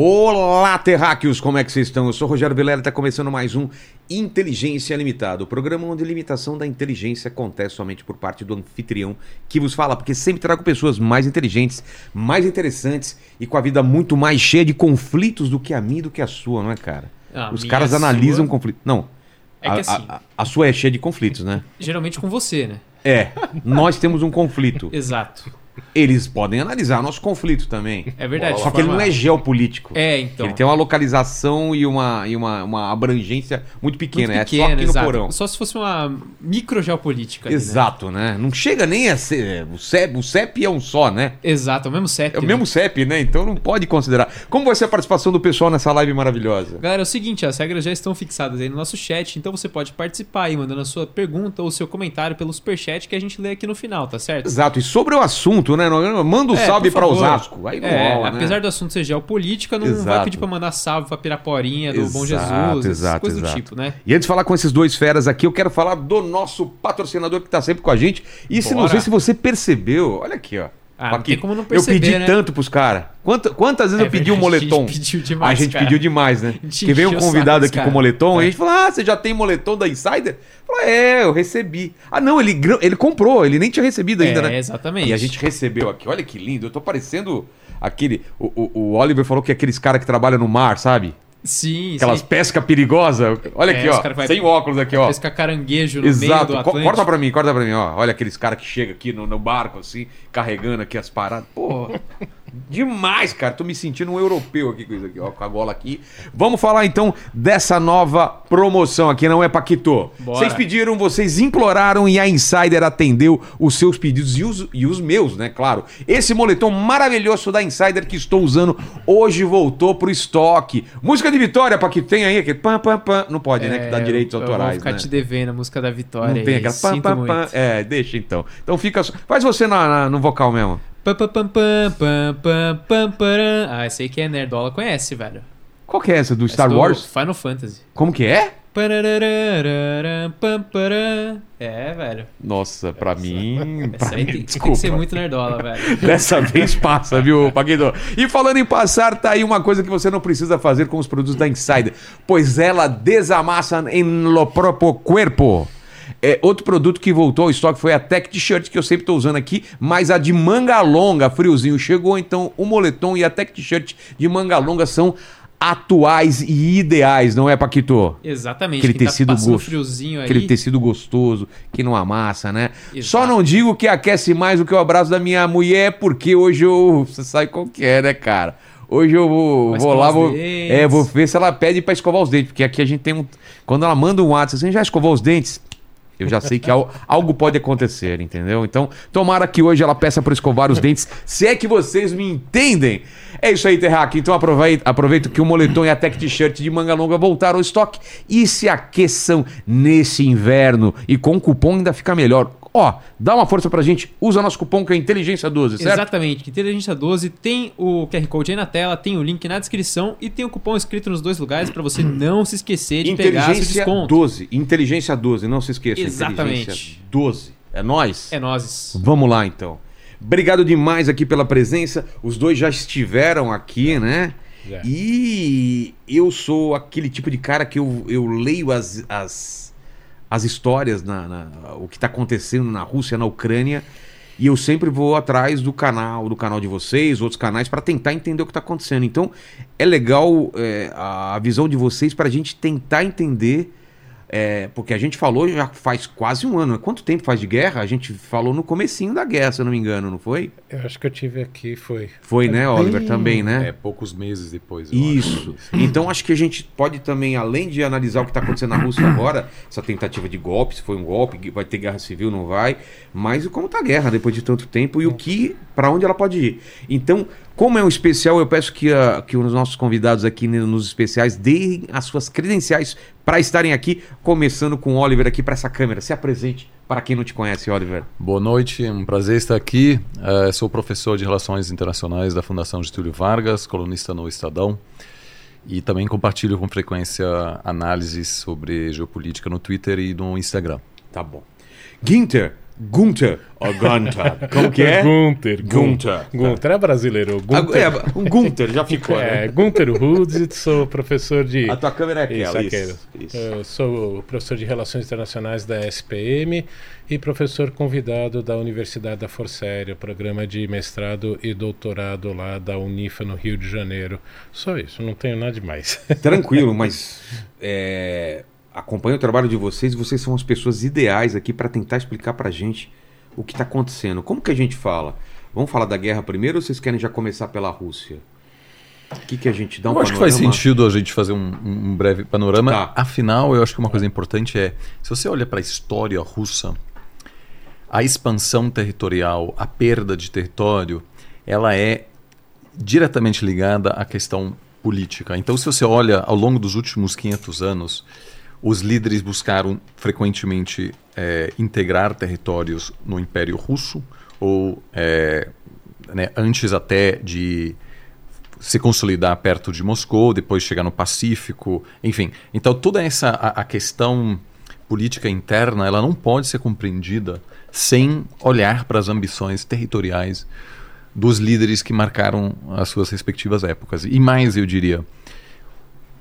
Olá, terráqueos, como é que vocês estão? Eu sou o Rogério Vilela e está começando mais um Inteligência Limitada, o programa onde a limitação da inteligência acontece somente por parte do anfitrião que vos fala, porque sempre trago pessoas mais inteligentes, mais interessantes e com a vida muito mais cheia de conflitos do que a minha e do que a sua, não é, cara? Ah, Os caras a analisam sua- conflitos. Não. É a, que assim- a- a sua é cheia de conflitos, né? Geralmente com você, né? É, nós temos um conflito. Exato. Eles podem analisar nosso conflito também. É verdade. Só que ele não é geopolítico. É, então. Ele tem uma localização e uma, e uma, uma abrangência muito pequena. Muito é pequeno, só aqui exato. no porão. Só se fosse uma micro geopolítica. ali, né? Exato, né? Não chega nem a ser. O CEP, o CEP é um só, né? Exato, é o mesmo CEP. É o né? mesmo CEP, né? Então não pode considerar. Como vai ser a participação do pessoal nessa live maravilhosa? Galera, é o seguinte, as regras já estão fixadas aí no nosso chat, então você pode participar aí, mandando a sua pergunta ou seu comentário pelo superchat que a gente lê aqui no final, tá certo? Exato. E sobre o assunto, né? Manda um É, salve favor. Osasco. Aí não É, rola, né? apesar do assunto ser geopolítica, não vai Exato. pedir pra mandar salve pra Piraporinha, do Bom Exato, Jesus, essas exato, coisas do exato. tipo, né? E antes de falar com esses dois feras aqui, eu quero falar do nosso patrocinador que tá sempre com a gente. E se não Bora. sei se você percebeu, olha aqui, ó. Ah, não tem como não Eu perceber, pedi né? tanto pros caras. Quanta- quantas vezes É eu pedi um verdade, a gente moletom? pediu demais, A gente cara. pediu demais, né? Que veio um o convidado aqui com cara. moletom, e É. a gente falou: Ah, você já tem moletom da Insider? Falou, é, eu recebi. Ah, não, ele, ele comprou, ele nem tinha recebido ainda, é, né? exatamente. E a gente recebeu aqui. Olha que lindo, eu tô parecendo aquele. O, o, o Oliver falou que é aqueles caras que trabalham no mar, sabe? Sim, Aquelas sim. pesca perigosa. Olha É, aqui, ó. Sem óculos aqui, ó. Pescar caranguejo no meio Exato. do Co- Atlântico. corta pra mim, corta pra mim, ó. Olha aqueles caras que chegam aqui no, no barco, assim, carregando aqui as paradas. Pô, demais, cara. Tô me sentindo um europeu aqui com isso aqui, ó. Com a gola aqui. Vamos falar então dessa nova promoção aqui, não é, Paquito? Bora. Vocês pediram, vocês imploraram e a Insider atendeu os seus pedidos e os, e os meus, né? Claro. Esse moletom maravilhoso da Insider que estou usando hoje voltou pro estoque. Música de vitória, Paquito, tem aí aquele pam, pam, pam. Não pode, né? Que dá É, direitos eu autorais, vou ficar né? te devendo a música da Vitória. Não tem aquela pam, pam, pam. É, deixa então. Então fica só. Faz você na, na- no vocal mesmo. Ah, esse aí que é Nerdola conhece, velho. Qual que é essa? Do Essa Star do Wars? Final Fantasy. Como que é? É, velho. Nossa, pra mim. Essa Pra mim tem, tem desculpa. que ser muito Nerdola, velho. Dessa vez passa, viu, Paquito? E falando em passar, tá aí uma coisa que você não precisa fazer com os produtos da Insider, pois ela desamassa em lo próprio corpo. É, outro produto que voltou ao estoque foi a Tech T-shirt, que eu sempre tô usando aqui, mas a de manga longa, friozinho, chegou então o moletom e a Tech T-shirt de manga longa são atuais e ideais, não é, Paquito? Exatamente. Aquele quem tecido tá passando gosto. friozinho aí. Aquele tecido gostoso, que não amassa, né? Exato. Só não digo que aquece mais do que o abraço da minha mulher, porque hoje eu. Você sabe qual que é, né, cara? Hoje eu vou, vou lá, vou, é, vou ver se ela pede pra escovar os dentes, porque aqui a gente tem um. Quando ela manda um WhatsApp, você já escovou os dentes? Eu já sei que al- algo pode acontecer, entendeu? Então, tomara que hoje ela peça para escovar os dentes, se é que vocês me entendem. É isso aí, Terraque. Então aproveita, aproveita que o moletom e a tech t-shirt de manga longa voltaram ao estoque e se aqueçam nesse inverno. E com o cupom ainda fica melhor. Ó, dá uma força pra gente, usa nosso cupom que é Inteligência 12, certo? Exatamente. Inteligência 12 tem o QR Code aí na tela, tem o link na descrição e tem o cupom escrito nos dois lugares pra você não se esquecer de pegar seu Inteligência desconto. 12. Inteligência 12, não se esqueça. Exatamente. Inteligência 12. É nós? É nozes. Vamos lá então. Obrigado demais aqui pela presença. Os dois já estiveram aqui, né? Já. E eu sou aquele tipo de cara que eu, eu leio as, as, as histórias, na, na- o que está acontecendo na Rússia, na Ucrânia, e eu sempre vou atrás do canal, do canal de vocês, outros canais, para tentar entender o que está acontecendo. Então é legal é, a visão de vocês para a gente tentar entender. É, porque a gente falou já faz quase um ano. Quanto tempo faz de guerra? A gente falou no comecinho da guerra, se eu não me engano, não foi? Eu acho que eu tive aqui, foi. Foi, né, bem- Oliver? Também, né? É, poucos meses depois. eu Isso. Então acho que a gente pode também, além de analisar o que está acontecendo na Rússia agora, essa tentativa de golpe, se foi um golpe, vai ter guerra civil, não vai, mas como está a guerra depois de tanto tempo e o que, para onde ela pode ir. Então, como é um especial, eu peço que, a- que os nossos convidados aqui nos especiais deem as suas credenciais para estarem aqui, começando com o Oliver aqui para essa câmera. Se apresente para quem não te conhece, Oliver. Boa noite, é um prazer estar aqui. Eh, sou professor de Relações Internacionais da Fundação Getúlio Vargas, colunista no Estadão. E também compartilho com frequência análises sobre geopolítica no Twitter e no Instagram. Tá bom. Ginter, Gunther ou Gunter? Como que é? Gunther. Gunther. Gunther é brasileiro. Gunther. É, um Gunther já ficou, É, né? Gunther Rudz, sou professor de. A tua câmera é Isso, aquela, aquele. isso. isso. Eu sou professor de Relações Internacionais da SPM e professor convidado da Universidade da Força Aérea, programa de mestrado e doutorado lá da Unifa no Rio de Janeiro. Só isso, não tenho nada demais. Tranquilo, mas é, acompanho o trabalho de vocês. Vocês são as pessoas ideais aqui para tentar explicar para gente o que está acontecendo. Como que a gente fala? Vamos falar da guerra primeiro ou vocês querem já começar pela Rússia? O que, que a gente dá um eu acho que faz sentido a gente fazer um, um breve panorama. Tá. Afinal, eu acho que uma coisa importante é, se você olha para a história russa, a expansão territorial, a perda de território, ela é diretamente ligada à questão política. Então, se você olha ao longo dos últimos 500 anos, os líderes buscaram frequentemente eh, integrar territórios no Império Russo ou eh, né, antes até de se consolidar perto de Moscou, depois chegar no Pacífico, enfim. Então toda essa a, a questão política interna, ela não pode ser compreendida sem olhar para as ambições territoriais dos líderes que marcaram as suas respectivas épocas. E mais, eu diria,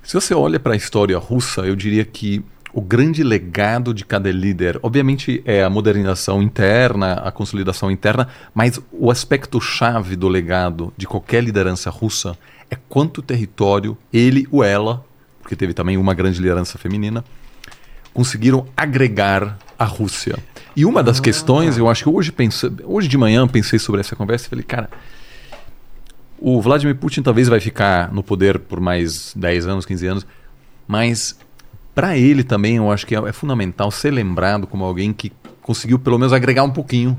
se você olha para a história russa, eu diria que o grande legado de cada líder, obviamente, é a modernização interna, a consolidação interna, mas o aspecto chave do legado de qualquer liderança russa é quanto território ele ou ela, porque teve também uma grande liderança feminina, conseguiram agregar à Rússia. E uma das questões, eu acho que hoje, hoje de manhã pensei sobre essa conversa e falei, cara, o Vladimir Putin talvez vai ficar no poder por mais 10 anos, 15 anos, mas para ele também eu acho que é, é fundamental ser lembrado como alguém que conseguiu pelo menos agregar um pouquinho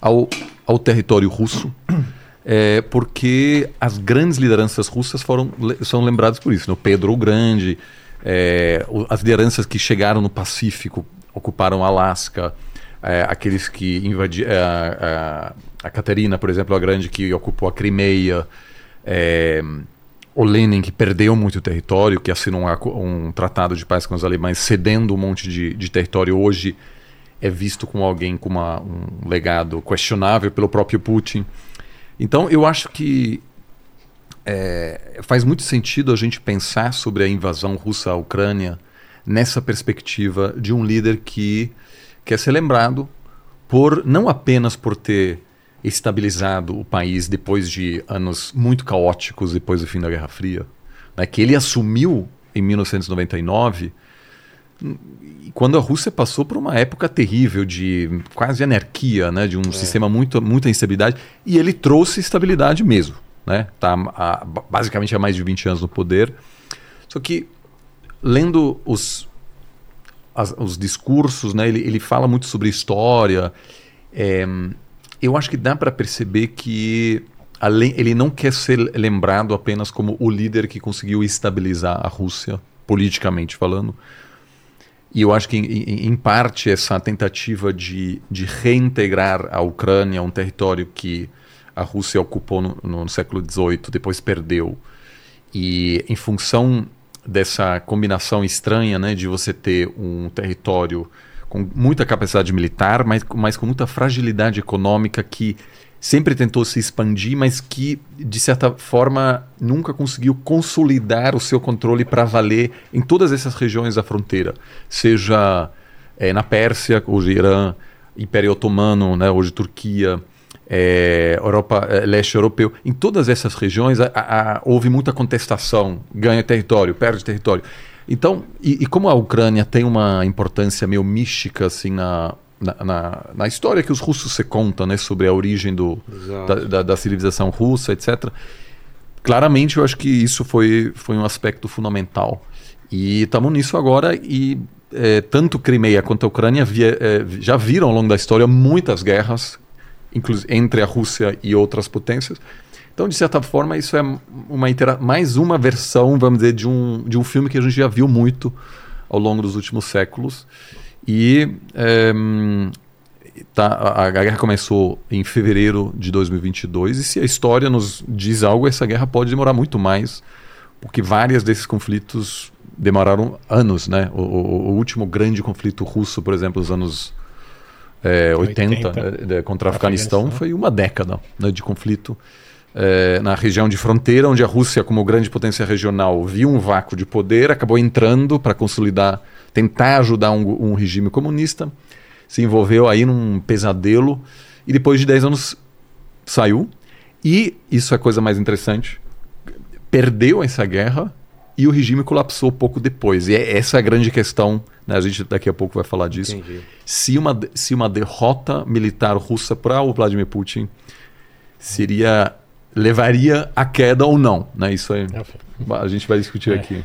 ao, ao território russo, é, porque as grandes lideranças russas foram, são lembradas por isso. Né? O Pedro o Grande, é, as lideranças que chegaram no Pacífico, ocuparam Alasca, é, aqueles que invadiram. A, Caterina, por exemplo, a Grande, que ocupou a Crimeia. é, o Lenin, que perdeu muito território, que assinou um, um tratado de paz com os alemães, cedendo um monte de, de território, hoje é visto como alguém com uma- um legado questionável pelo próprio Putin. Então, eu acho que é, faz muito sentido a gente pensar sobre a invasão russa à Ucrânia nessa perspectiva de um líder que quer ser lembrado por não apenas por ter estabilizado o país depois de anos muito caóticos depois do fim da Guerra Fria, né, que ele assumiu em 1999 e quando a Rússia passou por uma época terrível de quase anarquia, né, de um sistema muito muita instabilidade, e ele trouxe estabilidade mesmo, né? Tá basicamente há mais de 20 anos no poder. Só que lendo os as- os discursos, né, ele, ele fala muito sobre história. é, eu acho que dá para perceber que além, ele não quer ser lembrado apenas como o líder que conseguiu estabilizar a Rússia, politicamente falando. E eu acho que, em, em- parte, essa tentativa de, de reintegrar a Ucrânia, um território que a Rússia ocupou no, no século XVIII, depois perdeu, e em função dessa combinação estranha né, de você ter um território com muita capacidade militar, mas, mas com muita fragilidade econômica que sempre tentou se expandir, mas que, de certa forma, nunca conseguiu consolidar o seu controle para valer em todas essas regiões da fronteira. Seja eh, na Pérsia, hoje Irã, Império Otomano, né, hoje Turquia, eh, Europa, eh, leste europeu. Em todas essas regiões a- a- houve muita contestação, ganha território, perde território. Então, e, e como a Ucrânia tem uma importância meio mística assim na, na, na, na história que os russos se contam, né, sobre a origem do, da, da, da civilização russa, etc. Claramente, eu acho que isso foi, foi um aspecto fundamental. E estamos nisso agora e eh, tanto Crimeia quanto a Ucrânia via- eh, já viram ao longo da história muitas guerras, inclusive entre a Rússia e outras potências. Então, de certa forma, isso é uma intera- mais uma versão, vamos dizer, de um, de um filme que a gente já viu muito ao longo dos últimos séculos. E ehm, tá, a, a guerra começou em fevereiro de 2022 e se a história nos diz algo, essa guerra pode demorar muito mais, porque vários desses conflitos demoraram anos, né? O, o- o último grande conflito russo, por exemplo, nos anos é, 80, 80, né, contra o Afeganistão, Afeganistão. foi uma década né, de conflito é, na região de fronteira, onde a Rússia, como grande potência regional, viu um vácuo de poder, acabou entrando para consolidar, tentar ajudar um, um regime comunista, se envolveu aí num pesadelo e depois de 10 anos saiu. E isso é a coisa mais interessante, perdeu essa guerra e o regime colapsou pouco depois. E é, essa é a grande questão, né? a gente daqui a pouco vai falar disso. Entendi. Se uma, se uma derrota militar russa para o Vladimir Putin seria levaria à queda ou não, né? Isso aí a gente vai discutir É. aqui.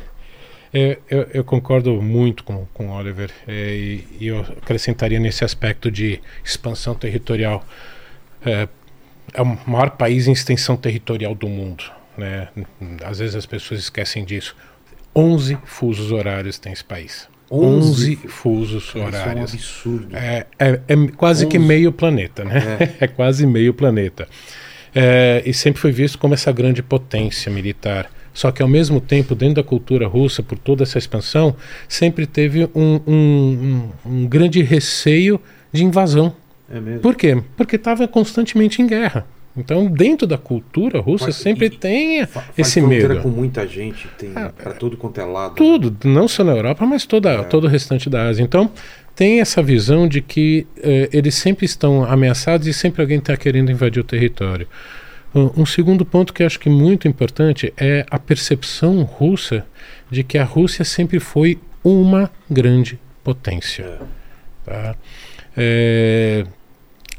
É, eu, eu concordo muito com, com o Oliver é, e, e eu acrescentaria nesse aspecto de expansão territorial. É, é o maior país em extensão territorial do mundo. Né? Às vezes as pessoas esquecem disso. 11 fusos horários tem esse país. 11 fusos Isso é um horários. absurdo. É, é- é quase que 11. meio planeta, né? É, quase meio planeta. É, e sempre foi visto como essa grande potência militar. Só que, ao mesmo tempo, dentro da cultura russa, por toda essa expansão, sempre teve um, um- um- um grande receio de invasão. É mesmo. Por quê? Porque estava constantemente em guerra. Então, dentro da cultura russa, sempre e- tem Fa- esse medo. com muita gente, tem Ah, pra tudo quanto é lado. Tudo, não só na Europa, mas toda, É. todo o restante da Ásia. Então, tem essa visão de que eh, eles sempre estão ameaçados e sempre alguém está querendo invadir o território. Um, um segundo ponto que eu acho que é muito importante é a percepção russa de que a Rússia sempre foi uma grande potência. É. tá? É,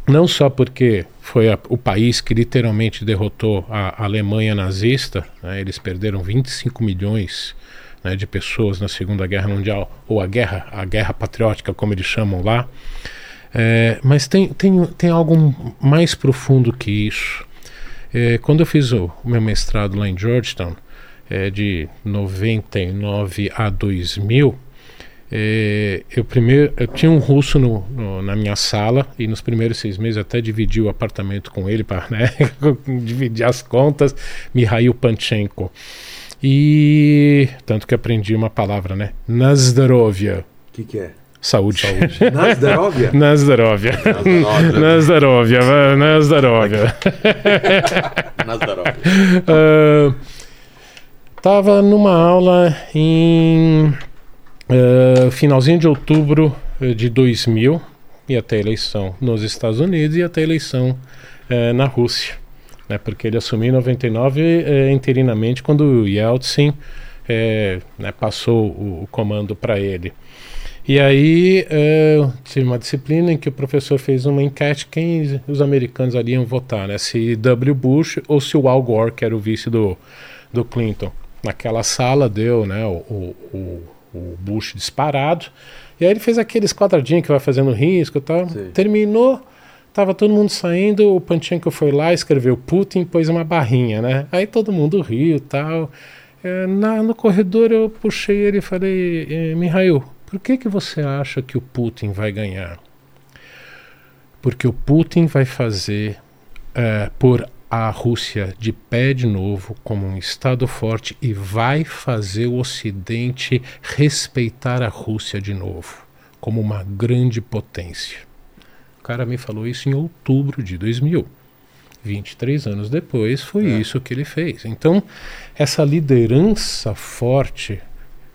não só porque foi a- o país que literalmente derrotou a Alemanha nazista, né, eles perderam 25 milhões né, de pessoas na Segunda Guerra Mundial, ou a guerra, a guerra patriótica, como eles chamam lá. É, mas tem, tem, tem algo mais profundo que isso. É, quando eu fiz o, o meu mestrado lá em Georgetown, é, de 99 a 2000, é, eu primeiro eu tinha um russo no, no- na minha sala e nos primeiros seis meses até dividi o apartamento com ele para né, dividir as contas, Mihail Panchenko. E tanto que aprendi uma palavra, né? Nazdarovia. O que, que é? Saúde. Nazdarovia? Nazdarovia. Nazdarovia. vai, Nazdarovia. Nazdarovia. Ah, Tava numa aula em ah, finalzinho de outubro eh, de 2000, ia ter eleição nos Estados Unidos e ter eleição eh, na Rússia. Né, porque ele assumiu em 99 eh, interinamente quando o Yeltsin eh, né, passou o, o comando para ele. E aí eh, tive uma disciplina em que o professor fez uma enquete quem os americanos ali iam votar, né? Se W. Bush ou se o Al Gore, que era o vice do, do Clinton. Naquela sala deu né, o, o, o- o Bush disparado. E aí ele fez aqueles quadradinhos que vai fazendo risco e tal. Sim. Terminou, tava todo mundo saindo, o Panchenko foi lá, escreveu Putin, pôs uma barrinha, né? Aí todo mundo riu e tal. É, na, no corredor eu puxei ele e falei, eh, Mihail, por que, que você acha que o Putin vai ganhar? Porque o Putin vai fazer eh, por a Rússia de pé de novo como um Estado forte e vai fazer o Ocidente respeitar a Rússia de novo como uma grande potência. O cara me falou isso em outubro de 2000. 23 anos depois foi É. isso que ele fez. Então, essa liderança forte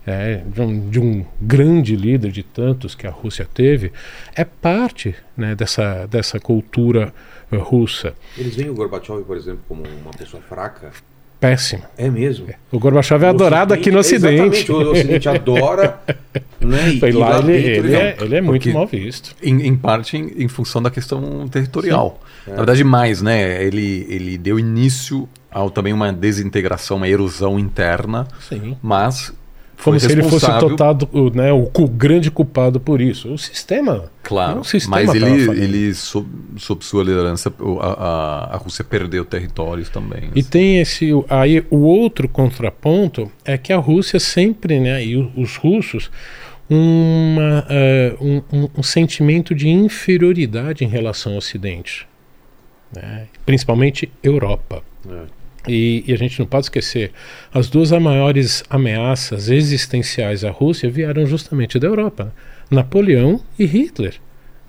é, de, um, de um grande líder de tantos que a Rússia teve é parte né, dessa, dessa cultura eh, russa. Eles veem o Gorbachev, por exemplo, como uma pessoa fraca. Péssima. É mesmo. O Gorbachev é O adorado aqui no Ocidente. Exatamente, o Ocidente adora. Né? E, e lá ele, dentro ele, é, ele é muito Porque- mal visto. Em, em parte em, em função da questão territorial. É. Na verdade, mais, né? Ele, ele deu início a também uma desintegração, uma erosão interna, Sim. mas Como se ele fosse totado, o, né, o grande culpado por isso. O sistema. Claro, o sistema mas ele, ele sob, sob sua liderança, a, a, a Rússia perdeu territórios também. E assim. tem esse. Aí o outro contraponto é que a Rússia sempre, né, e os russos, uma, eh, um, um- um sentimento de inferioridade em relação ao Ocidente. né, Principalmente Europa. É. E, e a gente não pode esquecer, as duas maiores ameaças existenciais à Rússia vieram justamente da Europa. né? Napoleão e Hitler.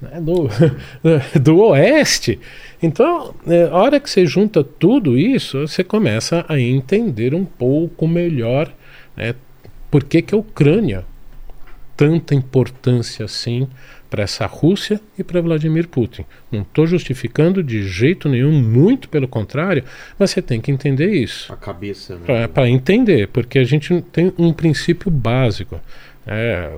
né, do, do Oeste. Então, é, hora que você junta tudo isso, você começa a entender um pouco melhor né, por que, que a Ucrânia tanta importância assim para essa Rússia e para Vladimir Putin. Não estou justificando de jeito nenhum, muito pelo contrário, mas você tem que entender isso. A cabeça, né? Para entender, porque a gente tem um princípio básico. É,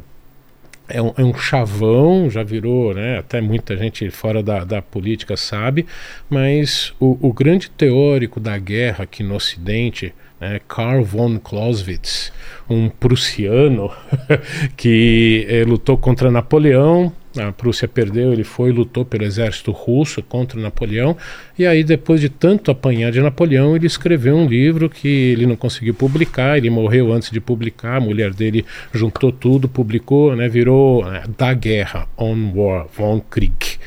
é um, é um, chavão, já virou, né, até muita gente fora da, da política sabe, mas o, o, grande teórico da guerra aqui no Ocidente, né, Karl von Clausewitz, um prussiano que eh, lutou contra Napoleão, a Prússia perdeu, ele foi lutou pelo exército russo contra Napoleão. E aí, depois de tanto apanhar de Napoleão, ele escreveu um livro que ele não conseguiu publicar. Ele morreu antes de publicar. A mulher dele juntou tudo, publicou, né, virou né, Da Guerra, On War, von Krieg.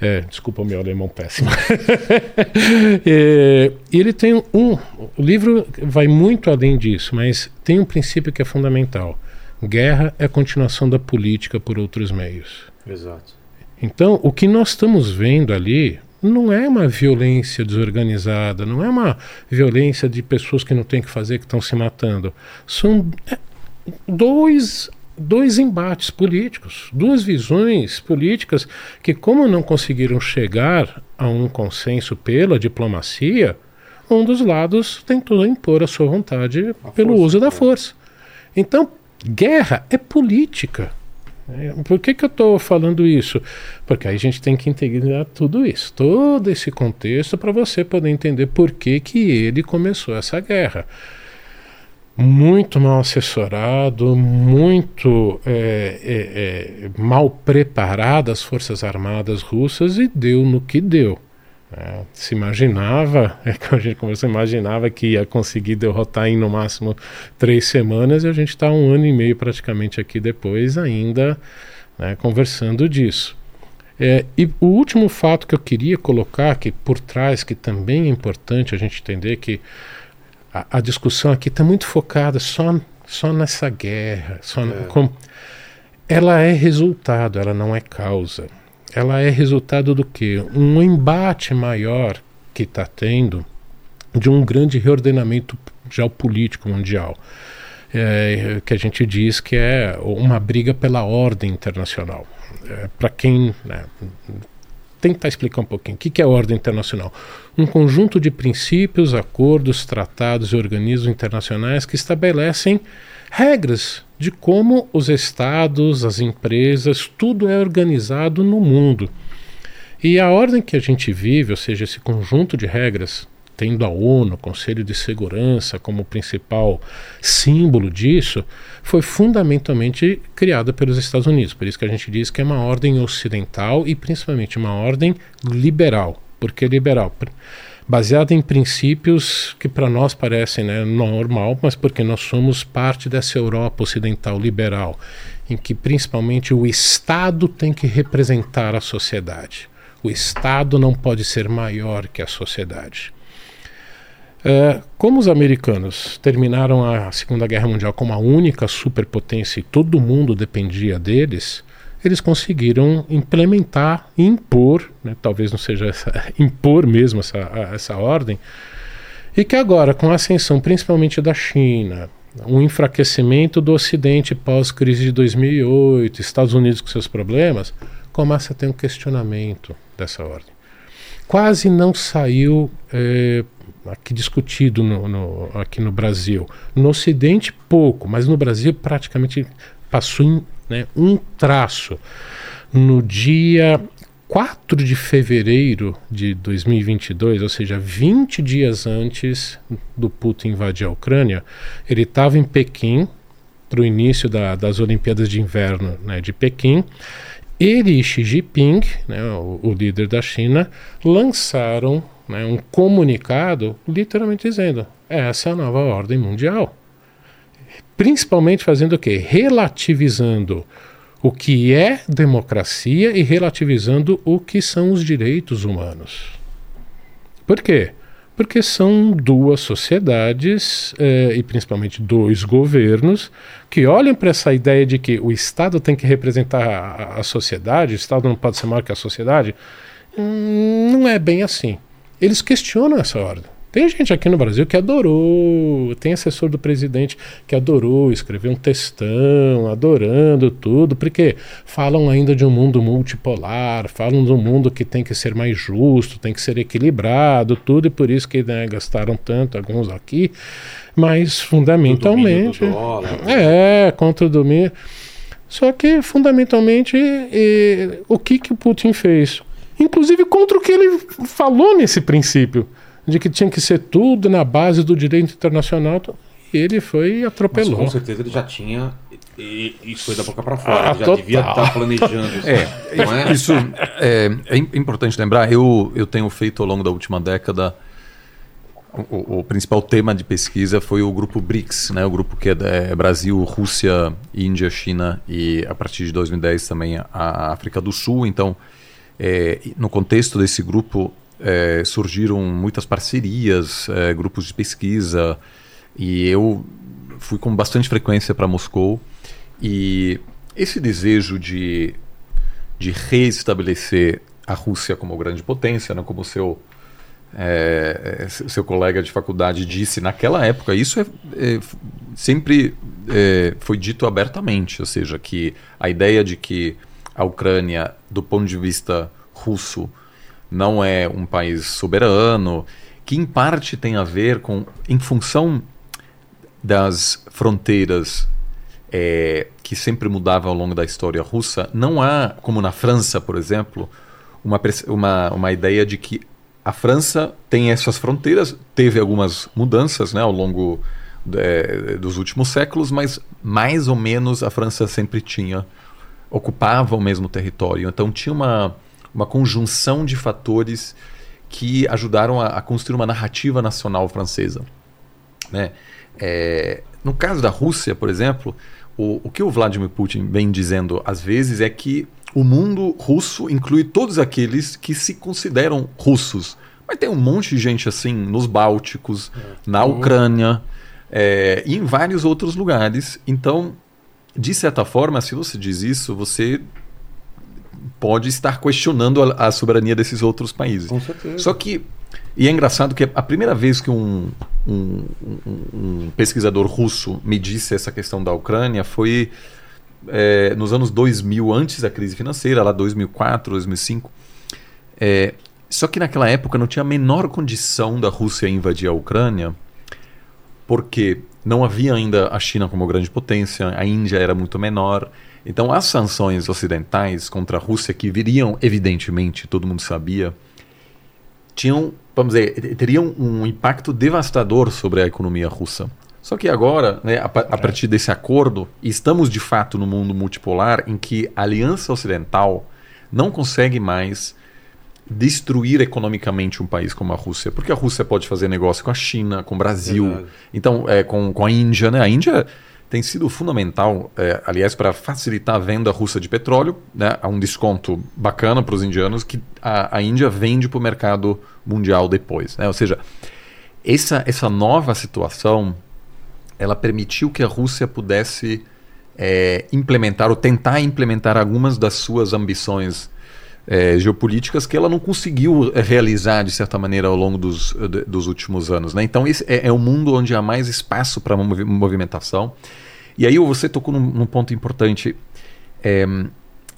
É, desculpa o meu alemão péssimo. e ele tem um. O livro vai muito além disso, mas tem um princípio que é fundamental. Guerra é a continuação da política por outros meios. Exato. Então, o que nós estamos vendo ali não é uma violência desorganizada, não é uma violência de pessoas que não têm que fazer, que estão se matando. São é, dois, dois embates políticos, duas visões políticas que, como não conseguiram chegar a um consenso pela diplomacia, um dos lados tentou impor a sua vontade a pelo força, uso da é. força. Então, guerra é política. É, por que, que eu estou falando isso? Porque aí a gente tem que integrar tudo isso, todo esse contexto, para você poder entender por que, que ele começou essa guerra. Muito mal assessorado, muito é, é, é mal preparado as Forças Armadas russas e deu no que deu. É, se imaginava, é que a gente começou, imaginava que ia conseguir derrotar em no máximo três semanas e a gente está um ano e meio praticamente aqui depois ainda né, conversando disso. É, e o último fato que eu queria colocar aqui por trás, que também é importante a gente entender que a, a discussão aqui está muito focada só, só nessa guerra, só é. com, ela é resultado, ela não é causa ela é resultado do que? Um embate maior que está tendo de um grande reordenamento geopolítico mundial. É, que a gente diz que é uma briga pela ordem internacional. É, Para quem né, tentar explicar um pouquinho o que, que é ordem internacional, um conjunto de princípios, acordos, tratados e organismos internacionais que estabelecem regras de como os estados, as empresas, tudo é organizado no mundo. E a ordem que a gente vive, ou seja, esse conjunto de regras, tendo a ONU, o Conselho de Segurança, como principal símbolo disso, foi fundamentalmente criada pelos Estados Unidos. Por isso que a gente diz que é uma ordem ocidental e principalmente uma ordem liberal. Por que liberal? Baseada em princípios que para nós parecem né, normal, mas porque nós somos parte dessa Europa ocidental liberal, em que principalmente o Estado tem que representar a sociedade. O Estado não pode ser maior que a sociedade. É, como os americanos terminaram a Segunda Guerra Mundial como a única superpotência e todo mundo dependia deles, eles conseguiram implementar, impor, né, talvez não seja essa, impor mesmo essa, essa ordem, e que agora, com a ascensão principalmente da China, um enfraquecimento do Ocidente pós-crise de 2008, Estados Unidos com seus problemas, começa a ter um questionamento dessa ordem. Quase não saiu é, aqui discutido no, no, aqui no Brasil. No Ocidente, pouco, mas no Brasil praticamente passou né, um traço. No dia 4 de fevereiro de 2022, ou seja, 20 dias antes do Putin invadir a Ucrânia, ele estava em Pequim para o início da, das Olimpíadas de Inverno né, de Pequim. Ele e Xi Jinping, né, o, o líder da China, lançaram né, um comunicado literalmente dizendo: essa é a nova ordem mundial principalmente fazendo o quê? Relativizando o que é democracia e relativizando o que são os direitos humanos. Por quê? porque são duas sociedades eh, e principalmente dois governos que olham para essa ideia de que o Estado tem que representar a, a sociedade, o Estado não pode ser maior que a sociedade. Hum, não é bem assim. Eles questionam essa ordem. Tem gente aqui no Brasil que adorou, tem assessor do presidente que adorou escrever um textão, adorando tudo, porque falam ainda de um mundo multipolar, falam de um mundo que tem que ser mais justo, tem que ser equilibrado, tudo, e por isso que né, gastaram tanto, alguns aqui, mas fundamentalmente. Do dólar, é, contra o domínio. Só que, fundamentalmente, o que, que o Putin fez? Inclusive contra o que ele falou nesse princípio de que tinha que ser tudo na base do direito internacional. E ele foi e atropelou. Mas com certeza ele já tinha. E, isso foi da boca para fora. Ah, ele já total. devia estar planejando isso. É, não é? isso é, é im- importante lembrar. Eu, eu tenho feito ao longo da última década. O, o principal tema de pesquisa foi o grupo BRICS, né? o grupo que é, é Brasil, Rússia, Índia, China e a partir de 2010 também a África do Sul. Então, é, no contexto desse grupo é, surgiram muitas parcerias, é, grupos de pesquisa e eu fui com bastante frequência para Moscou e esse desejo de, de reestabelecer a Rússia como grande potência, né, como seu é, é, seu colega de faculdade disse naquela época, isso é, é, sempre é, foi dito abertamente, ou seja, que a ideia de que a Ucrânia, do ponto de vista russo, não é um país soberano, que em parte tem a ver com, em função das fronteiras é, que sempre mudavam ao longo da história russa, não há, como na França, por exemplo, uma, uma, uma ideia de que a França tem essas fronteiras, teve algumas mudanças né, ao longo é, dos últimos séculos, mas mais ou menos a França sempre tinha, ocupava o mesmo território. Então tinha uma, uma conjunção de fatores que ajudaram a, a construir uma narrativa nacional francesa. Né? É, no caso da Rússia, por exemplo, o, o que o Vladimir Putin vem dizendo às vezes é que o mundo russo inclui todos aqueles que se consideram russos. Mas tem um monte de gente assim nos Bálticos, na Ucrânia é, e em vários outros lugares. Então, de certa forma, se você diz isso, você pode estar questionando a, a soberania desses outros países. Com certeza. Só que, e é engraçado que a primeira vez que um, um, um- pesquisador russo me disse essa questão da Ucrânia foi é, nos anos 2000, antes da crise financeira, lá 2004, 2005. É, só que naquela época não tinha a menor condição da Rússia invadir a Ucrânia, porque não havia ainda a China como grande potência, a Índia era muito menor. Então, as sanções ocidentais contra a Rússia, que viriam, evidentemente, todo mundo sabia, tinham, vamos dizer, teriam um impacto devastador sobre a economia russa. Só que agora, né, a, a partir desse acordo, estamos de fato no mundo multipolar em que a Aliança Ocidental não consegue mais destruir economicamente um país como a Rússia, porque a Rússia pode fazer negócio com a China, com o Brasil, Verdade. então é, com, com a Índia, né? A Índia tem sido fundamental, é, aliás, para facilitar a venda russa de petróleo, né? Há um desconto bacana para os indianos que a, a Índia vende para o mercado mundial depois, né? Ou seja, essa, essa nova situação ela permitiu que a Rússia pudesse é, implementar ou tentar implementar algumas das suas ambições é, geopolíticas que ela não conseguiu é, realizar de certa maneira ao longo dos, de- dos últimos anos. Né? Então esse é, é um mundo onde há mais espaço para movi- movimentação. E aí você tocou num, num ponto importante. É,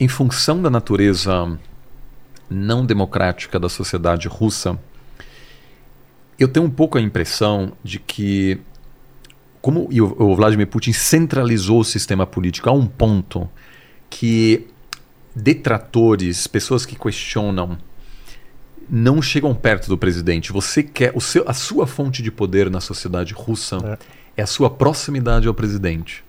em função da natureza não democrática da sociedade russa, eu tenho um pouco a impressão de que como o Vladimir Putin centralizou o sistema político a um ponto que detratores, pessoas que questionam, não chegam perto do presidente. Você quer o seu, a sua fonte de poder na sociedade russa é, a sua proximidade ao presidente.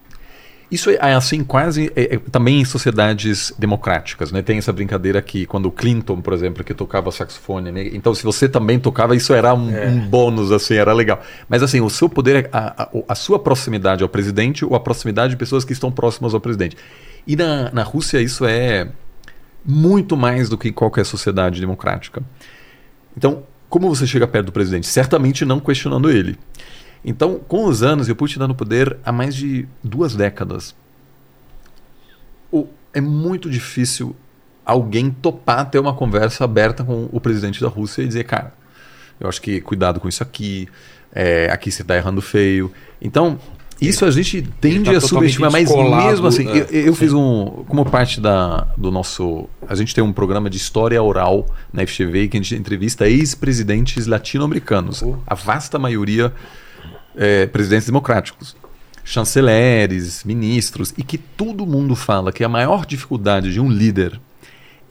Isso é é assim quase é- é também em sociedades democráticas, né? Tem essa brincadeira que quando o Clinton, por exemplo, que tocava saxofone, né? então se você também tocava, isso era um, um bônus, assim, era legal. Mas assim, o seu poder, é a, a, a sua proximidade ao presidente ou a proximidade de pessoas que estão próximas ao presidente. E na, na Rússia isso é muito mais do que qualquer sociedade democrática. Então, como você chega perto do presidente? Certamente não questionando ele. Então, com os anos, e o Putin no poder há mais de duas décadas. O, é muito difícil alguém topar ter uma conversa aberta com o presidente da Rússia e dizer, cara, eu acho que cuidado com isso aqui, é, aqui você está errando feio. Então, isso a gente tende tá a subestimar, mas mesmo assim, é, eu, eu fiz um. Como parte da, do nosso. A gente tem um programa de história oral na FGV que a gente entrevista ex-presidentes latino-americanos. A vasta maioria é, presidentes democráticos. Chanceleres, ministros, e que todo mundo fala que a maior dificuldade de um líder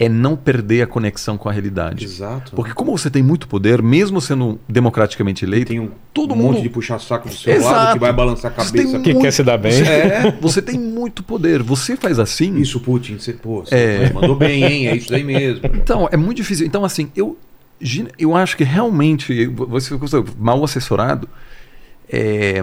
é não perder a conexão com a realidade. Exato. Porque como você tem muito poder, mesmo sendo democraticamente eleito, tem um, todo um mundo monte de puxar saco do seu Exato. lado que vai balançar a Você cabeça. Que muito- quer se dar bem. É, você tem muito poder. Você faz assim. Isso, Putin, você, pô, você É. mandou bem, hein? É isso daí mesmo. Então, é muito difícil. Então, assim, eu, eu acho que realmente, você ficou mal assessorado, é,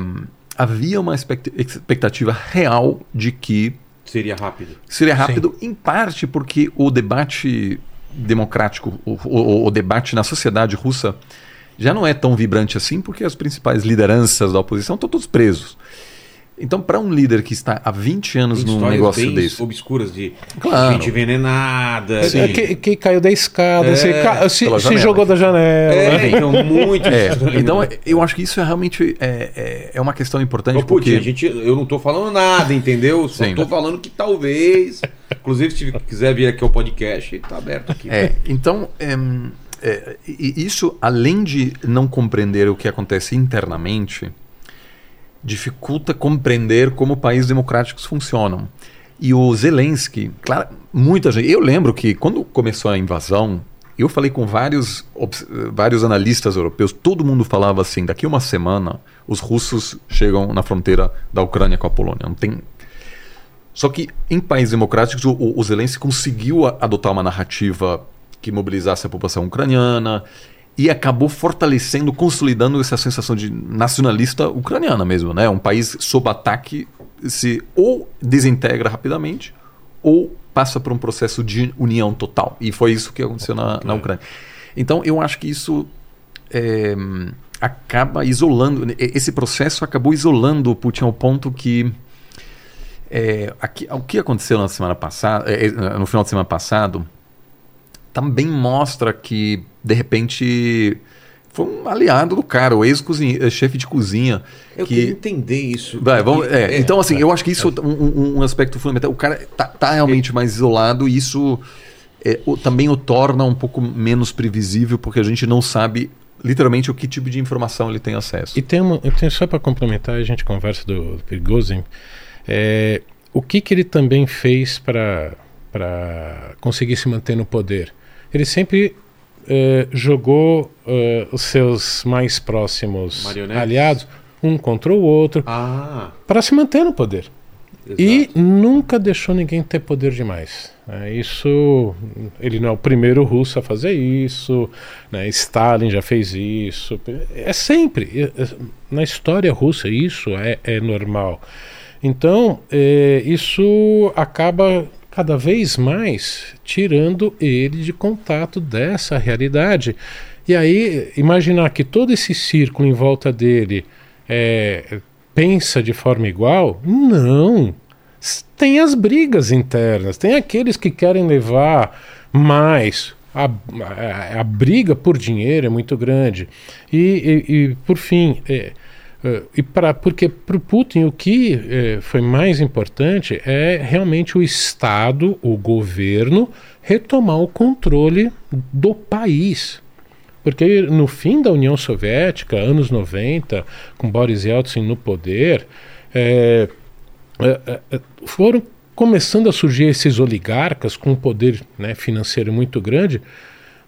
havia uma expect- expectativa real de que Seria rápido. seria rápido, em parte porque o debate democrático, o, o- o debate na sociedade russa já não é tão vibrante assim, porque as principais lideranças da oposição estão todos presos. Então, para um líder que está há 20 anos Tem num negócio bem desse. obscuras de Claro. gente envenenada. É, de- que, que caiu da escada, É, se, ca- se- se janela. jogou da janela. É, né? então, muito É, então eu acho que isso é realmente é, é, é uma questão importante porque a gente, eu não tô falando nada, entendeu? Só tô falando que talvez. Inclusive, se quiser vir aqui ao podcast, tá aberto aqui. É, então, é, e isso, além de não compreender o que acontece internamente, dificulta compreender como países democráticos funcionam. E o Zelensky, claro, muita gente. Eu lembro que quando começou a invasão, eu falei com vários, vários analistas europeus, todo mundo falava assim: daqui uma semana os russos chegam na fronteira da Ucrânia com a Polônia. Não tem só que em países democráticos o, o, Zelensky conseguiu adotar uma narrativa que mobilizasse a população ucraniana e acabou fortalecendo, consolidando essa sensação de nacionalista ucraniana mesmo, né? Um país sob ataque se ou desintegra rapidamente ou passa por um processo de união total. E foi isso que aconteceu na, na Ucrânia. Então eu acho que isso é, acaba isolando, esse processo acabou isolando o Putin ao ponto que é, aqui- o que aconteceu na semana passada, é, no final de semana passado, também mostra que de repente foi um aliado do cara, o ex-chefe de cozinha. Eu que queria entender isso. Vai, vamos- Porque- é, então, assim, eu acho que isso é um, um- aspecto fundamental. O cara tá, tá realmente mais isolado e isso é, o- também o torna um pouco menos previsível, porque a gente não sabe literalmente o que tipo de informação ele tem acesso. E tem, uma, eu tenho só para complementar, a gente conversa do Prigozhin, é, o que, que ele também fez para conseguir se manter no poder? Ele sempre é, jogou é, os seus mais próximos Marionetes. aliados um contra o outro Ah, para se manter no poder. exato. E nunca deixou ninguém ter poder demais. né? isso, ele não é o primeiro russo a fazer isso. né? Stalin já fez isso. É sempre é- é- na história russa isso é, é normal. Então é, isso acaba cada vez mais tirando ele de contato dessa realidade. E aí imaginar que todo esse círculo em volta dele é, pensa de forma igual? Não. Tem as brigas internas, tem aqueles que querem levar mais. A, a, a briga por dinheiro é muito grande. E, e- e, por fim, é, e pra, porque para o Putin o que é, foi mais importante é realmente o Estado, o governo, retomar o controle do país. Porque no fim da União Soviética, anos 90, com Boris Yeltsin no poder, é, foram começando a surgir esses oligarcas com um poder né, financeiro muito grande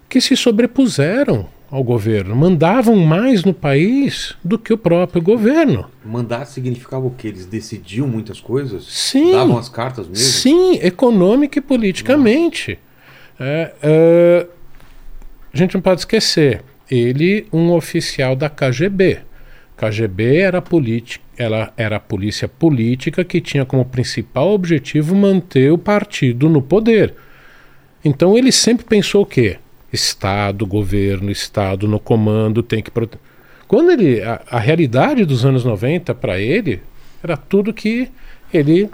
que se sobrepuseram ao governo, mandavam mais no país do que o próprio governo. Mandar significava o quê? Eles decidiam muitas coisas? Sim. Davam as cartas mesmo? Sim, econômica e politicamente. É, é, a gente não pode esquecer, ele, um oficial da KGB. KGB era, política, ela era a polícia política que tinha como principal objetivo manter o partido no poder. Então ele sempre pensou o quê? Estado, governo, Estado no comando tem que proteger. Quando ele. A, a, realidade dos anos 90 para ele era tudo que ele.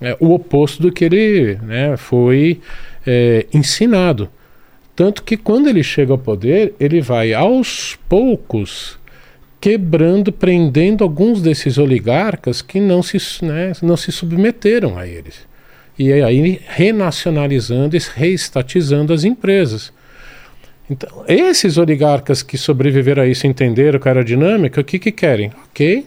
É, o oposto do que ele né, foi é, ensinado. Tanto que quando ele chega ao poder, ele vai aos poucos quebrando, prendendo alguns desses oligarcas que não se, né, não se submeteram a eles. E aí renacionalizando e reestatizando as empresas. Então, esses oligarcas que sobreviveram a isso entenderam qual era dinâmica, o que, que querem? Ok,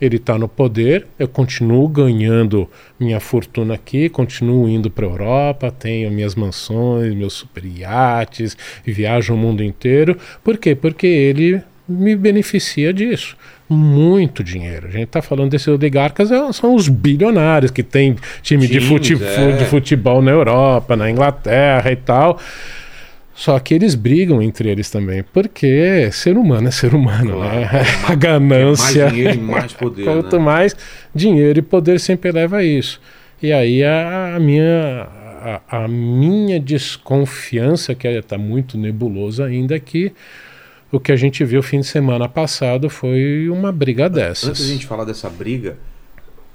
ele está no poder, eu continuo ganhando minha fortuna aqui, continuo indo para a Europa, tenho minhas mansões, meus super iates, viajo o mundo inteiro. Por quê? Porque ele me beneficia disso. Muito dinheiro. A gente está falando desses oligarcas, é, são os bilionários que têm time de, futebol, é. de futebol na Europa, na Inglaterra e tal. Só que eles brigam entre eles também, porque ser humano é ser humano, claro, né? É a ganância. Mais dinheiro e mais poder. Quanto né? mais dinheiro e poder sempre leva a isso. E aí a, minha, a, a, minha desconfiança, que está muito nebulosa ainda, aqui o que a gente viu fim de semana passado foi uma briga dessas. Antes da gente falar dessa briga,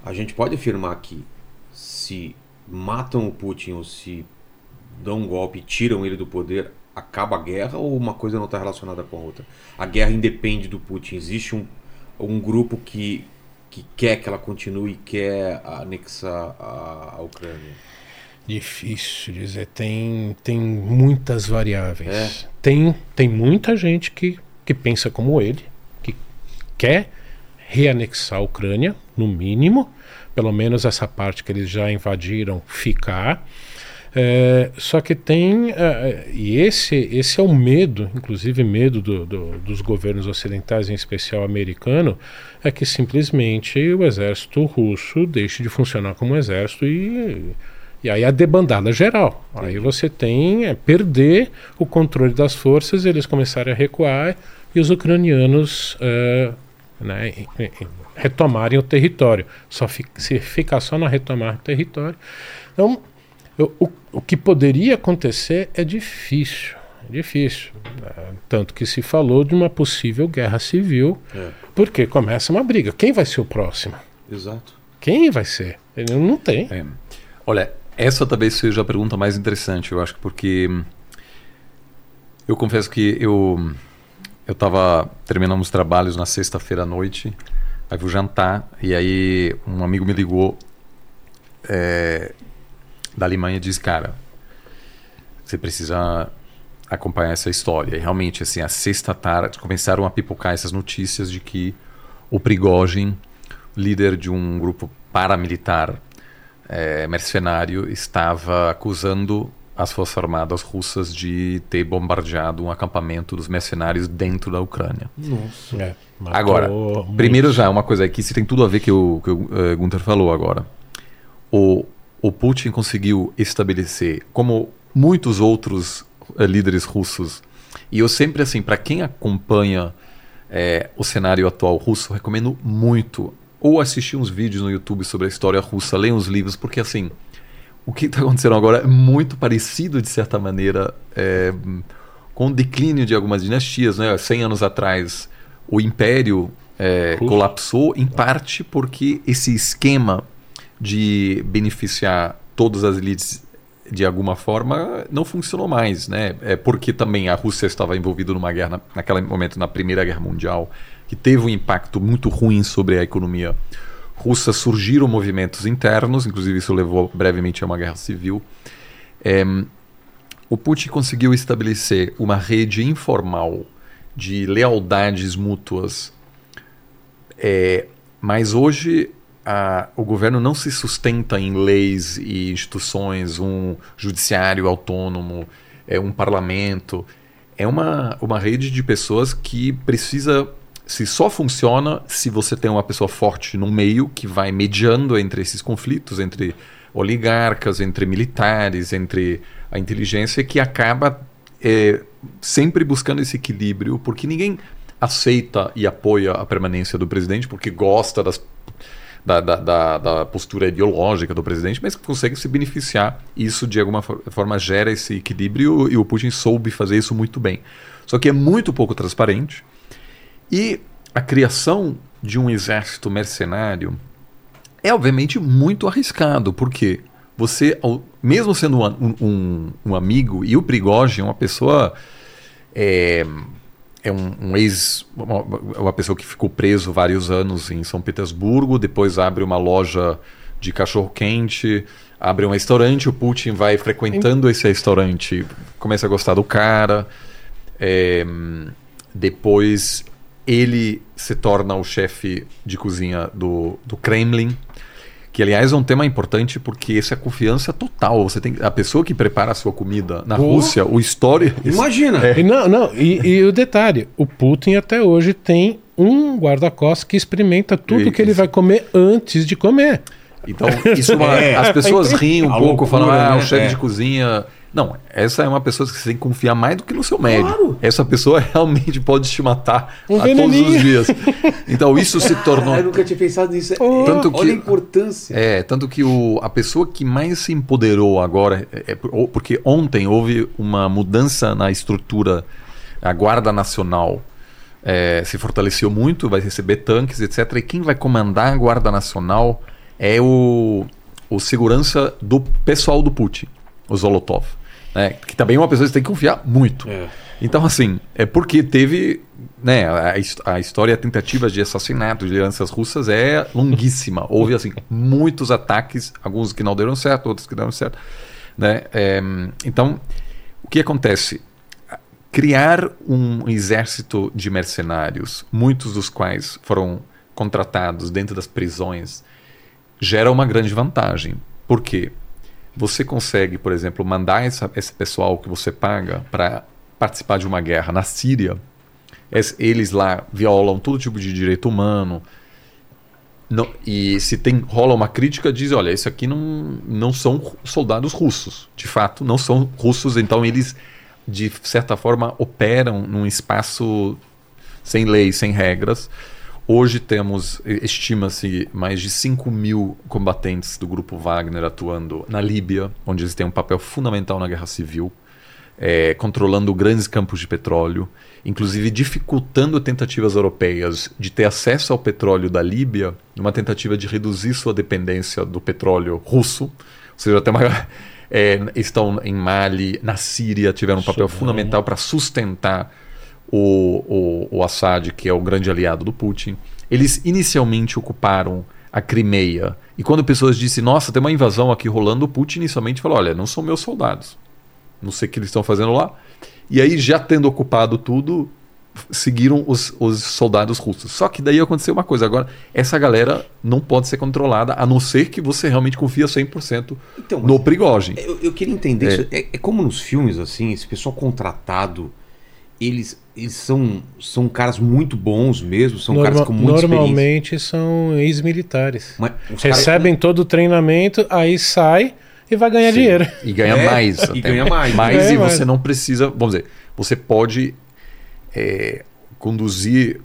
a gente pode afirmar que se matam o Putin ou se dão um golpe e tiram ele do poder, acaba a guerra ou uma coisa não está relacionada com a outra? A guerra independe do Putin. Existe um, um grupo que, que quer que ela continue e quer anexar a, a Ucrânia? Difícil dizer, tem, tem muitas variáveis. É. Tem, tem muita gente que, que pensa como ele, que quer reanexar a Ucrânia, no mínimo, pelo menos essa parte que eles já invadiram ficar. É, só que tem, é, e esse, esse é o medo, inclusive medo do, do, dos governos ocidentais, em especial americano, é que simplesmente o exército russo deixe de funcionar como exército e e aí a debandada geral. Aí você tem é, perder o controle das forças, eles começarem a recuar e os ucranianos uh, né, retomarem o território. Só se ficar só na retomar o território. Então, eu, o, o que poderia acontecer é difícil. É difícil. Né? Tanto que se falou de uma possível guerra civil, é. porque começa uma briga. Quem vai ser o próximo? Exato. Quem vai ser? Ele não tem. É. Olha, essa talvez seja a pergunta mais interessante, eu acho, porque eu confesso que eu eu estava terminando os trabalhos na sexta-feira à noite, aí vou jantar e aí um amigo me ligou é, da Alemanha disse, cara, você precisa acompanhar essa história. E realmente, assim, a sexta tarde começaram a pipocar essas notícias de que o Prigozhin, líder de um grupo paramilitar é, mercenário estava acusando as Forças Armadas russas de ter bombardeado um acampamento dos mercenários dentro da Ucrânia. Nossa. É, agora, muito. primeiro já, uma coisa aqui, se tem tudo a ver com o que o uh, Gunther falou agora. O, o Putin conseguiu estabelecer, como muitos outros uh, líderes russos, e eu sempre, assim, para quem acompanha é, o cenário atual russo, recomendo muito ou assistir uns vídeos no YouTube sobre a história russa, ler uns livros, porque assim, o que está acontecendo agora é muito parecido, de certa maneira, é, com o declínio de algumas dinastias. Né? 100 anos atrás, o império é, colapsou, em parte porque esse esquema de beneficiar todas as elites de alguma forma não funcionou mais, né? É porque também a Rússia estava envolvida numa guerra naquele momento na Primeira Guerra Mundial que teve um impacto muito ruim sobre a economia russa. Surgiram movimentos internos, inclusive isso levou brevemente a uma guerra civil. É, o Putin conseguiu estabelecer uma rede informal de lealdades mútuas, é, mas hoje a, o governo não se sustenta em leis e instituições, um judiciário autônomo, é, um parlamento. É uma, uma rede de pessoas que precisa se só funciona se você tem uma pessoa forte no meio que vai mediando entre esses conflitos, entre oligarcas, entre militares, entre a inteligência, que acaba é, sempre buscando esse equilíbrio, porque ninguém aceita e apoia a permanência do presidente porque gosta das, da, da, da, da postura ideológica do presidente, mas que consegue se beneficiar. Isso, de alguma forma, gera esse equilíbrio e o Putin soube fazer isso muito bem. Só que é muito pouco transparente. E a criação de um exército mercenário é, obviamente, muito arriscado, porque você, mesmo sendo um, um, um amigo, e o Prigogine é uma pessoa. É, é um, um, ex. Uma, uma, pessoa que ficou preso vários anos em São Petersburgo, depois abre uma loja de cachorro-quente, abre um restaurante, o Putin vai frequentando esse restaurante, começa a gostar do cara. É, depois ele se torna o chefe de cozinha do, do Kremlin que aliás é um tema importante porque essa é a confiança total. Você tem a pessoa que prepara a sua comida na Rússia, o história. Imagina. É. E não, não. E, e, o detalhe, o Putin até hoje tem um guarda-costas que experimenta tudo isso. que ele vai comer antes de comer. Então, isso é, as pessoas riem um a pouco, loucura, falam, ah, né? o chefe é. de cozinha não, essa é uma pessoa que você tem que confiar mais do que no seu médico. Claro. Essa pessoa realmente pode te matar um a todos os dias. Então isso se tornou. Ah, eu nunca tinha pensado nisso. Oh, tanto que, olha a importância. É, tanto que o, a pessoa que mais se empoderou agora, é, é, porque ontem houve uma mudança na estrutura, a Guarda Nacional é, se fortaleceu muito, vai receber tanques, etc. E quem vai comandar a Guarda Nacional é o, o segurança do pessoal do Putin, o Zolotov. Né? Que também é uma pessoa que você tem que confiar muito. É. Então, assim, é porque teve. Né, a, a história, a tentativa de assassinato de lideranças russas é longuíssima. Houve, assim, muitos ataques, alguns que não deram certo, outros que deram certo. Né? É, então, o que acontece? Criar um exército de mercenários, muitos dos quais foram contratados dentro das prisões, gera uma grande vantagem. Por quê? Você consegue, por exemplo, mandar essa, esse pessoal que você paga para participar de uma guerra na Síria, eles lá violam todo tipo de direito humano. Não, e se tem rola uma crítica, diz: olha, isso aqui não, não são soldados russos. De fato, não são russos, então eles, de certa forma, operam num espaço sem lei, sem regras. Hoje temos, estima-se, mais de 5 mil combatentes do grupo Wagner atuando na Líbia, onde eles têm um papel fundamental na guerra civil, é, controlando grandes campos de petróleo, inclusive dificultando tentativas europeias de ter acesso ao petróleo da Líbia, numa tentativa de reduzir sua dependência do petróleo russo. Ou seja, tem uma, é, estão em Mali, na Síria, tiveram um papel fundamental para sustentar o, o, o Assad, que é o grande aliado do Putin. Eles inicialmente ocuparam a Crimeia. E quando pessoas disseram, nossa, tem uma invasão aqui rolando, o Putin inicialmente falou: olha, não são meus soldados. Não sei o que eles estão fazendo lá. E aí, já tendo ocupado tudo, seguiram os, os soldados russos. Só que daí aconteceu uma coisa. Agora, essa galera não pode ser controlada, a não ser que você realmente confia 100% então, no Prigogine. Eu, eu, queria entender é. isso. É, é como nos filmes, assim, esse pessoal contratado eles, eles são, são caras muito bons mesmo, são Norma, caras com muita Normalmente são ex-militares. Recebem cara... todo o treinamento, aí sai e vai ganhar Sim. dinheiro. E ganha é, mais. E ganha mais. mais e você não precisa. Vamos dizer, você pode é, conduzir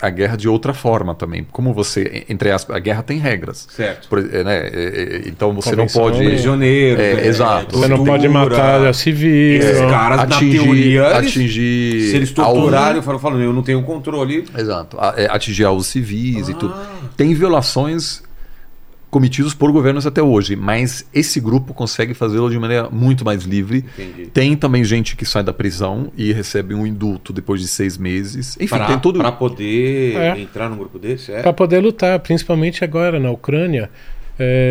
a guerra de outra forma também. Como você, entre aspas, a guerra tem regras. Certo. Por, é, né, é, é, então você não pode. Prisioneiro. É, é, exato. Você não pode matar a civil. Esses caras, atingir, na teoria, atingir. Se eles torturarem, falam, falam, eu não tenho controle. Exato. Atingir os civis ah. e tudo. Tem violações cometidos por governos até hoje, mas esse grupo consegue fazê-lo de maneira muito mais livre. Entendi. Tem também gente que sai da prisão e recebe um indulto depois de seis meses. Enfim, pra, tem tudo. Para poder é. entrar num grupo desse, é? Para poder lutar, principalmente agora na Ucrânia,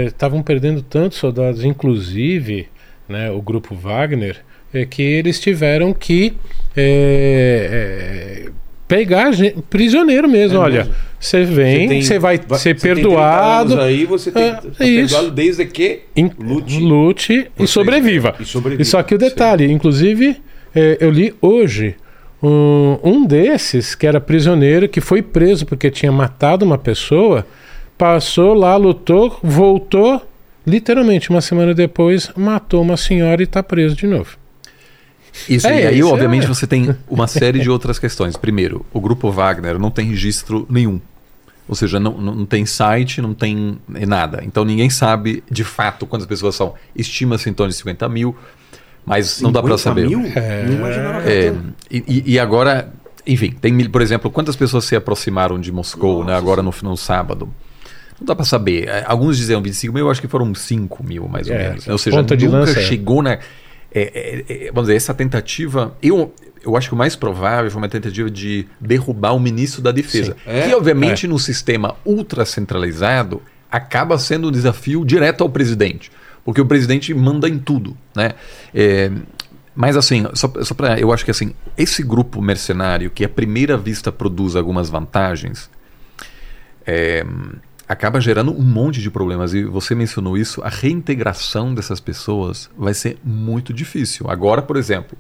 estavam é, perdendo tantos soldados, inclusive né, o grupo Wagner, é, que eles tiveram que é, é, pegar gente, prisioneiro mesmo, é olha. Mesmo. Você vem, você vai ser perdoado. aí você tem, é, tá perdoado desde que lute, lute e sobreviva. E sobreviva. Só que o detalhe, Sim. inclusive, é, eu li hoje um, um desses que era prisioneiro que foi preso porque tinha matado uma pessoa, passou lá, lutou, voltou, literalmente uma semana depois matou uma senhora e está preso de novo. Isso, é, e aí, isso obviamente, é. você tem uma série de outras questões. Primeiro, o grupo Wagner não tem registro nenhum. Ou seja, não, não tem site, não tem nada. Então ninguém sabe de fato quantas pessoas são. Estima-se em torno de 50 mil, mas não dá para 50 saber. Mil? É. Não imaginava É, e, e- agora, enfim, tem por exemplo, quantas pessoas se aproximaram de Moscou né, agora no, no sábado? Não dá para saber. É, Alguns diziam 25 mil, eu acho que foram 5 mil, mais ou É, menos. Ou seja, nunca lança é. chegou na. É, é, é, vamos dizer, essa tentativa. Eu, eu acho que o mais provável foi uma tentativa de derrubar o ministro da Defesa. É? Que, obviamente, no sistema ultracentralizado, acaba sendo um desafio direto ao presidente. Porque o presidente manda em tudo. Né? É, mas assim, só, só para. Eu acho que assim, esse grupo mercenário que à primeira vista produz algumas vantagens, é, acaba gerando um monte de problemas. E você mencionou isso, a reintegração dessas pessoas vai ser muito difícil. Agora, por exemplo,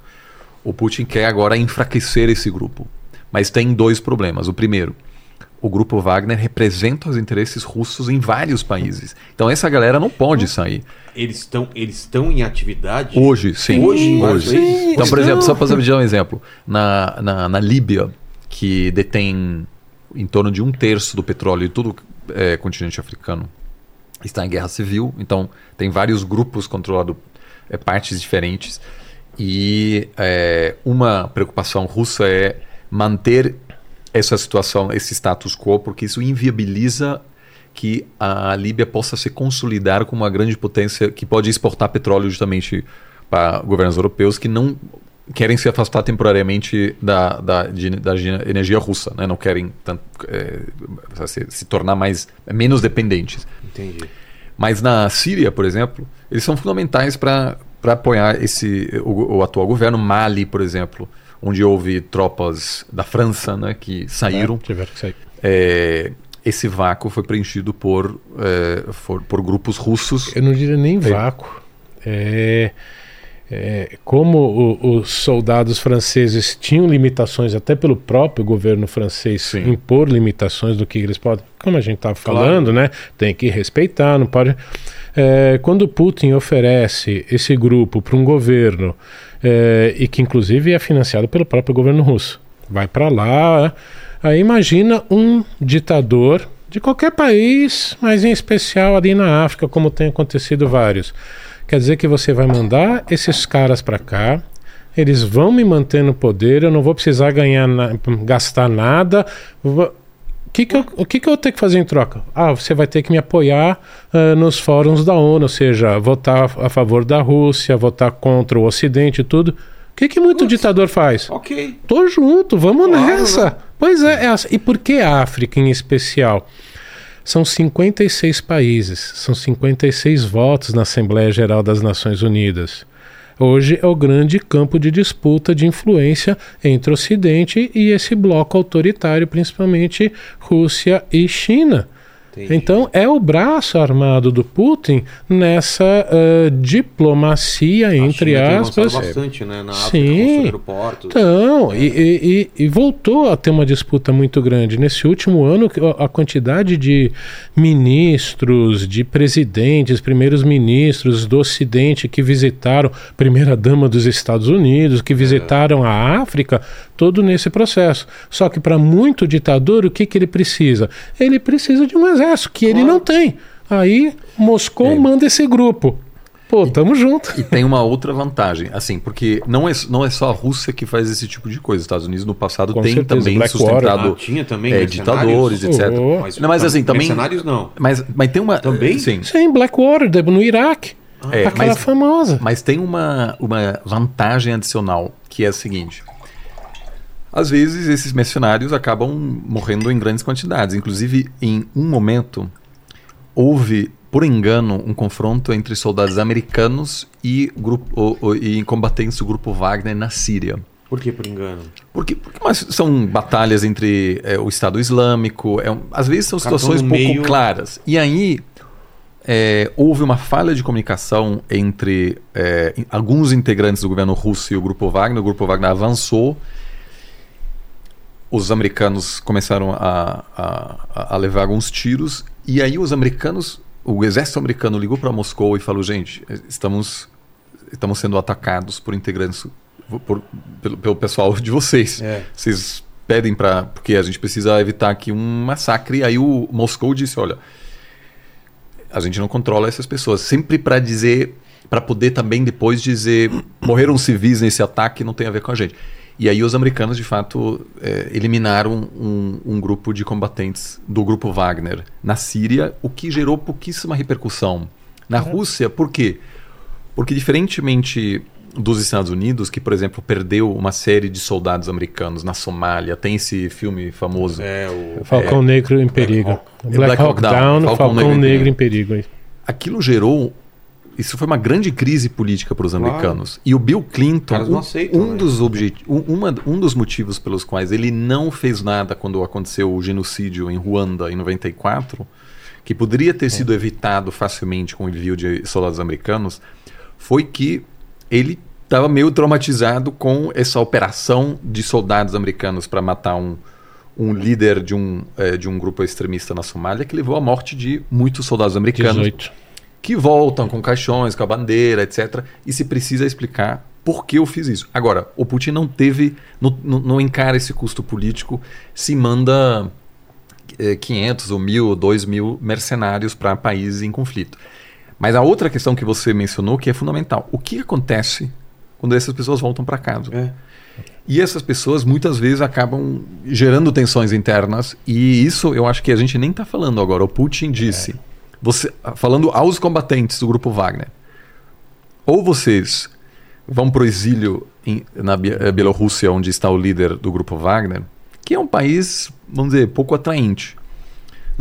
o Putin quer agora enfraquecer esse grupo. Mas tem dois problemas. O primeiro, o grupo Wagner representa os interesses russos em vários países. Então essa galera não pode sair. Eles estão eles estão em atividade? Hoje, sim. Hoje, Hoje. países? Então, por exemplo, só para você dar um exemplo, na, na, na Líbia, que detém em torno de um terço do petróleo de todo o é, continente africano, está em guerra civil, então tem vários grupos controlando é, partes diferentes. E é, uma preocupação russa é manter essa situação, esse status quo, porque isso inviabiliza que a Líbia possa se consolidar como uma grande potência que pode exportar petróleo justamente para governos europeus que não querem se afastar temporariamente da, da, de- da energia russa, né? não querem tanto, é, se, se tornar mais menos dependentes. Entendi. Mas na Síria, por exemplo, eles são fundamentais para apoiar esse o, o atual governo. Mali, por exemplo, onde houve tropas da França né, que saíram. Tiveram que sair. É, esse vácuo foi preenchido por, é, for- por grupos russos. Eu não diria nem vácuo. É, é, como o- os soldados franceses tinham limitações, até pelo próprio governo francês Sim. impor limitações do que eles podem. Como a gente estava Claro. falando, né? Tem que respeitar, não pode. É, quando Putin oferece esse grupo para um governo, é, e que inclusive é financiado pelo próprio governo russo, vai para lá. Aí imagina um ditador de qualquer país, mas em especial ali na África, como tem acontecido vários. Quer dizer que você vai mandar esses caras para cá, eles vão me manter no poder, eu não vou precisar ganhar na- gastar nada. que, que, eu, o que, que eu vou ter que fazer em troca? Ah, você vai ter que me apoiar ah, nos fóruns da ONU, ou seja, votar a favor da Rússia, votar contra o Ocidente e tudo. O que, que muito ditador faz? Ok. Tô junto, vamos Claro, nessa. né? Pois é, é assim. e por que a África em especial? São 56 países, são 56 votos na Assembleia Geral das Nações Unidas. Hoje é o grande campo de disputa de influência entre o Ocidente e esse bloco autoritário, principalmente Rússia e China. Entendi. Então é o braço armado do Putin nessa eh, diplomacia, entre aspas, bastante, né? Na África, Sim. então, É. e, e- e- voltou a ter uma disputa muito grande. Nesse último ano, a- quantidade de ministros, de presidentes, primeiros ministros do Ocidente que visitaram, primeira-dama dos Estados Unidos, que visitaram a África, todo nesse processo. Só que para muito ditador, o que, que ele precisa? Ele precisa de um exército, que ele Claro. não tem. Aí Moscou É. manda esse grupo. Pô, tamo junto. E tem uma outra vantagem, assim, porque não é, não é só a Rússia que faz esse tipo de coisa. Os Estados Unidos no passado Com tem certeza, também Blackwater. sustentado Ah, tinha também é, ditadores, etc. Oh. Mas, Não, mas assim, também- Mercenários não. Mas, mas tem uma. Também? Sim. Sim, Blackwater, de- no Iraque. É, aquela mas, famosa. mas tem uma, uma vantagem adicional, que é a seguinte. Às vezes esses mercenários acabam morrendo em grandes quantidades. Inclusive, em um momento, houve, por engano, um confronto entre soldados americanos e, grupo, o- o- e combatentes do grupo Wagner na Síria. Por que por engano? Porque, porque mas são batalhas entre é, o Estado Islâmico, é às vezes são situações pouco meio. claras. E aí é, houve uma falha de comunicação entre é, alguns integrantes do governo russo e o Grupo Wagner. O Grupo Wagner avançou. Os americanos começaram a, a, a levar alguns tiros. E aí os americanos, o exército americano ligou para Moscou e falou: gente, estamos, estamos sendo atacados por integrantes, por- pelo, pelo pessoal de vocês. É. Vocês pedem para porque a gente precisa evitar aqui um massacre. Aí o Moscou disse, olha, a gente não controla essas pessoas, sempre para dizer, para poder também depois dizer, morreram civis nesse ataque, não tem a ver com a gente. E aí os americanos, de fato, é, eliminaram um, um, grupo de combatentes do grupo Wagner na Síria, o que gerou pouquíssima repercussão. Na uhum. Rússia, por quê? Porque diferentemente dos Estados Unidos, que, por exemplo, perdeu uma série de soldados americanos na Somália. Tem esse filme famoso. É, o Falcão é, Negro em Perigo. Black, Black Hawk Down, Down Falcão, Falcão, Negro, Negro em Perigo. Aquilo gerou isso foi uma grande crise política para os claro. americanos. E o Bill Clinton, um, aceitam, um, né? dos um, uma, um dos motivos pelos quais ele não fez nada quando aconteceu o genocídio em Ruanda em 94, que poderia ter sido evitado facilmente com o envio de soldados americanos, foi que ele estava meio traumatizado com essa operação de soldados americanos para matar um, um líder de um, é, de um grupo extremista na Somália que levou à morte de muitos soldados americanos. 18. Que voltam com caixões, com a bandeira, etc. E se precisa explicar por que eu fiz isso. Agora, o Putin não teve, não, não, encara esse custo político, se manda é, 500 ou mil ou 2 mil mercenários para países em conflito. Mas a outra questão que você mencionou que é fundamental: o que acontece quando essas pessoas voltam para casa? É. E essas pessoas muitas vezes acabam gerando tensões internas, e isso eu acho que a gente nem está falando agora. O Putin disse, é. Você, falando aos combatentes do grupo Wagner, ou vocês vão para o exílio em, na eh, Bielorrússia, onde está o líder do grupo Wagner, que é um país, vamos dizer, pouco atraente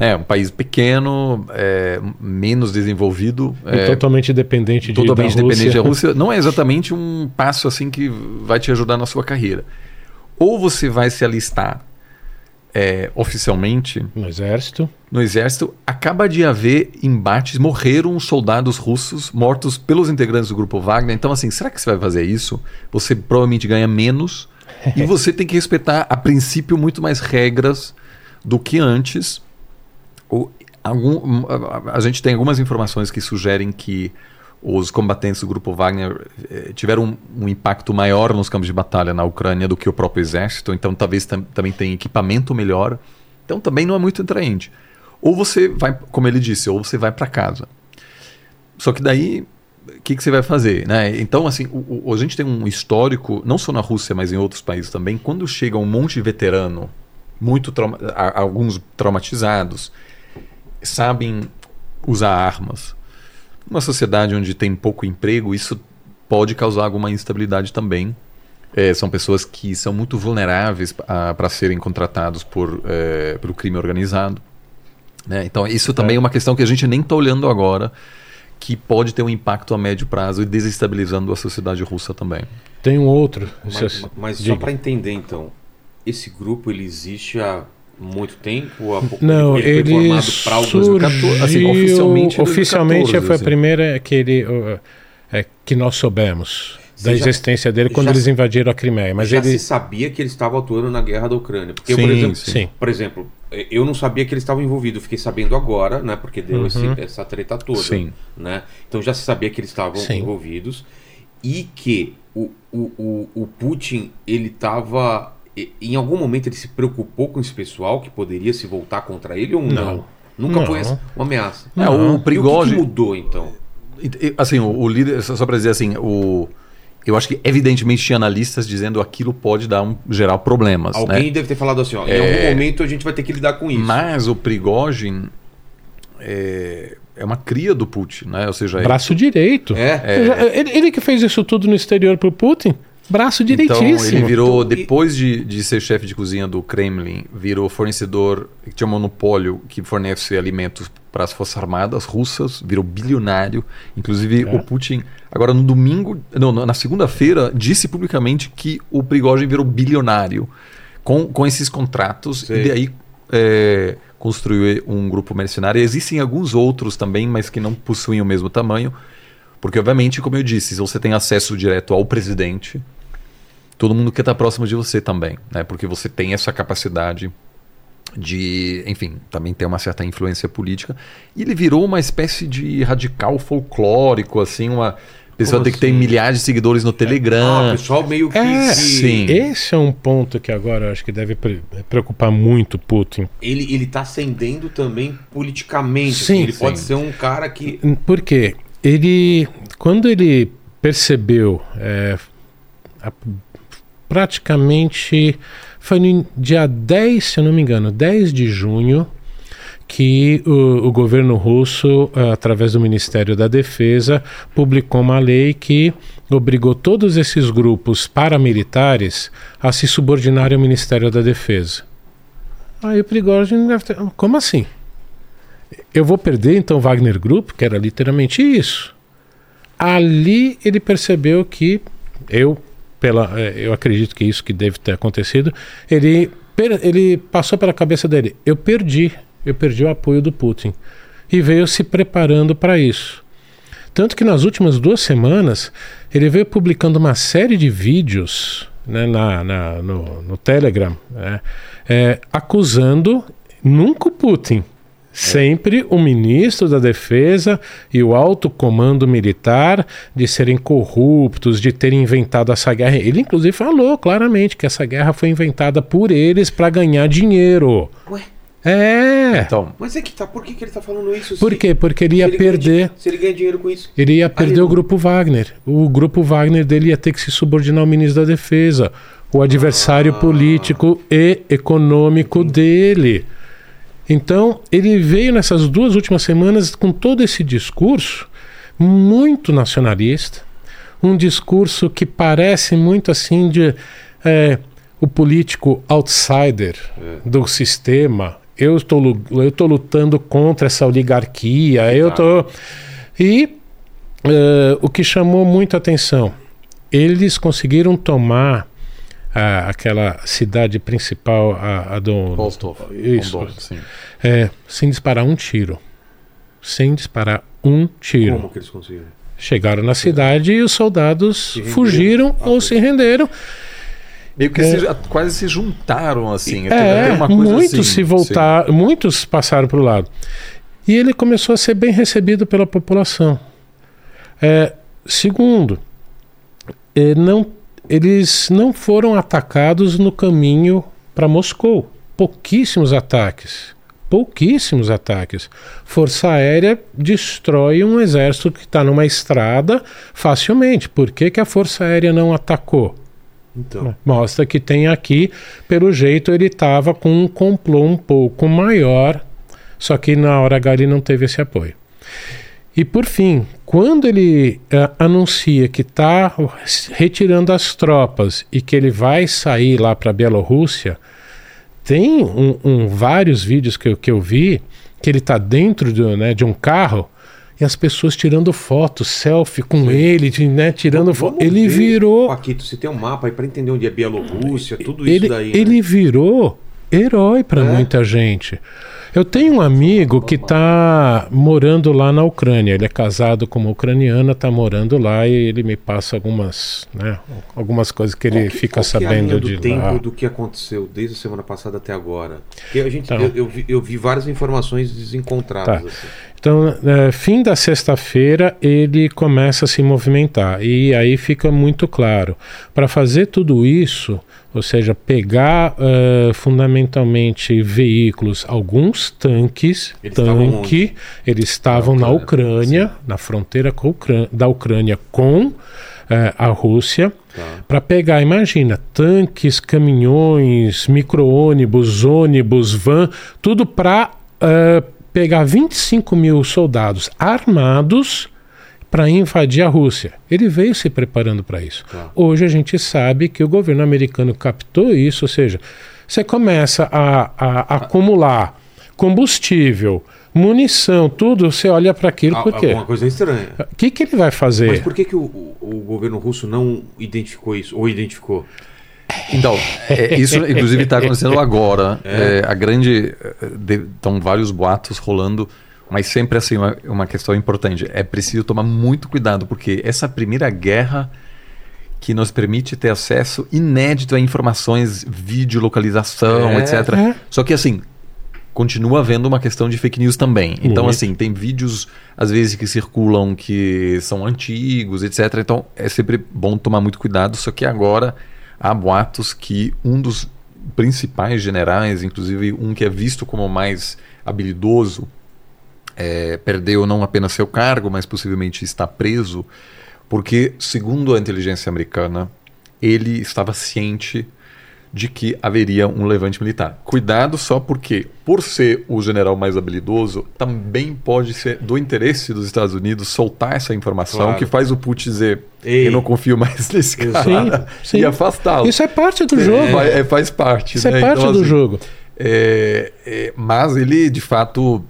né, um país pequeno, é, menos desenvolvido. E é, totalmente dependente, de, totalmente da dependente da Rússia. Não é exatamente um passo assim que vai te ajudar na sua carreira. Ou você vai se alistar é, oficialmente no exército. No exército, acaba de haver embates, morreram soldados russos mortos pelos integrantes do grupo Wagner. Então, assim, será que você vai fazer isso? Você provavelmente ganha menos e você tem que respeitar, a princípio, muito mais regras do que antes o, algum, a gente tem algumas informações que sugerem que os combatentes do grupo Wagner eh, tiveram um, um, impacto maior nos campos de batalha na Ucrânia do que o próprio exército, então talvez tam, também tenha equipamento melhor. Então também não é muito atraente. Ou você vai, como ele disse, ou você vai para casa. Só que daí, o que, que, você vai fazer? Né? Então, assim, o, o, a gente tem um histórico, não só na Rússia, mas em outros países também, quando chega um monte de veterano, muito trauma, alguns traumatizados, sabem usar armas. Numa sociedade onde tem pouco emprego, isso pode causar alguma instabilidade também. É, são pessoas que são muito vulneráveis para serem contratados por, é, pelo crime organizado. Né? Então, isso também é. é uma questão que a gente nem está olhando agora, que pode ter um impacto a médio prazo e desestabilizando a sociedade russa também. Tem um outro. Mas, mas só para entender, então, esse grupo ele existe há muito tempo? A, não, ele, ele foi formado para o assim, oficialmente. Oficialmente 2014, foi assim. a primeira que ele é, que nós soubemos da existência dele quando eles invadiram a Crimeia. Mas já ele... se sabia que ele estava atuando na guerra da Ucrânia. Porque, sim, por, exemplo, sim. por exemplo, eu não sabia que ele estava envolvido, fiquei sabendo agora, né? Porque deu uhum. esse, essa treta toda. Sim. Né? Então já se sabia que eles estavam envolvidos e que o, o, o, o Putin ele estava em algum momento ele se preocupou com esse pessoal que poderia se voltar contra ele ou não? não. Nunca não. foi uma ameaça. É, o Prigogine... o que, mudou então? Assim, o, o líder, só para dizer assim, o, eu acho que evidentemente tinha analistas dizendo aquilo pode dar um gerar problemas. Alguém né? deve ter falado assim, ó, em é... algum momento a gente vai ter que lidar com isso. Mas o Prigogine é, é uma cria do Putin, né? Ou seja, braço ele... direito. É. é. Ele, ele que fez isso tudo no exterior pro Putin. Braço direitíssimo. Então ele virou, depois de, de ser chefe de cozinha do Kremlin, virou fornecedor, que tinha um monopólio que fornece alimentos para as forças armadas russas, virou bilionário. Inclusive é. o Putin, agora no domingo, não, na segunda-feira, disse publicamente que o Prigozhin virou bilionário com, com esses contratos Sim. e daí é, construiu um grupo mercenário. Existem alguns outros também, mas que não possuem o mesmo tamanho. Porque, obviamente, como eu disse, se você tem acesso direto ao presidente, todo mundo quer estar próximo de você também, né? Porque você tem essa capacidade de, enfim, também ter uma certa influência política. E ele virou uma espécie de radical folclórico, assim, uma pessoa tem que ter assim? milhares de seguidores no Ah, Telegram. o pessoal meio que. É, sim. Esse é um ponto que agora eu acho que deve pre- preocupar muito Putin. Ele, ele tá ascendendo também politicamente. Sim, assim, ele sim. pode ser um cara que. Por quê? Ele, quando ele percebeu, é, a- praticamente foi no dia 10, se eu não me engano, 10 de junho, que o, o governo russo, eh, através do Ministério da Defesa, publicou uma lei que obrigou todos esses grupos paramilitares a se subordinarem ao Ministério da Defesa. Aí o Prigozhin deve ter... Como assim? Eu vou perder então o Wagner Group, que era literalmente isso. Ali ele percebeu que eu, pela, eh, eu acredito que isso que deve ter acontecido, ele, ele passou pela cabeça dele, eu perdi, eu perdi o apoio do Putin. E veio se preparando para isso. Tanto que nas últimas duas semanas ele veio publicando uma série de vídeos né, na, na- no, no Telegram, né, é, acusando nunca o Putin, sempre o ministro da Defesa e o alto comando militar de serem corruptos, de terem inventado essa guerra. Ele, inclusive, falou claramente que essa guerra foi inventada por eles para ganhar dinheiro. Ué, É. Então, mas é que tá. Por que, que ele tá falando isso? Por quê? Porque ele se ia ele ganha perder. di- Se ele ganha dinheiro com isso. Ele ia perder ele o grupo Wagner. O grupo Wagner dele ia ter que se subordinar ao ministro da Defesa, o adversário Ah. político e econômico dele. Então, ele veio nessas duas últimas semanas com todo esse discurso muito nacionalista, um discurso que parece muito assim de é, o político outsider do sistema. Eu estou eu estou lutando contra essa oligarquia. Eu tô e eh, o que chamou muito a atenção, eles conseguiram tomar ah, aquela cidade principal, a, a do Rostov. Isso. Rondônia, sim. é, sem disparar um tiro, sem disparar um tiro. Como que eles conseguiram? Chegaram na cidade e os soldados fugiram Ah, ou se renderam. Meio que É. se- quase se juntaram assim. É, Tem uma coisa muitos assim, se voltar, muitos passaram para o lado. E ele começou a ser bem recebido pela população. É, segundo, é, não, eles não foram atacados no caminho para Moscou. Pouquíssimos ataques. Pouquíssimos ataques. Força Aérea destrói um exército que está numa estrada facilmente. Por que, que a Força Aérea não atacou? Então. Mostra que tem aqui, pelo jeito, ele estava com um complô um pouco maior, só que na hora H ele não teve esse apoio. E por fim, quando ele eh, anuncia que está retirando as tropas e que ele vai sair lá para a Bielorrússia, tem um, um- vários vídeos que eu, que eu vi que ele está dentro do, né, de um carro e as pessoas tirando fotos, selfie com ele, de, né, tirando foto. Ele ver, virou Paquito, você tem um mapa aí pra entender onde é Bielorrússia, tudo isso ele, daí. né? ele virou herói para É? muita gente. Eu tenho um amigo que está morando lá na Ucrânia. Ele é casado com uma ucraniana, está morando lá e ele me passa algumas, né, algumas coisas que ele que- fica é sabendo de do tempo lá. do que aconteceu desde a semana passada até agora. Porque a gente, Então. eu, eu vi, eu vi várias informações desencontradas. Tá. assim. Então, é, fim da sexta-feira, ele começa a se movimentar. E aí fica muito claro. Para fazer tudo isso, ou seja, pegar eh, fundamentalmente veículos, alguns tanques, Eles estavam tanque, eles estavam na Na Ucrânia, Ucrânia, na fronteira Ucrânia- da Ucrânia com eh, a Rússia, Tá. para pegar, imagina, tanques, caminhões, micro-ônibus, ônibus, van, tudo para pegar 25 mil soldados armados para invadir a Rússia. Ele veio se preparando para isso. Tá. Hoje a gente sabe que o governo americano captou isso, ou seja, você começa a, a acumular combustível, munição, tudo, você olha para aquilo, Ah, por quê? Alguma coisa estranha. O que, que ele vai fazer? Mas por que, que o, o- o governo russo não identificou isso? Ou identificou? Então, é, isso inclusive está acontecendo agora. É, a grande. Estão vários boatos rolando, mas sempre assim, uma, uma questão importante. É preciso tomar muito cuidado, porque essa primeira guerra que nos permite ter acesso inédito a informações, vídeo, localização, É. etc. É. Só que assim, continua havendo uma questão de fake news também. Então, assim, tem vídeos, às vezes, que circulam que são antigos, etc. Então, é sempre bom tomar muito cuidado. Só que agora há boatos que um dos principais generais, inclusive um que é visto como mais habilidoso, é, perdeu não apenas seu cargo, mas possivelmente está preso, porque, segundo a inteligência americana, ele estava ciente de que haveria um levante militar. Cuidado só porque, por ser o general mais habilidoso, também pode ser do interesse dos Estados Unidos soltar essa informação Claro. que faz o Putin dizer Ei. eu não confio mais nesse cara Sim, sim. e afastá-lo. Isso é parte do É, jogo. é, faz parte. Isso né? é parte Então, do assim, jogo. é, é, mas ele, de fato,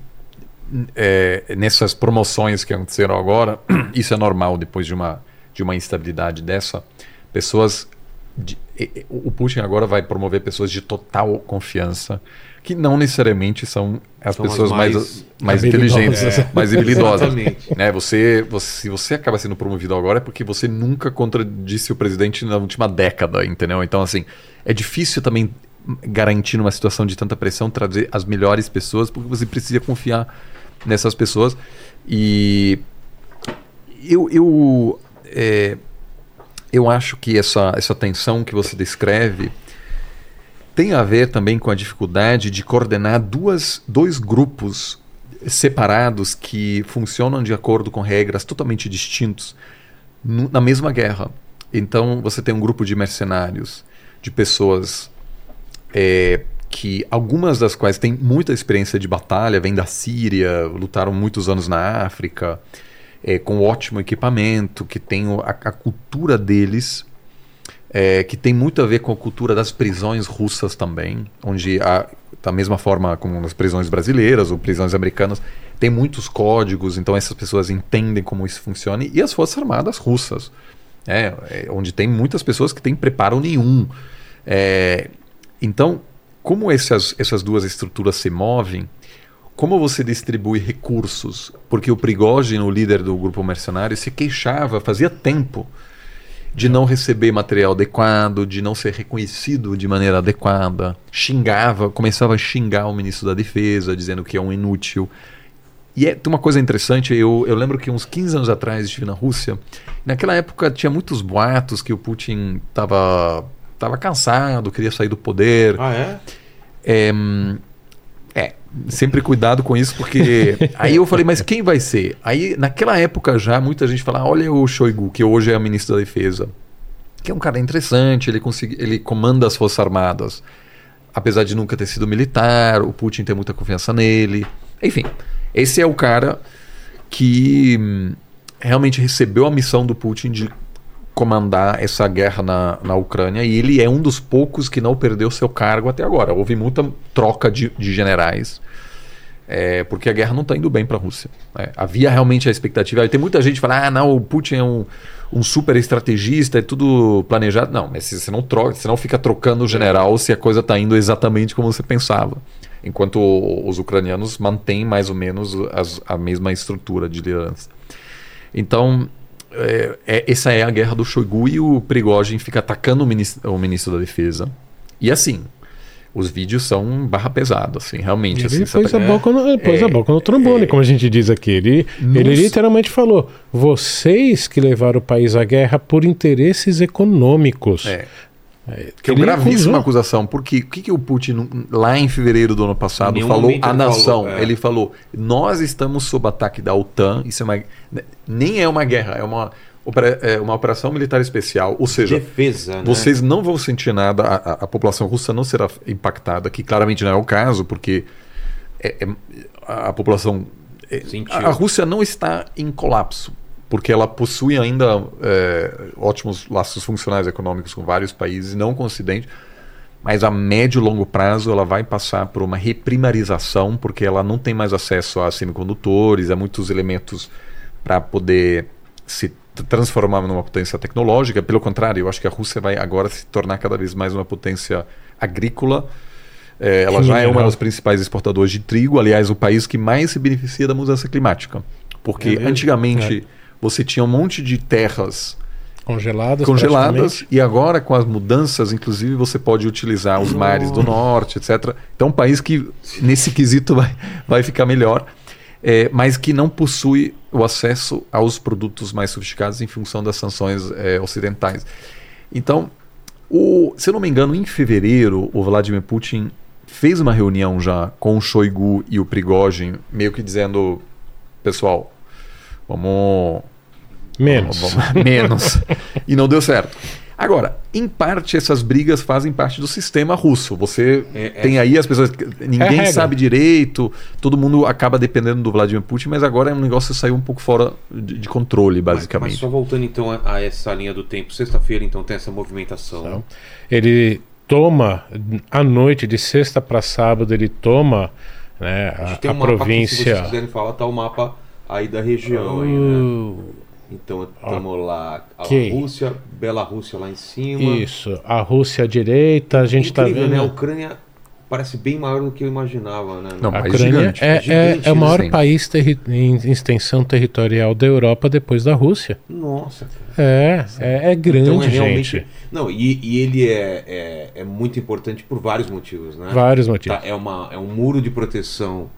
é, nessas promoções que aconteceram agora, isso é normal depois de uma, de uma instabilidade dessa. Pessoas. De- o Putin agora vai promover pessoas de total confiança, que não necessariamente são as São as pessoas mais, mais mais, habilidosas. inteligentes, É. mais habilidosas. Exatamente. Né? Você, você, se você acaba sendo promovido agora é porque você nunca contradisse o presidente na última década, entendeu? Então, assim, é difícil também garantir numa situação de tanta pressão trazer as melhores pessoas, porque você precisa confiar nessas pessoas. E eu, eu, é, eu acho que essa, essa tensão que você descreve tem a ver também com a dificuldade de coordenar duas, dois grupos separados que funcionam de acordo com regras totalmente distintos na mesma guerra. Então você tem um grupo de mercenários, de pessoas é, que algumas das quais têm muita experiência de batalha, vêm da Síria, lutaram muitos anos na África, é, com ótimo equipamento, que tem a, a cultura deles, é, que tem muito a ver com a cultura das prisões russas também, onde a, da mesma forma como nas prisões brasileiras ou prisões americanas, tem muitos códigos, então essas pessoas entendem como isso funciona, e as Forças Armadas russas, é, é, onde tem muitas pessoas que têm preparo nenhum. É, então, como essas, essas duas estruturas se movem, como você distribui recursos? Porque o Prigozhin, o líder do grupo mercenário, se queixava fazia tempo de não receber material adequado, de não ser reconhecido de maneira adequada, xingava, começava a xingar o ministro da Defesa, dizendo que é um inútil. E é, tem uma coisa interessante, eu, eu lembro que uns 15 anos atrás estive na Rússia, naquela época tinha muitos boatos que o Putin estava tava cansado, queria sair do poder. Ah, é? É, hum, é, sempre cuidado com isso, porque. aí eu falei, mas quem vai ser? Aí, naquela época já, muita gente falava: olha o Shoigu, que hoje é ministro da Defesa, que é um cara interessante, ele, consegui, ele comanda as Forças Armadas. Apesar de nunca ter sido militar, o Putin tem muita confiança nele. Enfim, esse é o cara que hum, realmente recebeu a missão do Putin de comandar essa guerra na, na Ucrânia e ele é um dos poucos que não perdeu seu cargo até agora. Houve muita troca de, de generais, é, porque a guerra não está indo bem para a Rússia. né? Havia realmente a expectativa. Tem muita gente que fala: ah, não, o Putin é um, um super estrategista, é tudo planejado. Não, mas você não troca, você não fica trocando o general se a coisa está indo exatamente como você pensava. Enquanto os ucranianos mantêm mais ou menos as- a mesma estrutura de liderança. Então, é, é- essa é a guerra do Shoigu e o Prigozhin fica atacando o ministro, o ministro da Defesa. E assim, os vídeos são barra pesada, assim, realmente. Ele assim, pôs, a boca no, ele pôs É, a boca no trombone, como a gente diz aqui. Ele, ele Nos- literalmente falou: vocês que levaram o país à guerra por interesses econômicos. É. É, Que é uma gravíssima acusou. acusação, porque o que, que o Putin, lá em fevereiro do ano passado, nenhum falou à nação? falou, é. Ele falou: nós estamos sob ataque da OTAN, isso é uma, nem é uma guerra, é uma, é uma operação militar especial, ou seja, Defesa, né? Vocês não vão sentir nada, a, a- a população russa não será impactada, que claramente não é o caso, porque é- é- a, a população. é- a Rússia não está em colapso, porque ela possui ainda é, ótimos laços funcionais econômicos com vários países, não com o Ocidente, mas a médio e longo prazo ela vai passar por uma reprimarização, porque ela não tem mais acesso a semicondutores, a muitos elementos para poder se transformar numa potência tecnológica. Pelo contrário, eu acho que a Rússia vai agora se tornar cada vez mais uma potência agrícola. É, ela Em já é uma das principais exportadoras de trigo, aliás, o país que mais se beneficia da mudança climática. Porque É antigamente você tinha um monte de terras Congeladas. congeladas e agora com as mudanças, inclusive você pode utilizar os mares do norte, etc. Então um país que nesse quesito vai, vai ficar melhor, é, mas que não possui o acesso aos produtos mais sofisticados em função das sanções é, ocidentais. Então, o, se eu não me engano, em fevereiro o Vladimir Putin fez uma reunião já com o Shoigu e o Prigozhin, meio que dizendo, pessoal, vamos Menos. Menos. e não deu certo. Agora, em parte, essas brigas fazem parte do sistema russo. Você É, é. tem aí as pessoas. que- Ninguém regra. sabe direito, todo mundo acaba dependendo do Vladimir Putin, mas agora é um negócio que saiu um pouco fora de, de controle, Mas, basicamente. mas só voltando então a, a essa linha do tempo, sexta-feira então tem essa movimentação. Então, Ele toma, à noite, de sexta para sábado, ele toma né, A a, gente tem a um mapa aqui, se província. vocês quiserem falar, tá o mapa aí da região. Aí, né? Então estamos lá, a Ok. Rússia, lá em cima. Isso, a Rússia à direita, a gente está Incrível, vendo. né? A Ucrânia parece bem maior do que eu imaginava, né? Não, A Ucrânia gigante. é, É é, gigante, é o né? maior Sim. país terri- em extensão territorial da Europa depois da Rússia. Nossa, cara. É, é, é grande, Então é realmente. gente. Não, e, e ele é, é, é muito importante por vários motivos, né? Vários motivos. Tá, é, uma, é um muro de proteção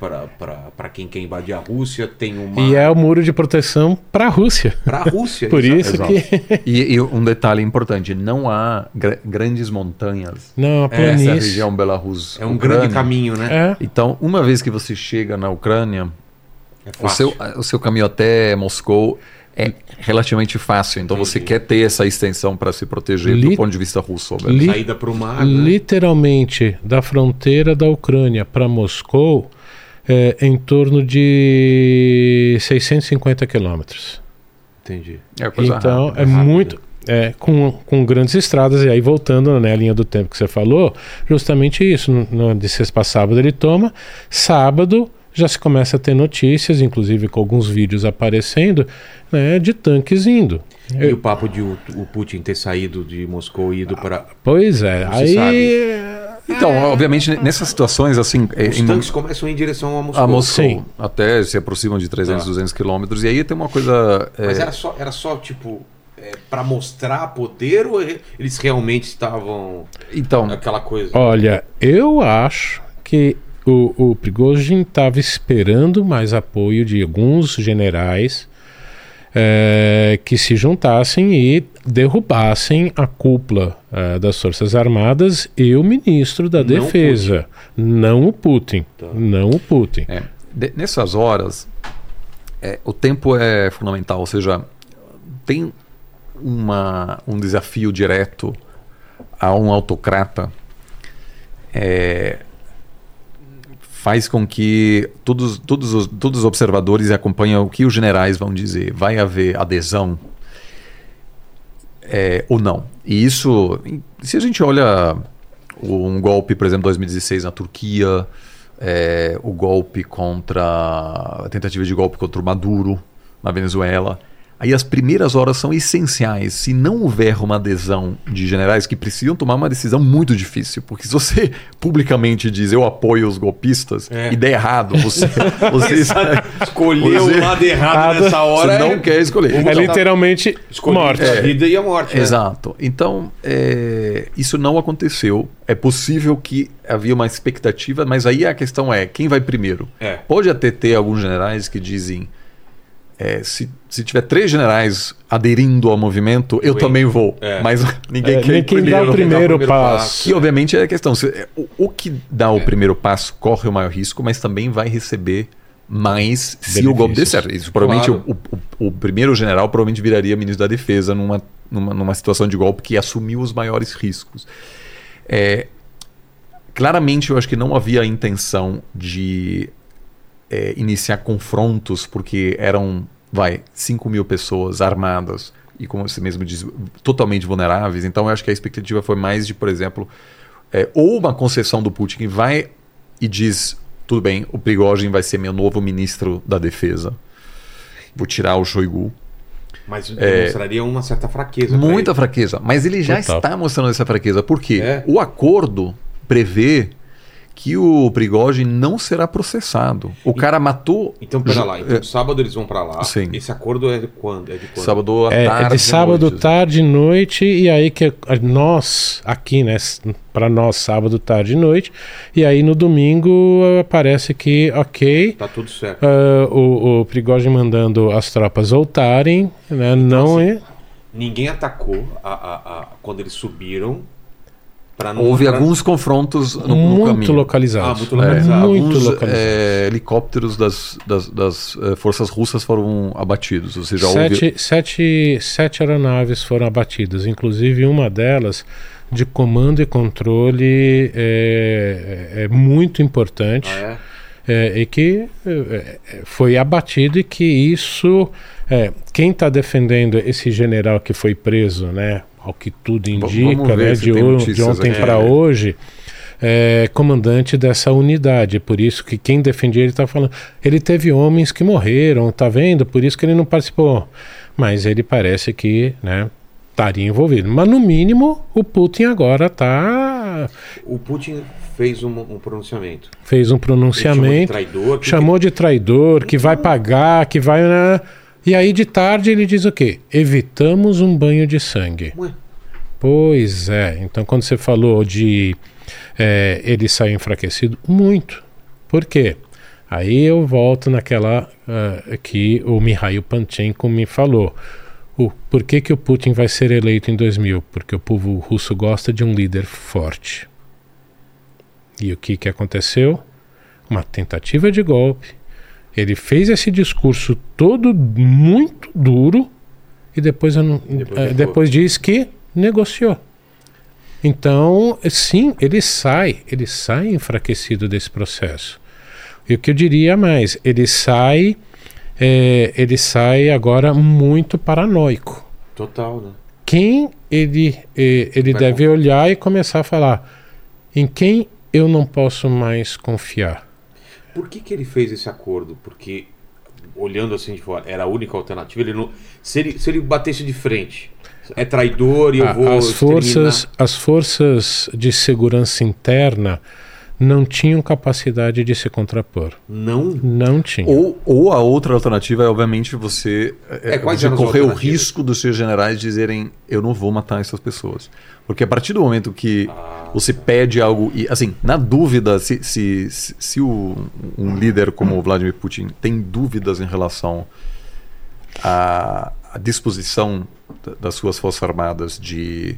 para quem quer invadir a Rússia, tem uma. E é o muro de proteção para a Rússia. Para a Rússia. Por exato. isso Exato. que. E, e um detalhe importante: não há gra- grandes montanhas Não, É, essa nessa região Belarus. É um Ucrânia. grande caminho, né? É, Então, uma vez que você chega na Ucrânia, É O seu, o seu caminho até Moscou é relativamente fácil. Então você Entendi. quer ter essa extensão para se proteger Li- do ponto de vista russo. Li- Saída para o mar. né? literalmente da fronteira da Ucrânia para Moscou é, em torno de 650 quilômetros. Entendi. É coisa Então rápida. é rápida. muito. É, com, com grandes estradas, e aí voltando né, à linha do tempo que você falou, justamente isso. No, no- de sexta para sábado ele toma, sábado já se começa a ter notícias, inclusive com alguns vídeos aparecendo, né, de tanques indo. E Eu- o papo de o, o Putin ter saído de Moscou e ido para. pois é, aí. Então, obviamente, nessas situações, assim, é, Os em- tanques começam em direção a Moscou. a Moscou Sim. até se aproximam de 300, Tá. 200 quilômetros. E aí tem uma coisa. é, Mas era só, era só tipo, para mostrar poder ou eles realmente estavam. Então, Aquela coisa. Olha, eu acho que o, o Prigozhin estava esperando mais apoio de alguns generais eh, que se juntassem e derrubassem a cúpula eh, das Forças Armadas e o ministro da Não Defesa. Não o Putin. Tá. Não o Putin. É, de- nessas horas, é, o tempo é fundamental, ou seja, tem uma, um desafio direto a um autocrata, é, faz com que todos, todos, os, todos os observadores acompanham o que os generais vão dizer. Vai haver adesão é, ou não. E isso, se a gente olha um golpe, por exemplo, 2016 na Turquia, é, o golpe contra a tentativa de golpe contra o Maduro na Venezuela. Aí as primeiras horas são essenciais. Se não houver uma adesão de generais que precisam tomar uma decisão muito difícil, porque se você publicamente diz eu apoio os golpistas É. e der errado, você, você, Escolheu Você- o lado errado nessa hora. você não é- quer escolher. É literalmente Escolher morte. a vida e a morte. né? Exato. Então, é, isso não aconteceu. É possível que havia uma expectativa, mas aí a questão é quem vai primeiro. É. Pode até ter alguns generais que dizem é, se, se tiver três generais aderindo ao movimento, eu, Eu também vou. É. Mas ninguém É, quer ir quem dá primeiro. o primeiro primeiro passo. Que obviamente é a questão. Se- é, o, o que dá É. o primeiro passo corre o maior risco, mas também vai receber mais se o golpe der Benefícios. certo. Isso, provavelmente Claro. o, o- o primeiro general provavelmente viraria ministro da defesa numa, numa, numa situação de golpe que assumiu os maiores riscos. É, claramente eu acho que não havia a intenção de é, iniciar confrontos porque eram, vai, 5 mil pessoas armadas e como você mesmo diz, totalmente vulneráveis. Então eu acho que a expectativa foi mais de, por exemplo, é, ou uma concessão do Putin que vai e diz, tudo bem, o Prigozhin vai ser meu novo ministro da defesa. Vou tirar o Shoigu. Mas demonstraria uma certa fraqueza. Muita ele. fraqueza. Mas ele já Total. está mostrando essa fraqueza. Por quê? É. O acordo prevê que o Prigogine não será processado. O cara matou. Então, pera lá. Então, é, sábado eles vão pra lá. Sim. Esse acordo é de quando? É de quando? sábado à É, é tarde. de sábado, noite. tarde e noite, e aí que nós, aqui, né, para nós, sábado, tarde e noite, e aí no domingo parece que, ok, Tá tudo certo. ah, o, o Prigogine mandando as tropas voltarem, né, não assim, é... Ninguém atacou a, a- a- quando eles subiram. Não, Houve pra- alguns confrontos no, no muito caminho. localizados. Ah, muito É, localizado. muito alguns localizado. é, helicópteros das, das, das, eh, forças russas foram abatidos. Ou seja, houve Sete, sete, sete aeronaves foram abatidas, inclusive uma delas de comando e controle é, é muito importante. Ah, É, e que é, é, foi abatido e que isso é, quem está defendendo esse general que foi preso, né, ao que tudo indica, né, de, de ontem para hoje, é comandante dessa unidade. Por isso que quem defendia ele está falando, ele teve homens que morreram, tá vendo? Por isso que ele não participou. Mas ele parece que, né, estaria envolvido. Mas no mínimo o Putin agora tá O Putin fez um, um pronunciamento. fez um Ele chamou de pronunciamento. traidor. porque- chamou de traidor, que vai pagar, que vai. Né? E aí de tarde ele diz o quê? Evitamos um banho de sangue. Ué, Pois é. Então quando você falou de é, ele sair enfraquecido, muito. Por quê? Aí eu volto naquela ah, que o Mikhail Panchenko me falou. O, por que, que o Putin vai ser eleito em 2000? Porque o povo russo gosta de um líder forte. E o que, que aconteceu? Uma tentativa de golpe. Ele fez esse discurso todo muito duro e depois, não- Depois ficou. depois diz que negociou. Então, sim, ele sai, ele sai enfraquecido desse processo. E o que eu diria mais, ele sai, eh, ele sai agora muito paranoico total, né? quem ele, eh, ele Vai deve olhar e começar a falar em quem eu não posso mais confiar. Por que, que ele fez esse acordo? Porque, olhando assim de fora, era a única alternativa. Ele não, se, ele, se ele batesse de frente, é traidor e eu A- vou. as, forças, as forças de segurança interna não tinham capacidade de se contrapor. Não. Não tinham. Ou, ou a outra alternativa é, obviamente, você, é, É, você correr o risco dos seus generais dizerem eu não vou matar essas pessoas. Porque a partir do momento que Ah. você pede algo e, assim, na dúvida, se, se, se, se o, um líder como o Vladimir Putin tem dúvidas em relação à, à disposição da- das suas forças armadas de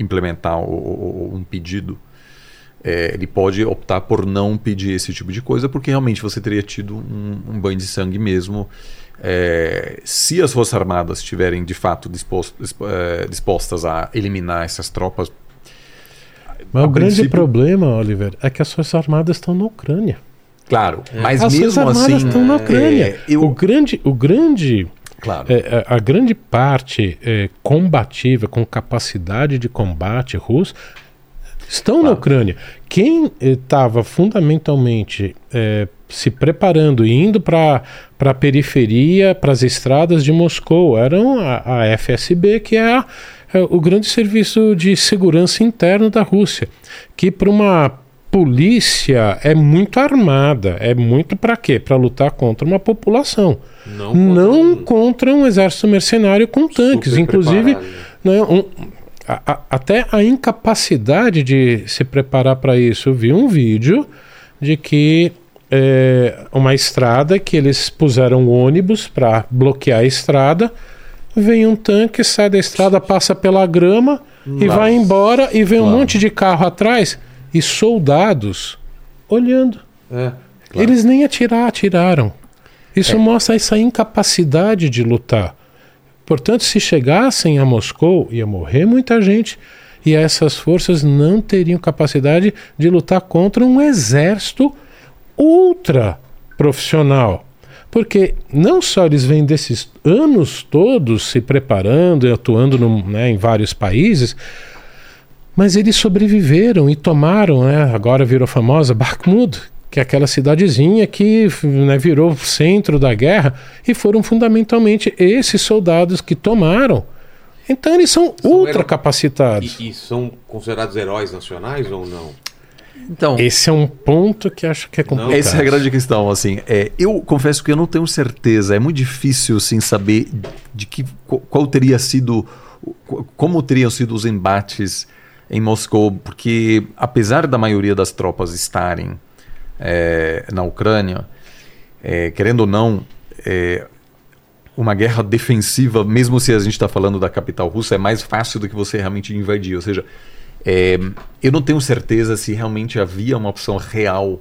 implementar o- um pedido, é, ele pode optar por não pedir esse tipo de coisa, porque realmente você teria tido um, um banho de sangue mesmo. É, se as Forças Armadas estiverem de fato disposto- disp- é, dispostas a eliminar essas tropas. Mas o grande princípio- problema, Oliver, é que as forças armadas estão na Ucrânia. Claro, mas as mesmo forças armadas assim. estão na Ucrânia. é, eu- O grande, o grande claro. É, a, a grande parte é, combativa, com capacidade de combate russo, estão na Claro. Ucrânia. Quem estava fundamentalmente é, se preparando e indo para a periferia, para as estradas de Moscou, eram a, a FSB, que é, a- é o grande serviço de segurança interno da Rússia, que para uma polícia é muito armada, é muito para quê? Para lutar contra uma população Não. não contra um contra um exército mercenário com tanques. super Inclusive, né, um- a- a- até a incapacidade de se preparar para isso. Eu vi um vídeo de que é, uma estrada que eles puseram ônibus para bloquear a estrada. Vem um tanque, sai da estrada, passa pela grama e Nossa. vai embora e vem um Claro. monte de carro atrás e soldados olhando. É. Claro. Eles nem atirar, atiraram. Isso mostra essa incapacidade de lutar. Portanto, se chegassem a Moscou, ia morrer muita gente e essas forças não teriam capacidade de lutar contra um exército ultra profissional. Porque não só eles vêm desses anos todos se preparando e atuando no- né, em vários países, mas eles sobreviveram e tomaram, né, agora virou famosa Bakhmut, que é aquela cidadezinha que né, virou centro da guerra, e foram fundamentalmente esses soldados que tomaram. Então eles são, São ultra capacitados. E, e são considerados heróis nacionais ou não? Então, Esse é um ponto que acho que é complicado. Essa é a grande questão, assim. É, eu confesso que eu não tenho certeza. É muito difícil, assim, saber de que qual, teria sido, como teriam sido os embates em Moscou, porque apesar da maioria das tropas estarem é, na Ucrânia, é, querendo ou não, é, uma guerra defensiva, mesmo se a gente está falando da capital russa, é mais fácil do que você realmente invadir. Ou seja, é, eu não tenho certeza se realmente havia uma opção real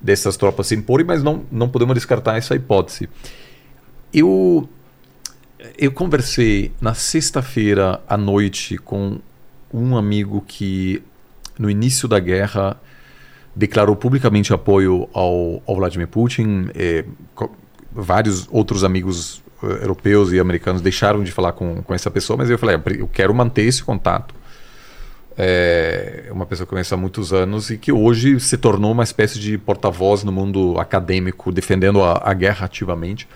dessas tropas se imporem, mas não, não podemos descartar essa hipótese. Eu, eu conversei na sexta-feira à noite com um amigo que, no início da guerra, declarou publicamente apoio ao, ao Vladimir Putin. eh, vários outros amigos eh, europeus e americanos deixaram de falar com, com essa pessoa, mas eu falei, "Ah, eu quero manter esse contato. É uma pessoa que eu conheço há muitos anos e que hoje se tornou uma espécie de porta-voz no mundo acadêmico, defendendo a, a guerra ativamente.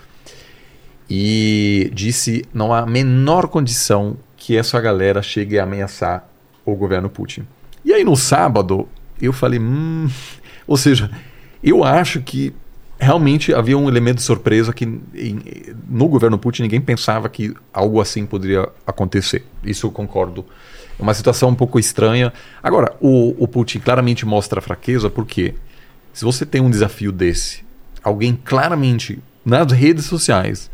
E disse não há a menor condição que essa galera chegue a ameaçar o governo Putin. E aí no sábado eu falei, hum, ou seja, eu acho que realmente havia um elemento de surpresa que em- no governo Putin ninguém pensava que algo assim poderia acontecer. Isso eu concordo. É uma situação um pouco estranha. Agora, o, o Putin claramente mostra fraqueza porque se você tem um desafio desse, alguém claramente nas redes sociais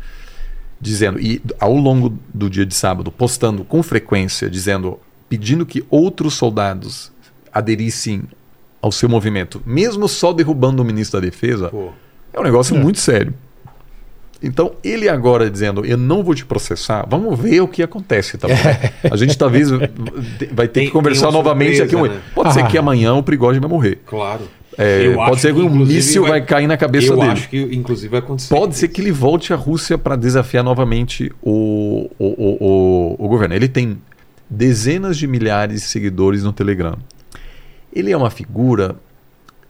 dizendo e ao longo do dia de sábado postando com frequência dizendo pedindo que outros soldados aderissem ao seu movimento, mesmo só derrubando o ministro da Defesa, Pô. é um negócio muito sério. Então, ele agora dizendo, eu não vou te processar, vamos ver o que acontece, tá bom? A gente talvez vai ter Tem- que conversar novamente aqui. surpresa, um- né? Pode ser Ah. que amanhã o Prigogine vai morrer. Claro. É, Eu pode ser que um míssil vai... cair na cabeça eu dele. acho que, inclusive, vai acontecer. Pode ser que ele volte à Rússia para desafiar novamente o, o, o, o, o governo. Ele tem dezenas de milhares de seguidores no Telegram. Ele é uma figura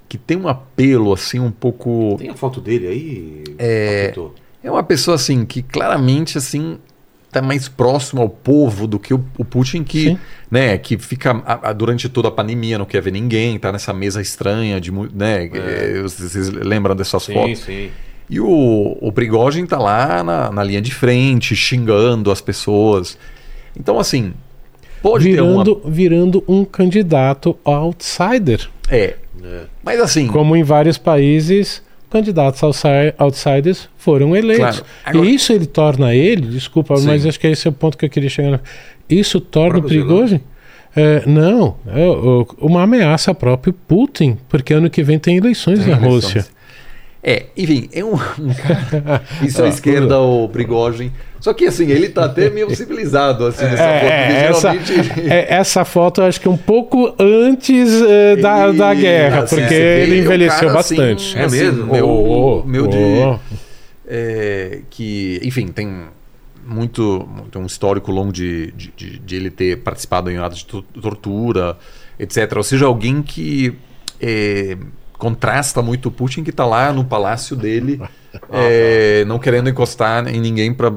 que tem um apelo assim um pouco Tem a foto dele aí? É. É uma pessoa assim que claramente assim está mais próximo ao povo do que o, o Putin que Sim. né que fica a- a- durante toda a pandemia não quer ver ninguém tá nessa mesa estranha de né É. vocês vocês lembram dessas Sim, fotos sim. e o, o Prigogine tá lá na, na linha de frente, xingando as pessoas. Então, assim, pode virando, ter uma. virando um candidato outsider. É. É. Mas assim, Como em vários países, candidatos outside- outsiders foram eleitos. Claro. Agora- E isso ele torna ele, desculpa, Sim. mas acho que esse é o ponto que eu queria chegar. Isso torna o próprio Prigozhin é, não, é, uma ameaça ao próprio Putin, porque ano que vem tem eleições Tem na eleições. Rússia. É, enfim, é um, um cara. Isso à Ah, esquerda, o Prigogine. Só que assim, ele tá até meio civilizado, assim, nessa foto. É, porque essa, geralmente- é, essa foto eu acho que é um pouco antes é, da, da Ele- guerra, assim, porque ele é envelheceu cara, assim, bastante. É mesmo? Meu, Oh, meu de. oh. é, que, enfim, tem muito, tem um histórico longo de, de, de- de ele ter participado em atos de to- tortura, etc. Ou seja, alguém que é, contrasta muito o Putin, que está lá no palácio dele, é, não querendo encostar em ninguém para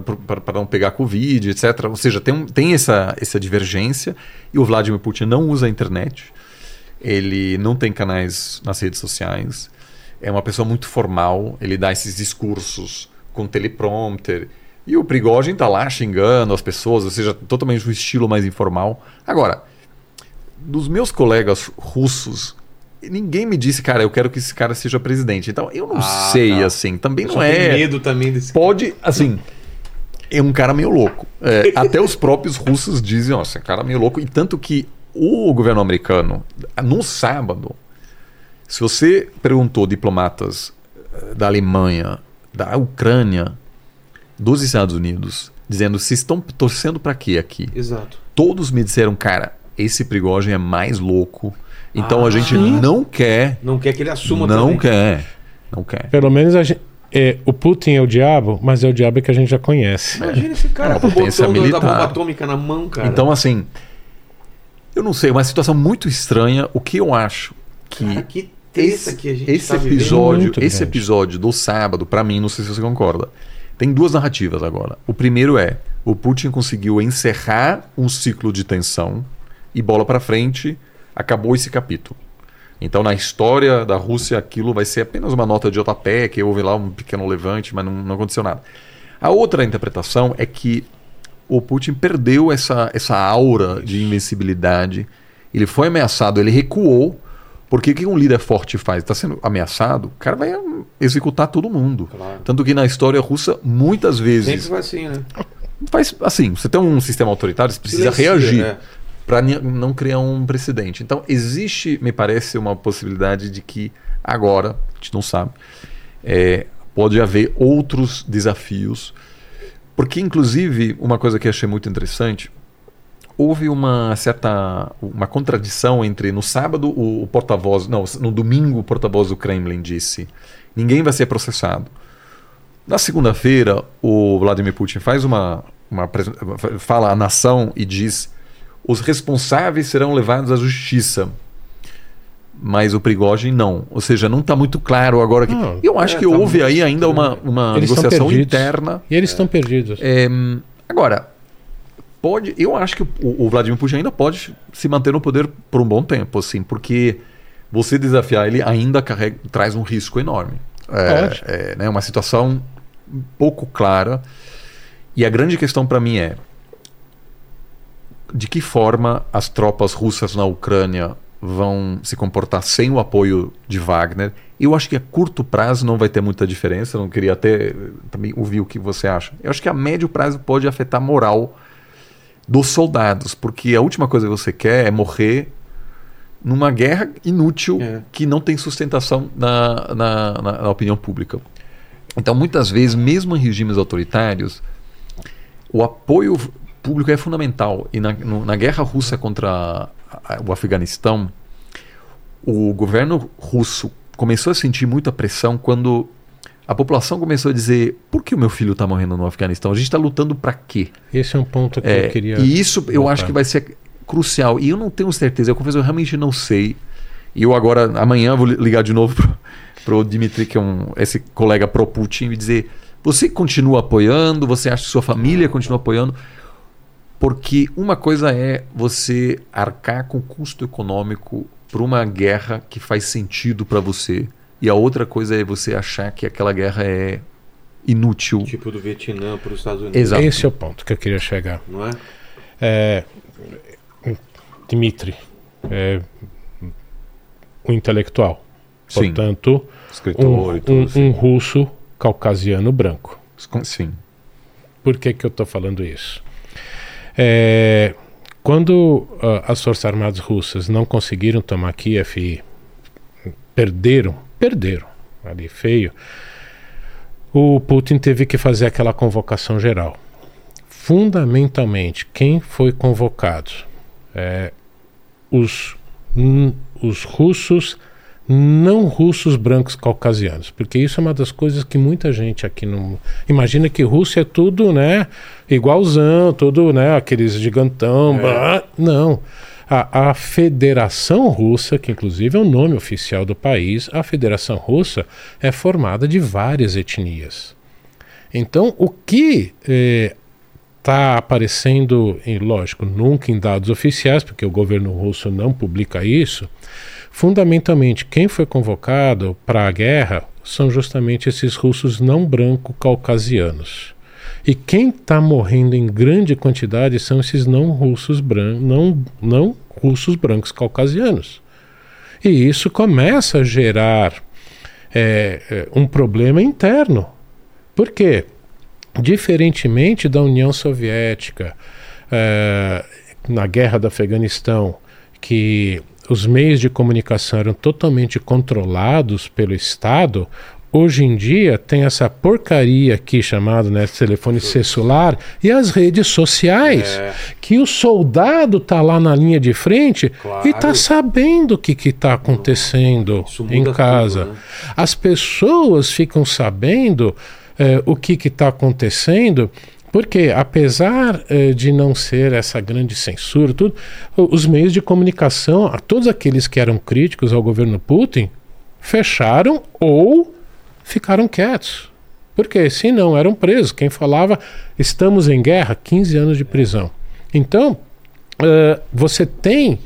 não pegar Covid, etc. Ou seja, tem, tem essa, essa divergência e o Vladimir Putin não usa a internet. Ele não tem canais nas redes sociais. É uma pessoa muito formal. Ele dá esses discursos com teleprompter. E o Prigogine tá lá xingando as pessoas, ou seja, totalmente um estilo mais informal. Agora, dos meus colegas russos, ninguém me disse, cara, eu quero que esse cara seja presidente. Então, eu não Ah, sei, tá. assim. Também Eu não é. medo também desse Pode, assim. É um cara meio louco. É, até os próprios russos dizem, ó, esse cara é meio louco. E tanto que o governo americano, no sábado, se você perguntou diplomatas eh, da Alemanha, da Ucrânia, dos Estados Unidos, dizendo se estão torcendo para quê aqui? Exato. Todos me disseram, cara, esse Prigogine é mais louco. Então Ah, a gente sim. não quer, Não quer que ele assuma não também. quer, não quer. Pelo menos a gente, é, o Putin é o diabo, mas é o diabo que a gente já conhece. Imagina esse cara É com o potência botão da- bomba atômica na mão, cara. Então, assim, eu não sei, uma situação muito estranha. O que eu acho que Cara, que treta que a gente esse tá episódio, Muito esse episódio do sábado, pra mim, não sei se você concorda, tem duas narrativas agora. O primeiro é o Putin conseguiu encerrar um ciclo de tensão e bola pra frente, acabou esse capítulo. Então, na história da Rússia, aquilo vai ser apenas uma nota de rodapé, que houve lá um pequeno levante, mas não, não aconteceu nada. A outra interpretação é que o Putin perdeu essa, essa aura de invencibilidade. Ele foi ameaçado, ele recuou. Porque o que um líder forte faz? Está sendo ameaçado, o cara vai executar todo mundo. Claro. Tanto que na história russa, muitas vezes. Sempre vai assim, né? Faz, assim, você tem um sistema autoritário, você precisa Silencia, reagir né? Para não criar um precedente. Então, existe, me parece, uma possibilidade de que agora, a gente não sabe, é, pode haver outros desafios. Porque, inclusive, uma coisa que achei muito interessante, houve uma certa uma contradição entre no sábado o, o porta-voz, não, no domingo o porta-voz do Kremlin disse: ninguém vai ser processado. Na segunda-feira, o Vladimir Putin faz uma, uma fala à nação e diz: os responsáveis serão levados à justiça. Mas o Prigozhin não. Ou seja, não está muito claro agora. Que... Não. Eu acho É, que tá houve muito aí ainda uma, uma Eles negociação interna. E eles estão perdidos. É, agora, pode, eu acho que o, o Vladimir Putin ainda pode se manter no poder por um bom tempo, assim, porque você desafiar ele ainda carrega, traz um risco enorme. É, é, né, uma situação pouco clara. E a grande questão para mim é de que forma as tropas russas na Ucrânia vão se comportar sem o apoio de Wagner. Eu acho que a curto prazo não vai ter muita diferença. Não queria até também ouvir o que você acha. Eu acho que a médio prazo pode afetar a moral dos soldados, porque a última coisa que você quer é morrer numa guerra inútil É. que não tem sustentação na, na, na- na opinião pública. Então, muitas vezes, mesmo em regimes autoritários, o apoio público é fundamental. E na, no- na guerra russa contra a- o Afeganistão, o governo russo começou a sentir muita pressão quando a população começou a dizer: por que o meu filho está morrendo no Afeganistão? A gente está lutando para quê? Esse é um ponto que É, eu queria. E isso eu acho que vai ser crucial. E eu não tenho certeza, eu confesso, eu realmente não sei. E eu agora, amanhã, vou li- ligar de novo para o Dmitry, que é um, esse colega pro-Putin, e dizer: você continua apoiando? Você acha que sua família continua apoiando? Porque uma coisa é você arcar com custo econômico para uma guerra que faz sentido para você. E a outra coisa é você achar que aquela guerra é inútil. Tipo do Vietnã para os Estados Unidos. Exato. Esse é o ponto que eu queria chegar. Não é? É, Dmitry, é, um intelectual. Sim. Portanto, Escritor um, e tudo um- assim. um russo caucasiano branco. Sim. Por que, que eu estou falando isso? É, quando ah, as Forças Armadas russas não conseguiram tomar Kiev e perderam, perderam ali feio, o Putin teve que fazer aquela convocação geral. Fundamentalmente, quem foi convocado? É, os, os russos não russos brancos caucasianos, porque isso é uma das coisas que muita gente aqui não imagina que Rússia é tudo, né, igualzão, tudo, né, aqueles gigantão, blá. não. A, a Federação Russa, que inclusive é o nome oficial do país, a Federação Russa é formada de várias etnias. Então, o que está aparecendo, e lógico, nunca em dados oficiais, porque o governo russo não publica isso, fundamentalmente quem foi convocado para a guerra são justamente esses russos não branco-caucasianos. E quem está morrendo em grande quantidade são esses não russos brancos, não, não russos brancos caucasianos. E isso começa a gerar é, é, um problema interno. Por quê? Diferentemente da União Soviética, é, na guerra do Afeganistão, que os meios de comunicação eram totalmente controlados pelo Estado, hoje em dia tem essa porcaria aqui chamada né, telefone celular e as redes sociais, É. que o soldado tá lá na linha de frente Claro. e tá sabendo o que que tá acontecendo em tudo, casa. né? As pessoas ficam sabendo eh, o que está acontecendo, porque apesar eh, de não ser essa grande censura, tudo, os meios de comunicação, a todos aqueles que eram críticos ao governo Putin, fecharam ou ficaram quietos. Porque se não eram presos, quem falava estamos em guerra, 15 anos de prisão. Então, eh, você tem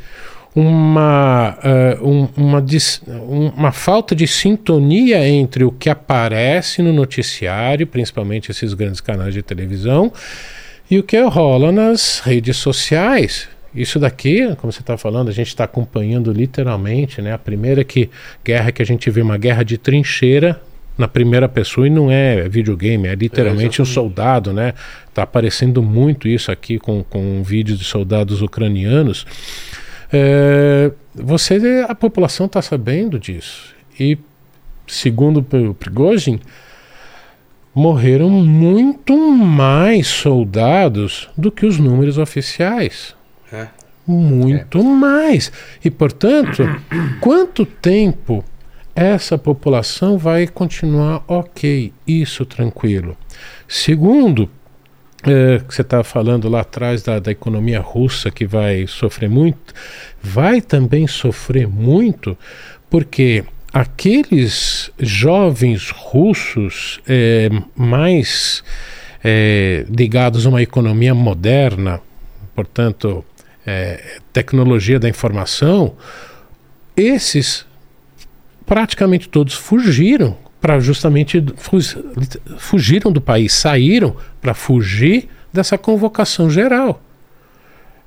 uma, uh, um, uma, uma falta de sintonia entre o que aparece no noticiário, principalmente esses grandes canais de televisão, e o que rola nas redes sociais. Isso daqui, como você está falando, a gente está acompanhando literalmente, né? A primeira que, guerra que a gente vê, uma guerra de trincheira na primeira pessoa e não é videogame, é literalmente é, um soldado, né? Tá aparecendo muito isso aqui com, com vídeos de soldados ucranianos. É, você, a população está sabendo disso. E, segundo o Prigozhin, morreram muito mais soldados do que os números oficiais. É. Muito é. mais. E, portanto, quanto tempo essa população vai continuar ok, isso tranquilo? Segundo, é, que você estava falando lá atrás da, da economia russa que vai sofrer muito, vai também sofrer muito porque aqueles jovens russos é, mais é, ligados a uma economia moderna, portanto, é, tecnologia da informação, esses praticamente todos fugiram para justamente fugiram do país, saíram para fugir dessa convocação geral.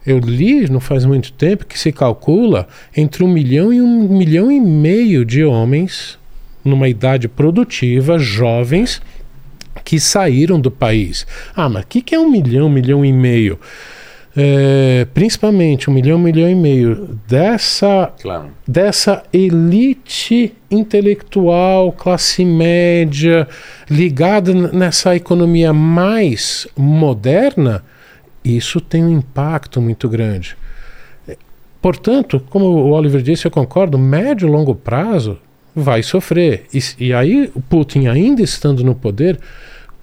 Eu li não faz muito tempo que se calcula entre um milhão e um milhão e meio de homens numa idade produtiva, jovens, que saíram do país. Ah, mas o que, que é um milhão, um milhão e meio? É, principalmente um milhão, um milhão e meio dessa, claro. dessa elite intelectual, classe média, ligada nessa economia mais moderna, isso tem um impacto muito grande. Portanto, como o Oliver disse, eu concordo, médio e longo prazo vai sofrer. E, e aí, o Putin ainda estando no poder,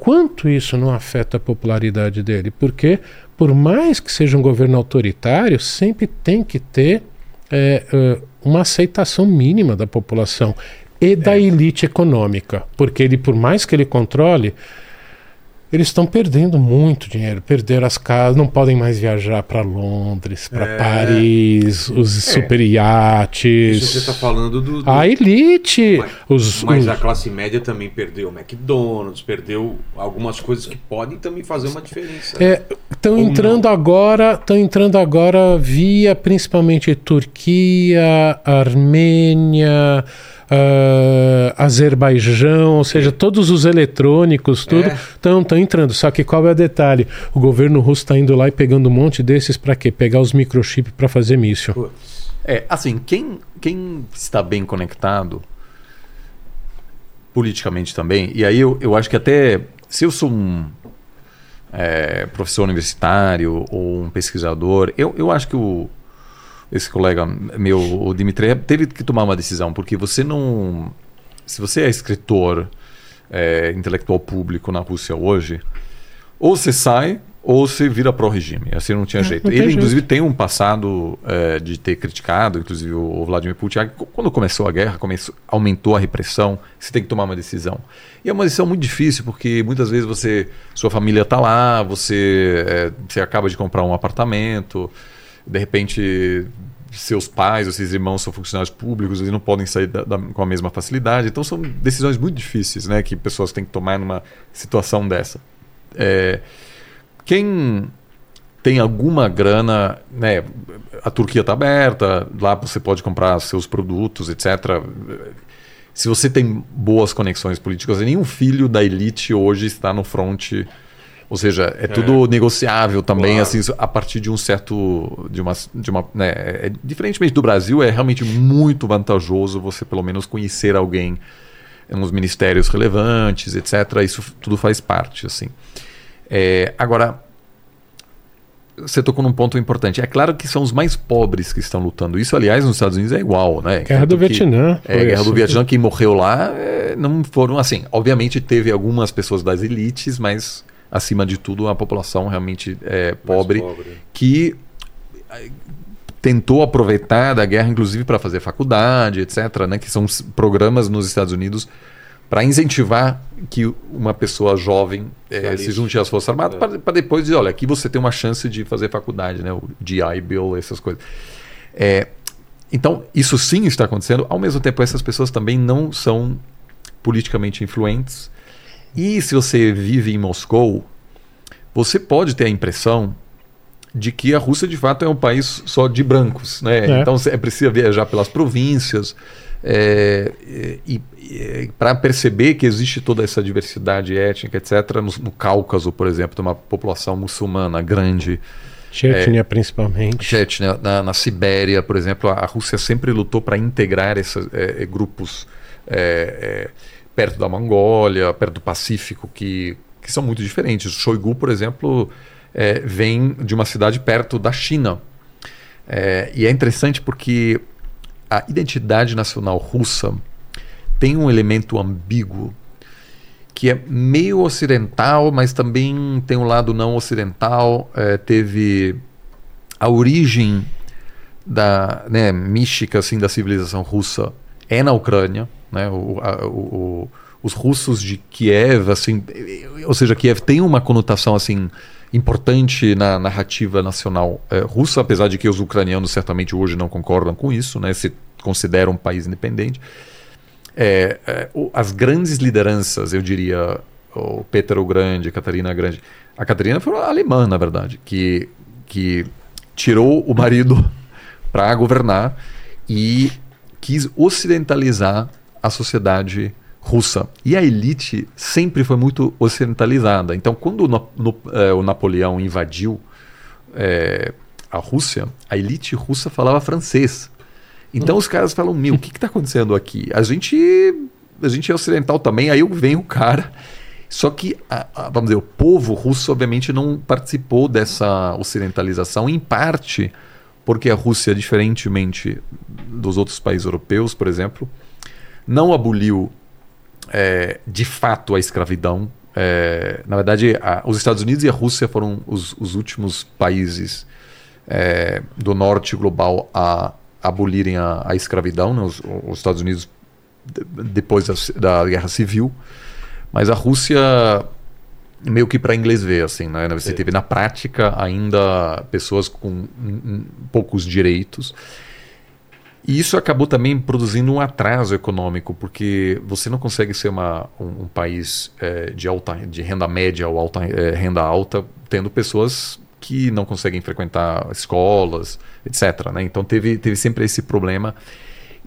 quanto isso não afeta a popularidade dele? Porque por mais que seja um governo autoritário, sempre tem que ter é, é, uma aceitação mínima da população e da é. elite econômica, porque ele, por mais que ele controle, eles estão perdendo muito dinheiro, perderam as casas, não podem mais viajar para Londres, para é. Paris, os é. super iates. Isso você está falando do, do, A elite. Mas, os, mas os... a classe média também perdeu o McDonald's, perdeu algumas coisas que podem também fazer uma diferença. Estão é, entrando não. agora, estão entrando agora via principalmente Turquia, Armênia uh, Azerbaijão, ou seja, todos os eletrônicos, tudo estão é. entrando. Só que qual é o detalhe? O governo russo está indo lá e pegando um monte desses para quê? Pegar os microchips para fazer míssil. É, assim, quem, quem está bem conectado politicamente também, e aí eu, eu acho que até se eu sou um é, professor universitário ou um pesquisador, eu, eu acho que o, esse colega meu, o Dimitri, teve que tomar uma decisão, porque você não. Se você é escritor é, intelectual público na Rússia hoje, ou você sai ou você vira pró-regime. Assim não tinha é, jeito. Não Ele, inclusive, jeito. tem um passado é, de ter criticado, inclusive o Vladimir Putin. Quando começou a guerra, começou, aumentou a repressão, você tem que tomar uma decisão. E é uma decisão muito difícil, porque muitas vezes você, sua família está lá, você, é, você acaba de comprar um apartamento de repente seus pais ou seus irmãos são funcionários públicos e não podem sair da, da, com a mesma facilidade. Então são decisões muito difíceis né, que pessoas têm que tomar numa situação dessa. É, quem tem alguma grana, né, a Turquia está aberta, lá você pode comprar seus produtos, etc. Se você tem boas conexões políticas, nenhum filho da elite hoje está no fronte ou seja, é, é. tudo negociável também, claro. assim, a partir de um certo. de uma. De uma né, é, diferentemente do Brasil, é realmente muito vantajoso você pelo menos conhecer alguém nos ministérios relevantes, etc. Isso tudo faz parte, assim. É, agora, você tocou num ponto importante. É claro que são os mais pobres que estão lutando. Isso, aliás, nos Estados Unidos é igual, né? Guerra do Vietnã. É, Guerra do Vietnã, quem morreu lá é, não foram assim. Obviamente teve algumas pessoas das elites, mas acima de tudo, a população realmente é, pobre, pobre, que é, tentou aproveitar da guerra, inclusive, para fazer faculdade, etc., né, que são programas nos Estados Unidos para incentivar que uma pessoa jovem é, se junte às Forças Armadas, é. para depois dizer, olha, aqui você tem uma chance de fazer faculdade, né, o GI Bill, essas coisas. É, então, isso sim está acontecendo. Ao mesmo tempo, essas pessoas também não são politicamente influentes. E se você vive em Moscou, você pode ter a impressão de que a Rússia de fato é um país só de brancos, né? É. Então você precisa viajar pelas províncias é, e, e para perceber que existe toda essa diversidade étnica, etc. No, no Cáucaso, por exemplo, tem uma população muçulmana grande. Chechnya, principalmente. Chechnya, na, na Sibéria, por exemplo, a, a Rússia sempre lutou para integrar esses é, grupos é, é, perto da Mongólia, perto do Pacífico, que, que são muito diferentes. O Shoigu, por exemplo, é, vem de uma cidade perto da China. É, e é interessante porque a identidade nacional russa tem um elemento ambíguo que é meio ocidental, mas também tem um lado não ocidental. É, teve a origem da né, mística assim da civilização russa é na Ucrânia, né? O, a, o, os russos de Kiev, assim, ou seja, Kiev tem uma conotação assim importante na narrativa nacional é, russa, apesar de que os ucranianos certamente hoje não concordam com isso, né? Se consideram um país independente. É, é, as grandes lideranças, eu diria, o Peter o Grande, a Catarina Grande. A Catarina foi uma alemã, na verdade, que, que tirou o marido para governar e quis ocidentalizar a sociedade russa. E a elite sempre foi muito ocidentalizada. Então, quando no, é, o Napoleão invadiu é, a Rússia, a elite russa falava francês. Então os caras falam, meu, o que está acontecendo aqui? A gente, a gente é ocidental também, aí vem o cara. Só que, a, a, vamos dizer, o povo russo obviamente não participou dessa ocidentalização, em parte porque a Rússia, diferentemente dos outros países europeus, por exemplo, não aboliu é, de fato a escravidão. É, na verdade, a, os Estados Unidos e a Rússia foram os, os últimos países é, do norte global a abolirem a, a escravidão, né? os, os, Estados Unidos depois da, da, Guerra Civil, mas a Rússia meio que para inglês ver, assim, né? Você teve na prática ainda pessoas com poucos direitos. E isso acabou também produzindo um atraso econômico, porque você não consegue ser uma, um, um país é, de, alta, de renda média ou alta, é, renda alta tendo pessoas que não conseguem frequentar escolas, etc. Né? Então teve, teve sempre esse problema.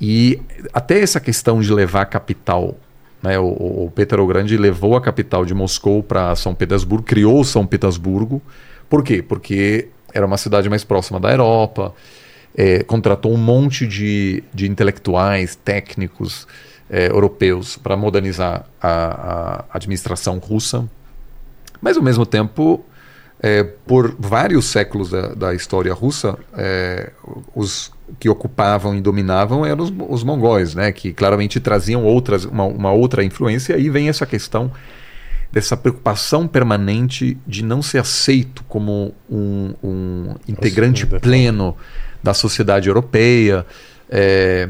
E até essa questão de levar capital. Né? O, o Peter o Grande levou a capital de Moscou para São Petersburgo, criou São Petersburgo. Por quê? Porque era uma cidade mais próxima da Europa, é, contratou um monte de, de intelectuais, técnicos é, europeus para modernizar a, a administração russa. Mas, ao mesmo tempo, é, por vários séculos da, da história russa, é, os que ocupavam e dominavam eram os, os mongóis, né, que claramente traziam outras, uma, uma, outra influência. E aí vem essa questão dessa preocupação permanente de não ser aceito como um, um integrante pleno da sociedade europeia. É,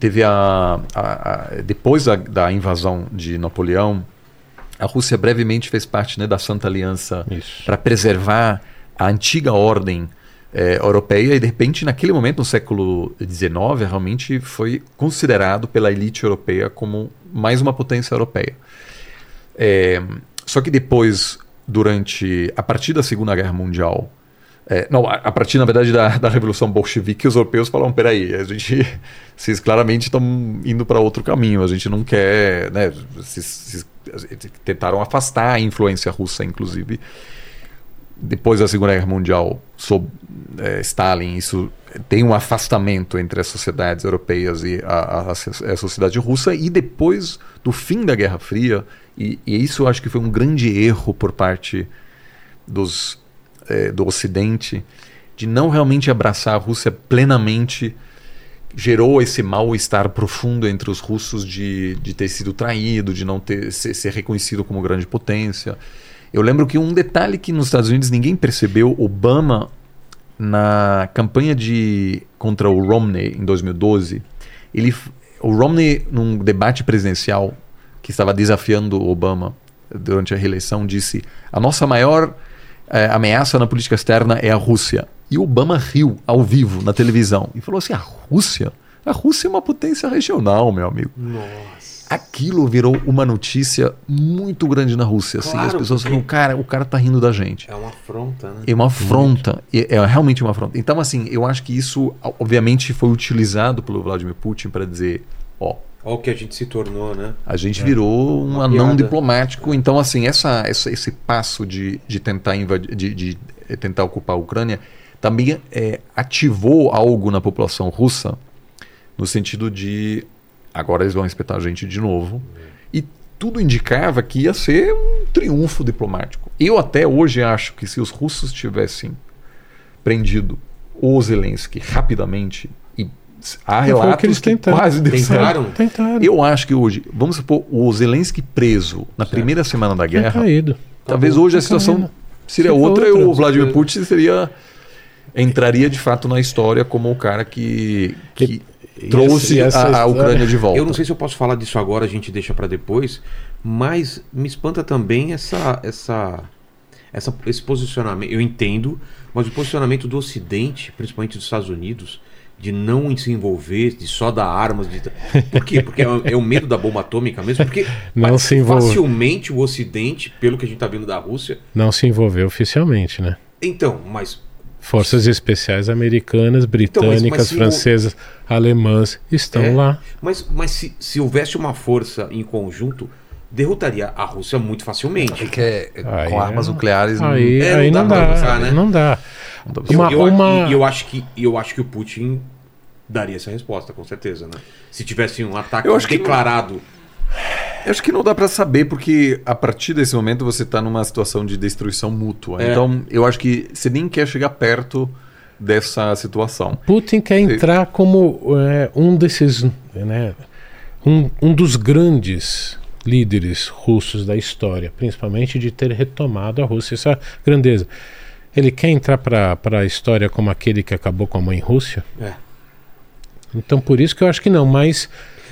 teve a, a, a depois da, da invasão de Napoleão a Rússia brevemente fez parte né, da Santa Aliança para preservar a antiga ordem é, europeia e de repente naquele momento no século XIX realmente foi considerado pela elite europeia como mais uma potência europeia. É, só que depois, durante a partir da Segunda Guerra Mundial, é, não, a, partir, na verdade, da, da Revolução Bolchevique, os europeus falaram: peraí, a gente, vocês claramente estão indo para outro caminho, a gente não quer. Né, vocês, vocês tentaram afastar a influência russa, inclusive. Depois da Segunda Guerra Mundial, sob é, Stalin, isso tem um afastamento entre as sociedades europeias e a, a, a, sociedade russa. E depois do fim da Guerra Fria, e, e isso eu acho que foi um grande erro por parte dos é, do Ocidente de não realmente abraçar a Rússia plenamente gerou esse mal-estar profundo entre os russos de, de ter sido traído, de não ter ser, ser, reconhecido como grande potência. Eu lembro que um detalhe que nos Estados Unidos ninguém percebeu, Obama na campanha de contra o Romney em 2012, ele o Romney num debate presidencial que estava desafiando Obama durante a reeleição disse: "A nossa maior é, ameaça na política externa é a Rússia. E Obama riu ao vivo na televisão e falou assim: a Rússia? A Rússia é uma potência regional, meu amigo. Nossa. Aquilo virou uma notícia muito grande na Rússia. assim, Claro, as pessoas porque- falam, cara, o cara tá rindo da gente. É uma afronta, né? É uma afronta. É, é realmente uma afronta. Então, assim, eu acho que isso, obviamente, foi utilizado pelo Vladimir Putin para dizer: ó, Olha o que a gente se tornou, né? a gente virou um Uma anão piada. diplomático. Então, assim, essa, essa- esse passo de, de tentar invadir, de, de, eh, tentar ocupar a Ucrânia também eh, ativou algo na população russa no sentido de agora eles vão espetar a gente de novo. E tudo indicava que ia ser um triunfo diplomático. Eu até hoje acho que se os russos tivessem prendido o Zelensky rapidamente e há que relatos eles que tentaram. quase deu certo. Tentaram? Tentaram. Eu acho que hoje, vamos supor, o Zelensky preso na primeira semana da guerra, caído. talvez hoje a situação caído. seria Seria outra e outra. o Vladimir Putin seria entraria de fato na história como o cara que, que E trouxe essa- e essa a, a Ucrânia de volta. Eu não sei se eu posso falar disso agora, a gente deixa pra depois, mas me espanta também essa, essa, essa, esse posicionamento. Eu entendo, mas o posicionamento do Ocidente, principalmente dos Estados Unidos, de não se envolver, de só dar armas. De... Por quê? Porque é, o- é o medo da bomba atômica mesmo. Porque Não se envolve. facilmente o Ocidente, pelo que a gente tá vendo da Rússia. Não se envolveu oficialmente, né? Então, mas Forças especiais americanas, britânicas, Então, mas o- francesas, alemãs estão É. lá. Mas, mas se, se houvesse uma força em conjunto, derrotaria a Rússia muito facilmente. É que é- Aí com é- armas nucleares não- Aí, É, não aí dá não, pra dá, usar, né? não dá. Pra Eu, Uma- eu, uma- e eu acho que eu acho que o Putin daria essa resposta, com certeza, né? Se tivesse um ataque Eu acho que não- declarado. Eu acho que não dá pra saber, porque a partir desse momento você tá numa situação de destruição mútua. É. Então, eu acho que você nem quer chegar perto dessa situação. Putin quer entrar como é, um desses, né, um, um dos grandes líderes russos da história, principalmente de ter retomado a Rússia, essa grandeza. Ele quer entrar para a história como aquele que acabou com a mãe Rússia? É. Então por isso que eu acho que não, mas,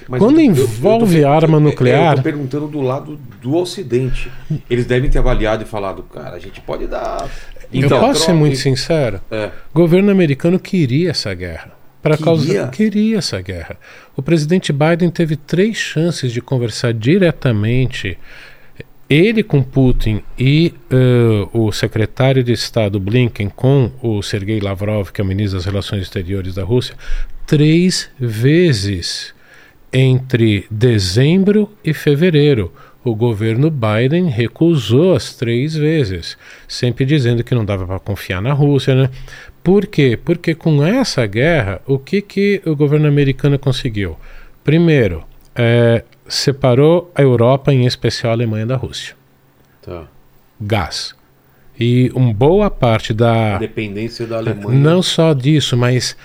Mas quando eu- eu- eu envolve per- arma eu- nuclear, Eu tô perguntando do lado do Ocidente. Eles devem ter avaliado e falado, cara, a gente pode dar. eu Então, posso ser troca- muito sincero, É. o governo americano queria essa guerra. Para causa queria essa guerra. O presidente Biden teve três chances de conversar diretamente ele com Putin e eh, o secretário de Estado Blinken com o Sergei Lavrov, que é o ministro das Relações Exteriores da Rússia, três vezes entre dezembro e fevereiro. O governo Biden recusou as três vezes, sempre dizendo que não dava para confiar na Rússia, né? Por quê? Porque com essa guerra, o que, que o governo americano conseguiu? Primeiro, eh, separou a Europa, em especial a Alemanha, da Rússia. Tá. Gás. E uma boa parte da. Dependência da Alemanha. Não só disso, mas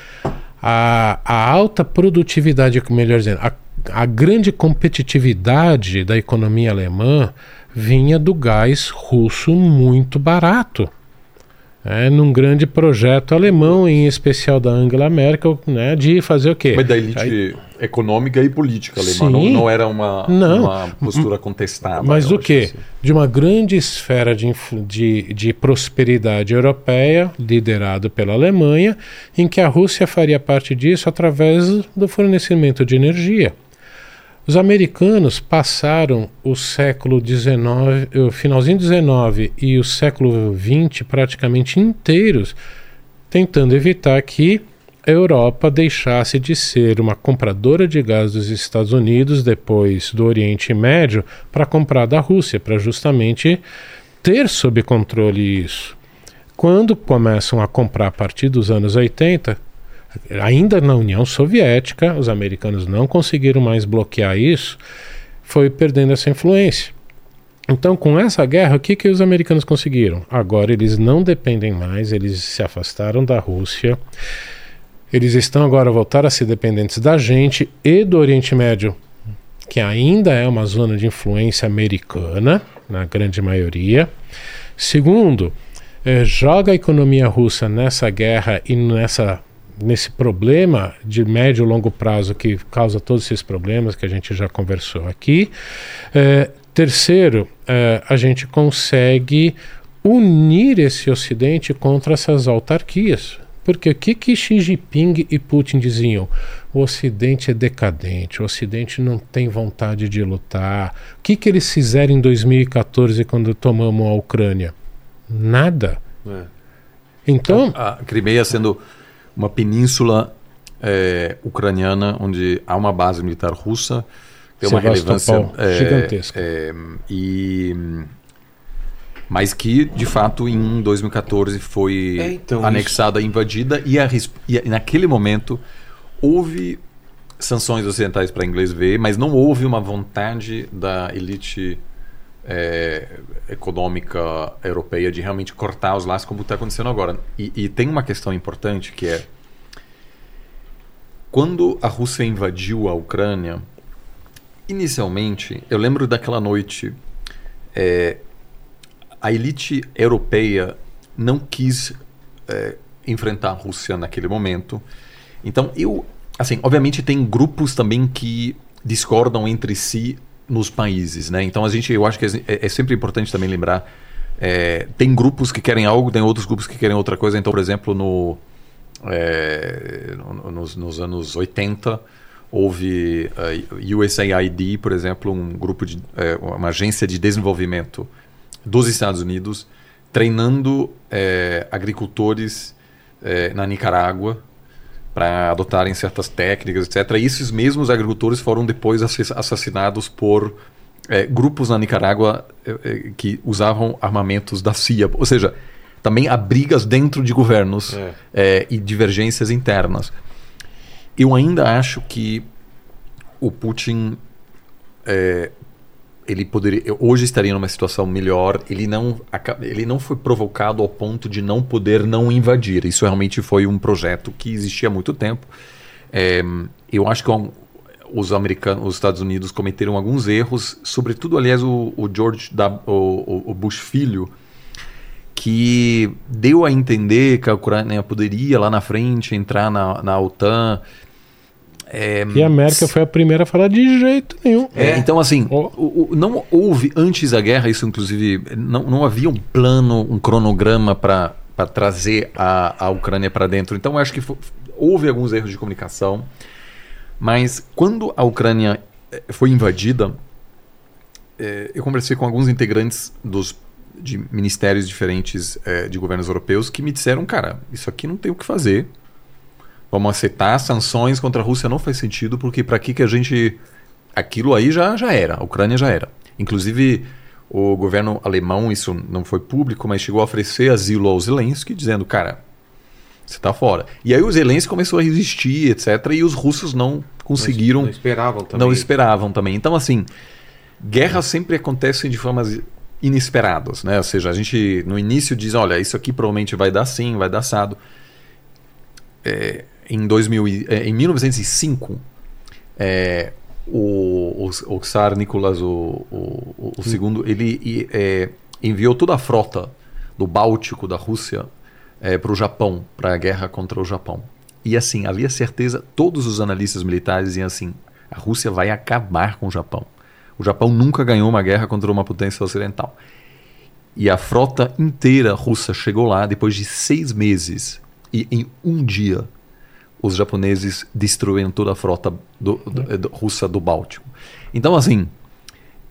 a, a alta produtividade, melhor dizendo, a, a grande competitividade da economia alemã vinha do gás russo muito barato. É, num grande projeto alemão, em especial da Angela Merkel, né, de fazer o quê? Mas da elite Aí- econômica e política alemã. Sim. Não, não era uma, Não. uma postura contestada. Mas acho que? assim. De uma grande esfera de, de, de prosperidade europeia, liderado pela Alemanha, em que a Rússia faria parte disso através do fornecimento de energia. Os americanos passaram o século XIX, o finalzinho XIX e o século XX praticamente inteiros tentando evitar que a Europa deixasse de ser uma compradora de gás dos Estados Unidos, depois do Oriente Médio, para comprar da Rússia, para justamente ter sob controle isso. Quando começam a comprar a partir dos anos 80, ainda na União Soviética, os americanos não conseguiram mais bloquear isso, foi perdendo essa influência. Então, com essa guerra, o que, que os americanos conseguiram? Agora eles não dependem mais, eles se afastaram da Rússia, eles estão agora voltar a ser dependentes da gente e do Oriente Médio, que ainda é uma zona de influência americana, na grande maioria. Segundo, eh, joga a economia russa nessa guerra e nessa, nesse problema de médio e longo prazo que causa todos esses problemas que a gente já conversou aqui. Eh, terceiro, eh, a gente consegue unir esse Ocidente contra essas autarquias. Porque o que, que Xi Jinping e Putin diziam? O Ocidente é decadente, o Ocidente não tem vontade de lutar. O que, que eles fizeram em 2014 quando tomamos a Ucrânia? Nada. É. Então, A Crimeia sendo uma península é, ucraniana onde há uma base militar russa, tem uma relevância é, gigantesca. é, e mas que de fato em 2014 foi É, então, anexada, invadida e, a, e naquele momento houve sanções ocidentais para inglês ver, mas não houve uma vontade da elite é, econômica europeia de realmente cortar os laços como está acontecendo agora. E, e tem uma questão importante que é quando a Rússia invadiu a Ucrânia, inicialmente, eu lembro daquela noite, é, a elite europeia não quis é, enfrentar a Rússia naquele momento. Então, eu, assim, obviamente tem grupos também que discordam entre si nos países, né? Então, a gente, eu acho que é, é sempre importante também lembrar, é, tem grupos que querem algo, tem outros grupos que querem outra coisa. Então, por exemplo, no é, no- nos, nos anos 80 houve a USAID, por exemplo, um grupo de é, uma agência de desenvolvimento dos Estados Unidos treinando é, agricultores é, na Nicarágua para adotarem certas técnicas, etc. E esses mesmos agricultores foram depois assass- assassinados por é, grupos na Nicarágua é, é, que usavam armamentos da CIA. Ou seja, também há brigas dentro de governos É. é, e divergências internas. Eu ainda acho que o Putin é, ele poderia hoje estaria numa situação melhor. Ele não ele não foi provocado ao ponto de não poder não invadir. Isso realmente foi um projeto que existia há muito tempo. É, eu acho que os americanos, os Estados Unidos cometeram alguns erros, sobretudo, aliás, o, o George o- o Bush filho, que deu a entender que a Ucrânia poderia lá na frente entrar na, na OTAN. É, e a América foi a primeira a falar de jeito nenhum. é, então, assim, Ó. o- o- não houve antes da guerra, isso inclusive, não, não havia um plano, um cronograma para trazer a, a Ucrânia para dentro. Então, eu acho que houve alguns erros de comunicação, mas quando a Ucrânia eh, foi invadida, eh, eu conversei com alguns integrantes dos de ministérios diferentes eh, de governos europeus que me disseram, cara, isso aqui não tem o que fazer. Vamos aceitar sanções contra a Rússia não faz sentido porque para que que a gente aquilo aí já já era, a Ucrânia já era. Inclusive o governo alemão, isso não foi público, mas chegou a oferecer asilo ao Zelensky, dizendo, cara, você está fora. E aí o Zelensky começou a resistir, etc. E os russos não conseguiram Não esperavam também. não esperavam também. Então, assim, guerras sempre acontecem de formas inesperadas, né? Ou seja, a gente no início diz, olha, isso aqui provavelmente vai dar sim, vai dar assado. É, em, 2000, e- é, em 1905, é, o, o, o Tsar Nicolas o, o, o- o segundo, ele é, enviou toda a frota do Báltico da Rússia para o Japão, para a guerra contra o Japão. E assim, havia certeza, todos os analistas militares diziam assim, a Rússia vai acabar com o Japão. O Japão nunca ganhou uma guerra contra uma potência ocidental. E a frota inteira russa chegou lá depois de seis meses. E em um dia, os japoneses destruíram toda a frota do- do- do- russa do Báltico. Então, assim,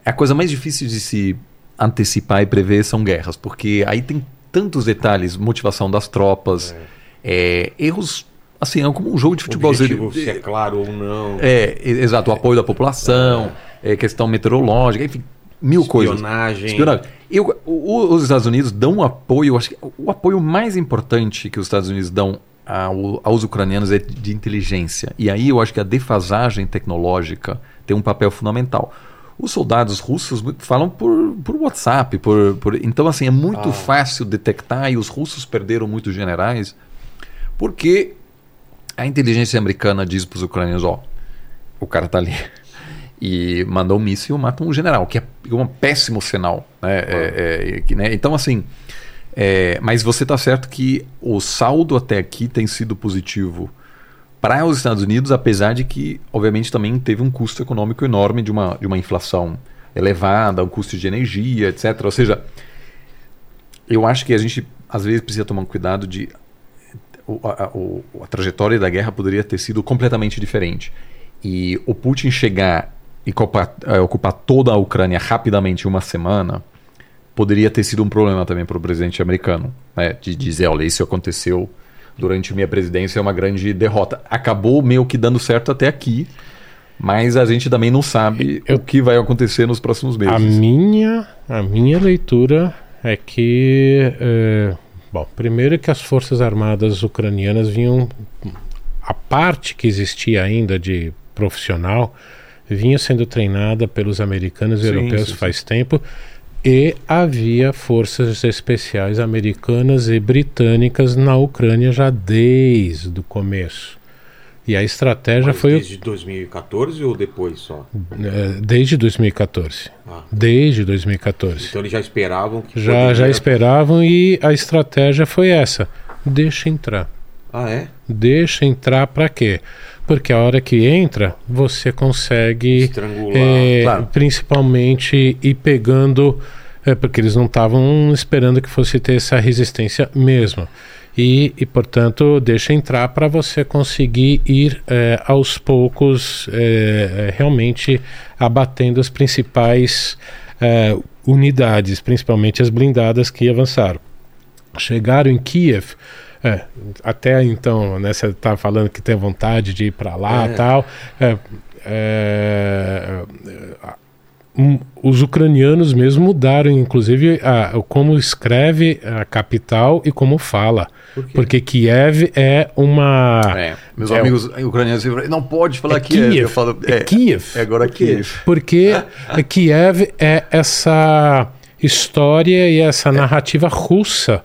a coisa mais difícil de se antecipar e prever são guerras, porque aí tem tantos detalhes, motivação das tropas, é, erros, assim, é como um jogo de futebol. Objetivo, se é claro ou não. é, exato, o apoio da população, é, questão meteorológica, enfim, mil coisas. Espionagem. Espionagem. Eu, o- os Estados Unidos dão um apoio, acho que o apoio mais importante que os Estados Unidos dão ao- aos ucranianos é de inteligência. E aí eu acho que a defasagem tecnológica tem um papel fundamental. Os soldados russos falam por, por WhatsApp, por, por- então assim é muito Ah. fácil detectar e os russos perderam muitos generais porque a inteligência americana diz para os ucranianos, ó, o cara tá ali e mandou um míssil e mata um general, que é um péssimo sinal, né? É, é, que, né? Então assim, é, mas você está certo que o saldo até aqui tem sido positivo para os Estados Unidos, apesar de que, obviamente, também teve um custo econômico enorme de uma, de uma inflação elevada, o custo de energia, etc. Ou seja, eu acho que a gente às vezes precisa tomar um cuidado de o, a, o, a trajetória da guerra poderia ter sido completamente diferente. E o Putin chegar e ocupar, uh, ocupar toda a Ucrânia rapidamente em uma semana poderia ter sido um problema também para o presidente americano. Né? De dizer, olha, isso aconteceu durante minha presidência, é uma grande derrota. Acabou meio que dando certo até aqui, mas a gente também não sabe Eu, o que vai acontecer nos próximos meses. A minha, a minha leitura é que... É Bom, primeiro que as forças armadas ucranianas vinham a parte que existia ainda de profissional vinha sendo treinada pelos americanos e sim, europeus sim, faz sim. tempo e havia forças especiais americanas e britânicas na Ucrânia já desde o começo. E a estratégia Mas foi. Desde 2014 ou depois só? É, desde 2014. Ah. Desde 2014. Então eles já esperavam que. Já, poderia... já esperavam e a estratégia foi essa: deixa entrar. Ah, é? Deixa entrar para quê? Porque a hora que entra, você consegue. É, claro. Principalmente ir pegando. É, porque eles não estavam esperando que fosse ter essa resistência mesmo e, e portanto, deixa entrar para você conseguir ir é, aos poucos realmente abatendo as principais unidades, principalmente as blindadas que avançaram. Chegaram em Kiev. É, até então, né, você está falando que tem vontade de ir para lá e é. tal. É, é, um, os ucranianos mesmo mudaram, inclusive, a, como escreve a capital e como fala. Por Porque Kiev é uma. É, meus é amigos ucranianos não pode falar é Kiev. Kiev. Eu falo, é, Kiev. É agora Kiev. Porque Kiev é essa história e essa narrativa russa.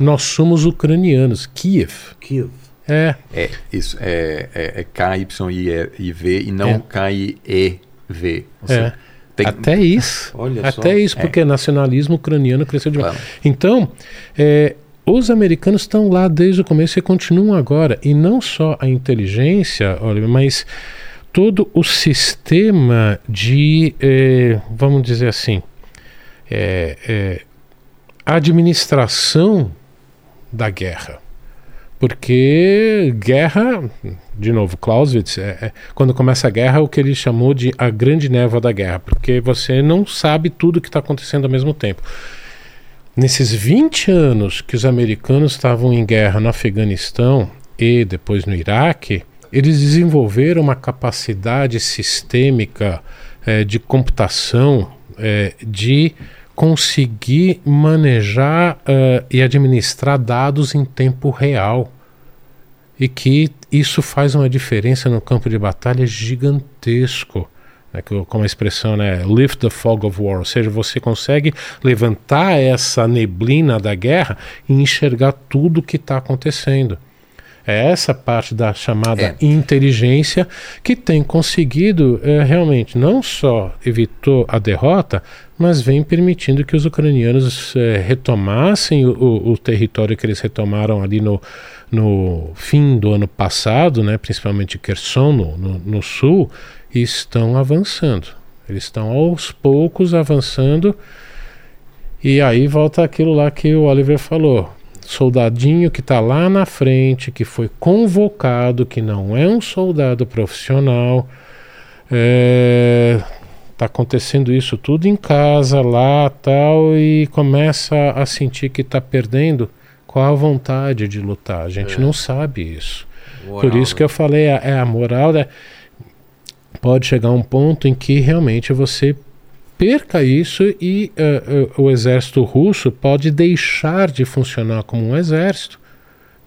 Nós somos ucranianos. Kiev. Kiev. É. É, isso. É, é, é K-Y-I-V e não K-I-E-V. É. Tem... Até isso. Olha Até só. isso, porque é. nacionalismo ucraniano cresceu demais. Claro. Então, é, os americanos estão lá desde o começo e continuam agora. E não só a inteligência, olha, mas todo o sistema de, é, vamos dizer assim, é, é, administração da guerra. Porque guerra, de novo, Clausewitz, é, é, quando começa a guerra, o que ele chamou de a grande névoa da guerra, porque você não sabe tudo o que está acontecendo ao mesmo tempo. Nesses 20 anos que os americanos estavam em guerra no Afeganistão e depois no Iraque, eles desenvolveram uma capacidade sistêmica é, de computação é, de conseguir manejar uh, e administrar dados em tempo real. E que isso faz uma diferença no campo de batalha gigantesco. Né, como a expressão, né, lift the fog of war, ou seja, você consegue levantar essa neblina da guerra e enxergar tudo o que está acontecendo. É essa parte da chamada é. inteligência que tem conseguido é, realmente não só evitou a derrota, mas vem permitindo que os ucranianos é, retomassem o, o, território que eles retomaram ali no, no fim do ano passado, né, principalmente Kherson, no, no, no sul, e estão avançando. Eles estão aos poucos avançando. E aí volta aquilo lá que o Oliver falou soldadinho que está lá na frente, que foi convocado, que não é um soldado profissional. É, tá acontecendo isso tudo em casa, lá tal, e começa a sentir que está perdendo. Qual a vontade de lutar? A gente é. não sabe isso. Moral, Por isso né? que eu falei, é, é a moral. Né? Pode chegar um ponto em que realmente você perca isso e uh, o exército russo pode deixar de funcionar como um exército,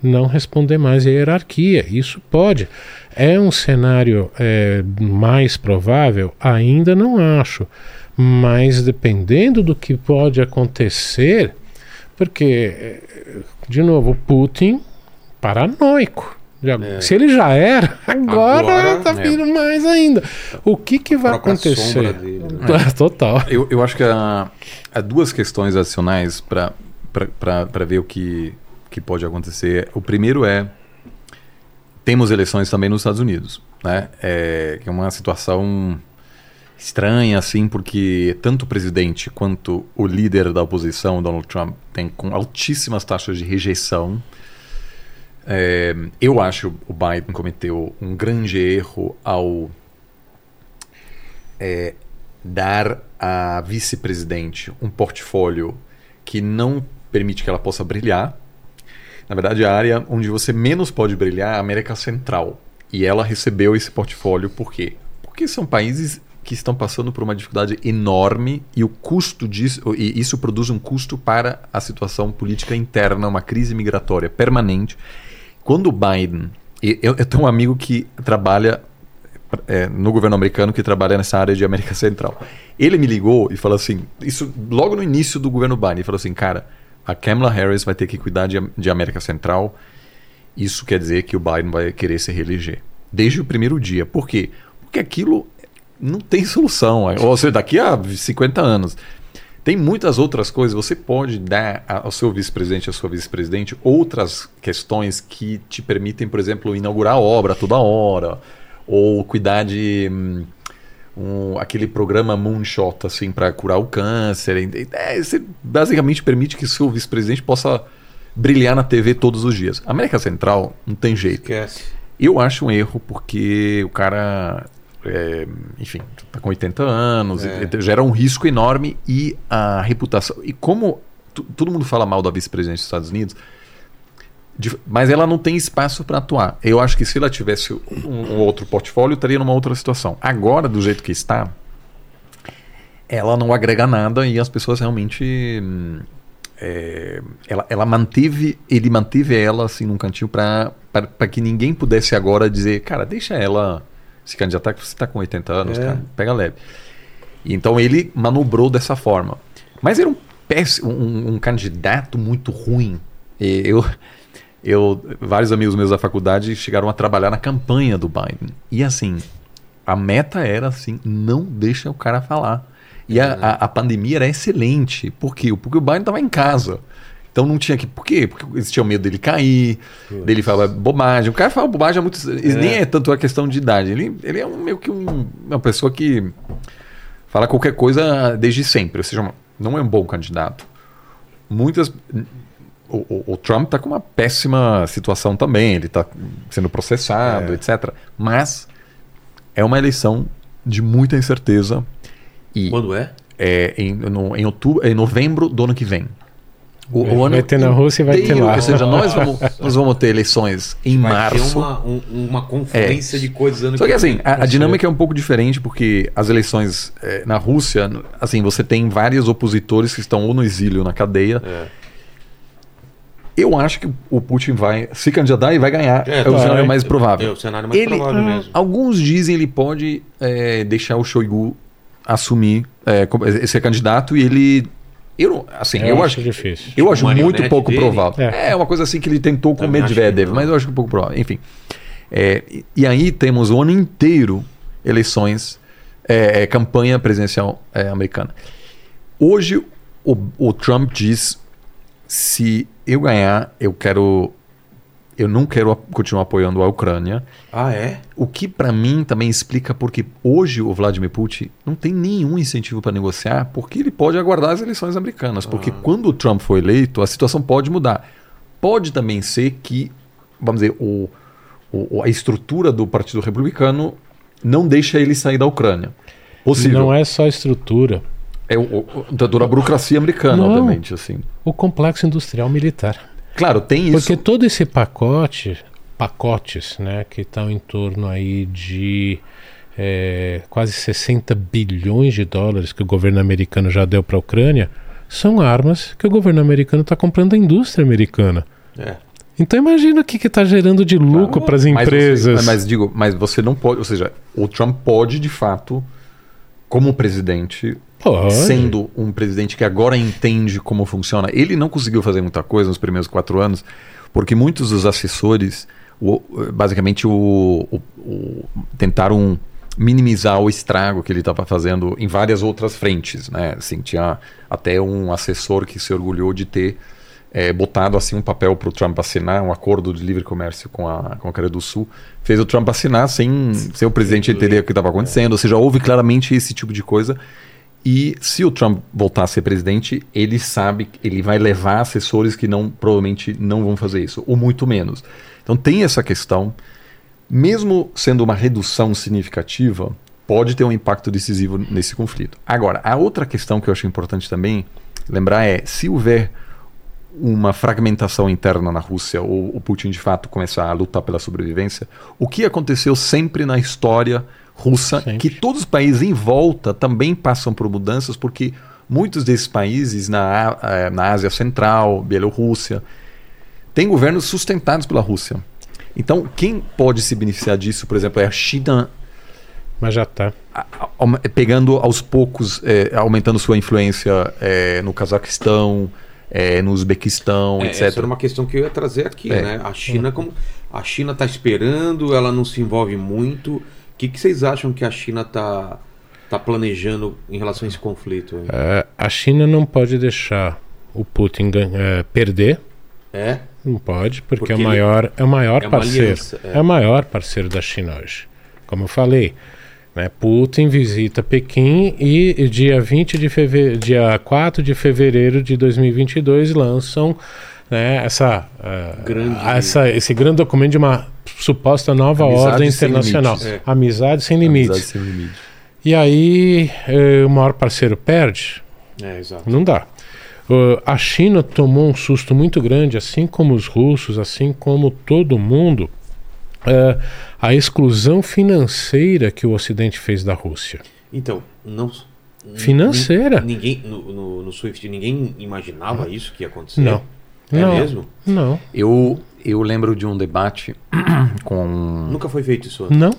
não responder mais à hierarquia. Isso pode. É um cenário é, mais provável? Ainda não acho. Mas dependendo do que pode acontecer, porque, de novo, Putin paranoico. Já, é. Se ele já era, agora, agora tá vindo é. mais ainda. O que, que vai acontecer? Dele, né? Total. Eu, eu acho que há, há duas questões adicionais para ver o que, que pode acontecer. O primeiro é: temos eleições também nos Estados Unidos, né? É, que é uma situação estranha, assim, porque tanto o presidente quanto o líder da oposição, Donald Trump, tem com altíssimas taxas de rejeição. É, eu acho que o Biden cometeu um grande erro ao é, dar à vice-presidente um portfólio que não permite que ela possa brilhar. Na verdade, a área onde você menos pode brilhar é a América Central. E ela recebeu esse portfólio por quê? Porque são países que estão passando por uma dificuldade enorme e o custo disso, e isso produz um custo para a situação política interna, uma crise migratória permanente. Quando o Biden, eu, eu tenho um amigo que trabalha é, no governo americano que trabalha nessa área de América Central. Ele me ligou e falou assim, isso logo no início do governo Biden, ele falou assim, cara, a Kamala Harris vai ter que cuidar de, de América Central. Isso quer dizer que o Biden vai querer se reeleger. Desde o primeiro dia. Por quê? Porque aquilo não tem solução. Ou seja, daqui a 50 anos. Tem muitas outras coisas. Você pode dar ao seu vice-presidente, à sua vice-presidente, outras questões que te permitem, por exemplo, inaugurar obra toda hora, ou cuidar de hum, um, aquele programa Moonshot assim para curar o câncer. É, você basicamente permite que o seu vice-presidente possa brilhar na TV todos os dias. América Central não tem jeito. Esquece. Eu acho um erro porque o cara é, enfim, está com 80 anos, É. gera um risco enorme e a reputação. E como todo mundo fala mal da vice-presidente dos Estados Unidos, de- mas ela não tem espaço para atuar. Eu acho que se ela tivesse um, um outro portfólio, estaria numa outra situação. Agora, do jeito que está, ela não agrega nada e as pessoas realmente. hum, é, ela, ela manteve, ele manteve ela assim num cantinho para que ninguém pudesse agora dizer, cara, deixa ela se candidatar que você está com 80 anos, É. cara, pega leve. Então ele manobrou dessa forma. Mas era um péssimo, um, um candidato muito ruim. E eu, eu, vários amigos meus da faculdade chegaram a trabalhar na campanha do Biden. E assim, a meta era assim, não deixa o cara falar. E a, a, a pandemia era excelente. Por quê? Porque o Biden estava em casa. Então não tinha que. Por quê? Porque eles tinham medo dele cair, dele falar bobagem. O cara fala bobagem há muito. Nem é tanto a questão de idade. Ele, ele é um, meio que um, uma pessoa que fala qualquer coisa desde sempre. Ou seja, não é um bom candidato. Muitas. O, o- o Trump está com uma péssima situação também. Ele está sendo processado, É. etc. Mas é uma eleição de muita incerteza. E Quando é? é, em, no- em outubro, em novembro do ano que vem. O, É, vai ter na Rússia e vai ter lá. Ou seja, nós vamos, nós vamos ter eleições em Vai março. ter uma, um- uma confluência de coisas ano Só que assim, vem. a, a dinâmica é um pouco diferente porque as eleições eh, na Rússia, assim, você tem vários opositores que estão ou no exílio, na cadeia. É. Eu acho que o Putin vai se candidatar e vai ganhar. É, É, o tá, cenário é. mais É provável. o cenário mais Ele- provável mesmo. Alguns dizem ele pode eh, deixar o Shoigu assumir como- ser candidato e ele. Eu, não- assim, eu, Eu acho acho difícil. Eu acho muito pouco dele. provável. É. É. uma coisa assim que ele tentou com Também Medvedev, mas eu acho que é um pouco provável. Enfim. É, e, e aí temos o ano inteiro eleições, é, é, campanha presidencial é, americana. Hoje o, o Trump diz: se eu ganhar, eu quero. Eu não quero continuar apoiando a Ucrânia. Ah, é? O que para mim também explica porque hoje o Vladimir Putin não tem nenhum incentivo para negociar, porque ele pode aguardar as eleições americanas. Porque quando o Trump for eleito, a situação pode mudar. Pode também ser que, vamos dizer, o, o- a estrutura do Partido Republicano não deixa ele sair da Ucrânia. Possível. Não é só a estrutura, É o, o, o- toda a burocracia americana, Não. obviamente. Assim. o complexo industrial militar. Claro, tem isso. Porque todo esse pacote, pacotes, né, que estão em torno aí de é, quase 60 bilhões de dólares que o governo americano já deu para a Ucrânia, são armas que o governo americano está comprando da indústria americana. É. Então imagina o que está gerando de lucro para as Mas você- empresas. Mas, digo, mas você não pode, ou seja, o Trump pode de fato, como presidente, Sendo um presidente que agora entende como funciona. Ele não conseguiu fazer muita coisa nos primeiros quatro anos, porque muitos dos assessores, o- basicamente, o, o- o- tentaram minimizar o estrago que ele estava fazendo em várias outras frentes. Né? Assim, tinha até um assessor que se orgulhou de ter é, botado assim um papel para o Trump assinar um acordo de livre comércio com a, com a Coreia do Sul, fez o Trump assinar sem, sem o presidente entender o que estava acontecendo, ou seja, houve claramente esse tipo de coisa. E se o Trump voltar a ser presidente, ele sabe ele vai levar assessores que não provavelmente não vão fazer isso, ou muito menos. Então tem essa questão, mesmo sendo uma redução significativa, pode ter um impacto decisivo nesse conflito. Agora, a outra questão que eu acho importante também lembrar é, se houver uma fragmentação interna na Rússia ou o Putin de fato começar a lutar pela sobrevivência, o que aconteceu sempre na história russa, sempre. que todos os países em volta também passam por mudanças, porque muitos desses países na, eh, na Ásia Central, Bielorrússia, têm governos sustentados pela Rússia. Então, quem pode se beneficiar disso, por exemplo, é a China. Mas já está. Pegando aos poucos, é, aumentando sua influência é, no Cazaquistão, é, no Uzbequistão, é, etc. Essa era uma questão que eu ia trazer aqui, é. né? A China, como a China está esperando, ela não se envolve muito. O que, que vocês acham que a China está tá planejando em relação a esse conflito? É, a China não pode deixar o Putin é, perder. É? Não pode, porque, porque é o maior, é o maior é parceiro. Aliança, é. é o maior parceiro da China hoje. Como eu falei, né? Putin visita Pequim e dia 20 de fevereiro, dia 4 de fevereiro de 2022 lançam né, essa, grande... essa, esse grande documento de uma suposta nova Amizade ordem internacional. É. Amizade sem limites. Amizade sem limites. E aí eh, o maior parceiro perde? É. Não dá. Uh, a China tomou um susto muito grande, assim como os russos, assim como todo mundo, uh, a exclusão financeira que o Ocidente fez da Rússia. Então, não. Financeira? Ninguém no, no, no Swift ninguém imaginava isso que ia acontecer. Não. É não, mesmo? Não. Eu, eu lembro de um debate com. Nunca foi feito isso. Não.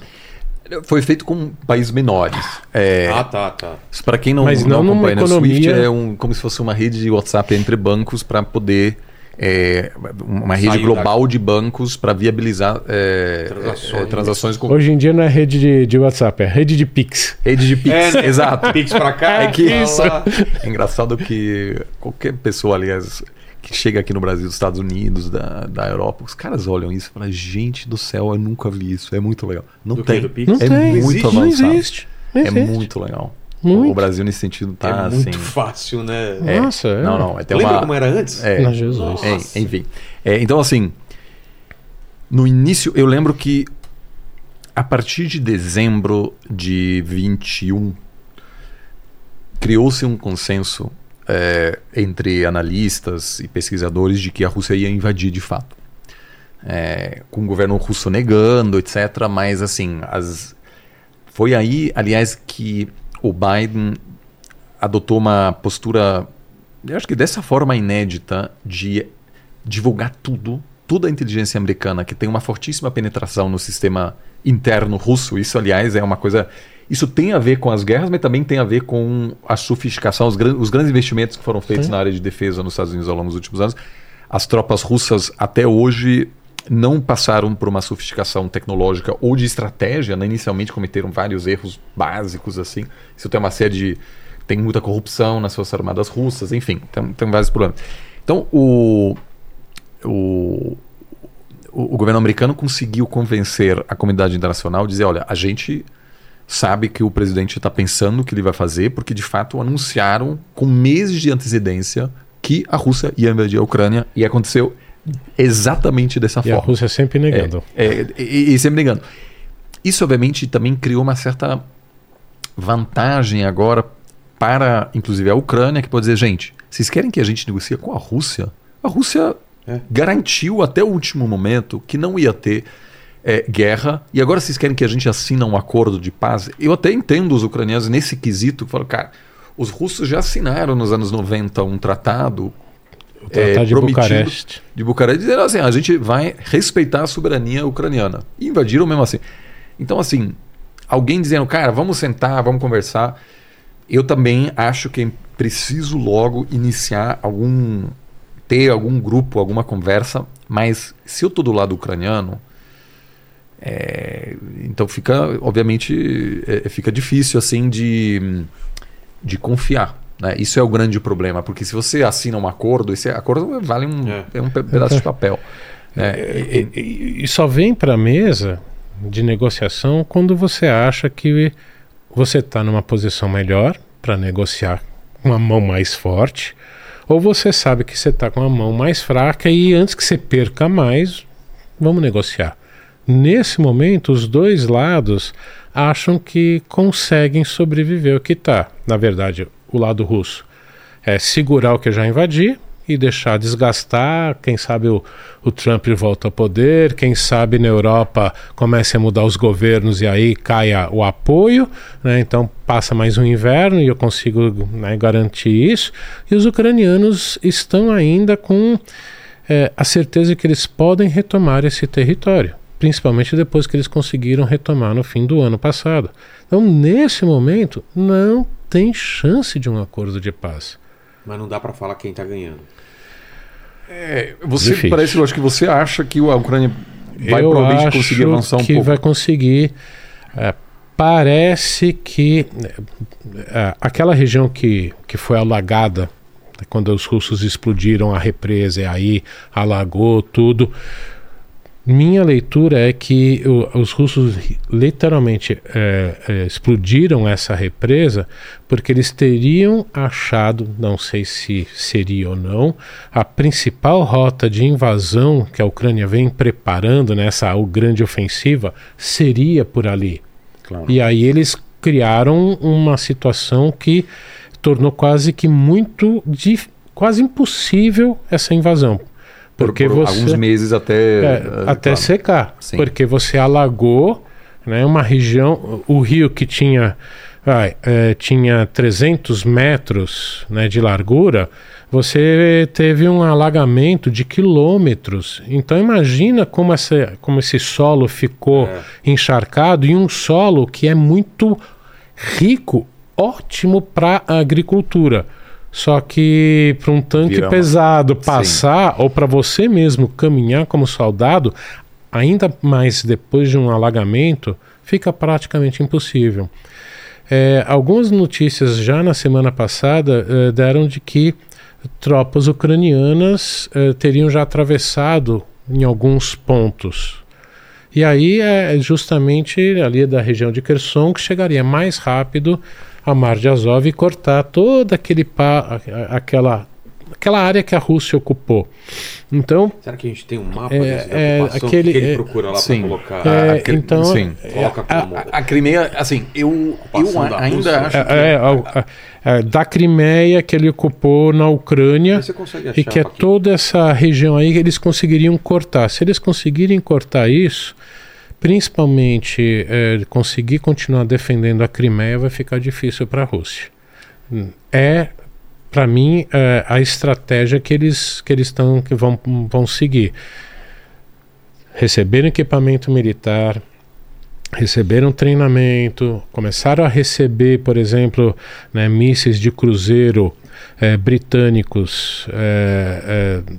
Foi feito com países menores. É, ah, tá, tá. Para quem não, Mas não, não acompanha, economia... Swift é um, como se fosse uma rede de WhatsApp entre bancos para poder é, uma rede Saiu global da... de bancos para viabilizar é, transações. É, transações com... Hoje em dia não é rede de, de WhatsApp, é rede de Pix. Rede de Pix, é, né? exato. Pix para cá, é que isso. É engraçado que qualquer pessoa, aliás, que chega aqui no Brasil, dos Estados Unidos, da, da Europa, os caras olham isso e falam: gente do céu, eu nunca vi isso, é muito legal. Não do tem. Não é tem. muito existe, avançado. Não existe. Não é existe. muito legal. Muito. O Brasil nesse sentido tá é muito assim, fácil, né? É, Nossa, é. Não, não. É Lembra uma... como era antes? É, Na Jesus. É, enfim. É, então, assim, no início, eu lembro que a partir de dezembro de 21, criou-se um consenso é, entre analistas e pesquisadores de que a Rússia ia invadir de fato. É, com o governo russo negando, etc. Mas, assim, as, foi aí, aliás, que o Biden adotou uma postura, eu acho que dessa forma inédita, de divulgar tudo, toda a inteligência americana, que tem uma fortíssima penetração no sistema interno russo. Isso, aliás, é uma coisa. Isso tem a ver com as guerras, mas também tem a ver com a sofisticação, os, gran os grandes investimentos que foram feitos Sim. na área de defesa nos Estados Unidos ao longo dos últimos anos. As tropas russas, até hoje, não passaram por uma sofisticação tecnológica ou de estratégia, né? inicialmente cometeram vários erros básicos assim. Isso tem uma série de tem muita corrupção nas forças armadas russas, enfim, tem, tem vários problemas. Então o, o o, governo americano conseguiu convencer a comunidade internacional, dizer, olha, a gente sabe que o presidente está pensando o que ele vai fazer, porque de fato anunciaram com meses de antecedência que a Rússia ia invadir a Ucrânia e aconteceu exatamente dessa e forma. a Rússia sempre negando. É, é, e, e sempre negando. Isso, obviamente, também criou uma certa vantagem agora para, inclusive, a Ucrânia, que pode dizer, gente, vocês querem que a gente negocie com a Rússia? A Rússia é. garantiu até o último momento que não ia ter é, guerra, e agora vocês querem que a gente assina um acordo de paz? Eu até entendo os ucranianos nesse quesito, que falam, cara, os russos já assinaram nos anos 90 um tratado é, de Bucareste. De Bucareste, dizendo assim: a gente vai respeitar a soberania ucraniana. E invadiram mesmo assim. Então, assim, alguém dizendo, cara, vamos sentar, vamos conversar. Eu também acho que é preciso logo iniciar algum. ter algum grupo, alguma conversa, mas se eu estou do lado ucraniano. É, então fica, obviamente, é, fica difícil assim de, de confiar Né? Isso é o grande problema, porque se você assina um acordo, esse acordo vale um, É. é. um pe- pedaço de papel. né? E, e- e só vem para a mesa de negociação quando você acha que você está numa posição melhor para negociar com uma mão mais forte, ou você sabe que você está com uma mão mais fraca e antes que você perca mais, vamos negociar. Nesse momento, os dois lados acham que conseguem sobreviver o que está. Na verdade, o lado russo é segurar o que já invadi e deixar desgastar. Quem sabe o, o Trump volta ao poder, quem sabe na Europa comece a mudar os governos e aí caia o apoio. né? Então passa mais um inverno e eu consigo né, garantir isso. E os ucranianos estão ainda com é, a certeza que eles podem retomar esse território. Principalmente depois que eles conseguiram retomar no fim do ano passado. Então, nesse momento, não tem chance de um acordo de paz. Mas não dá pra falar quem tá ganhando. É, você Difícil. parece, eu acho que você acha que a Ucrânia vai eu provavelmente acho conseguir avançar um que pouco. vai conseguir. é, parece que é, aquela região que, que foi alagada né, quando os russos explodiram a represa e aí alagou tudo. Minha leitura é que o- os russos literalmente é, é, explodiram essa represa porque eles teriam achado, não sei se seria ou não, a principal rota de invasão que a Ucrânia vem preparando nessa o grande ofensiva seria por ali. Claro. E aí eles criaram uma situação que tornou quase que muito dif- quase impossível essa invasão. Por- Porque por você alguns meses até. é, eh, até claro. secar. Sim. Porque você alagou né, uma região, o rio que tinha, vai, eh, tinha 300 metros né, de largura, você teve um alagamento de quilômetros. Então imagina como, essa, como esse solo ficou É. encharcado e um solo que é muito rico, ótimo para a agricultura. Só que para um tanque Vira uma- pesado Sim. passar, ou para você mesmo caminhar como soldado, ainda mais depois de um alagamento, fica praticamente impossível. É, algumas notícias já na semana passada eh, deram de que tropas ucranianas eh, teriam já atravessado em alguns pontos. E aí é justamente ali da região de Kherson que chegaria mais rápido ao Mar de Azov e cortar toda aquele pa, a- a- aquela, aquela área que a Rússia ocupou. Então, Será que a gente tem um mapa É, desse, da é, ocupação aquele- que ele é, procura lá pra colocar? É, a então, sim. Coloca A, como... a- a Crimeia, assim, eu, eu a- da ainda acho que. é, é, a- a- é, da Crimeia que ele ocupou na Ucrânia Mas você consegue achar e que é toda essa região aí que eles conseguiriam cortar. Se eles conseguirem cortar isso, principalmente é, conseguir continuar defendendo a Crimeia, vai ficar difícil para a Rússia. É, para mim, é, a estratégia que eles que eles estão que vão, vão seguir. Receberam equipamento militar, receberam treinamento, começaram a receber, por exemplo, né, mísseis de cruzeiro eh, britânicos eh, eh,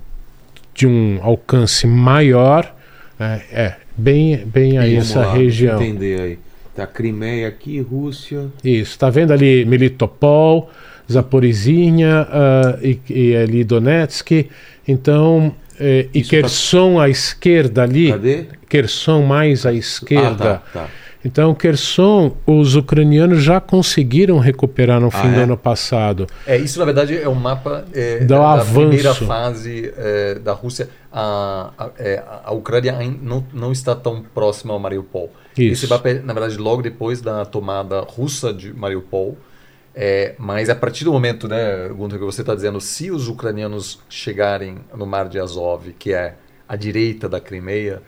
de um alcance maior. né, é, bem, bem aí Vamos essa lá, região. entender aí. Tá Crimeia aqui, Rússia. Isso, tá vendo ali Melitopol, Zaporizinha ah, e, e ali Donetsk. Então, eh, e Isso tá- Kherson à esquerda ali, Cadê? Kherson mais à esquerda. Ah, tá, tá. Então, Kherson, os ucranianos já conseguiram recuperar no fim Ah, do é? ano passado. É, isso na verdade é um mapa é, Do da, primeira fase é, da Rússia. A, a, é, a Ucrânia não, não está tão próxima ao Mariupol. Isso. Esse mapa é, na verdade, logo depois da tomada russa de Mariupol. É, mas a partir do momento, né, Gunter, que você está dizendo, se os ucranianos chegarem no Mar de Azov, que é a direita da Crimeia,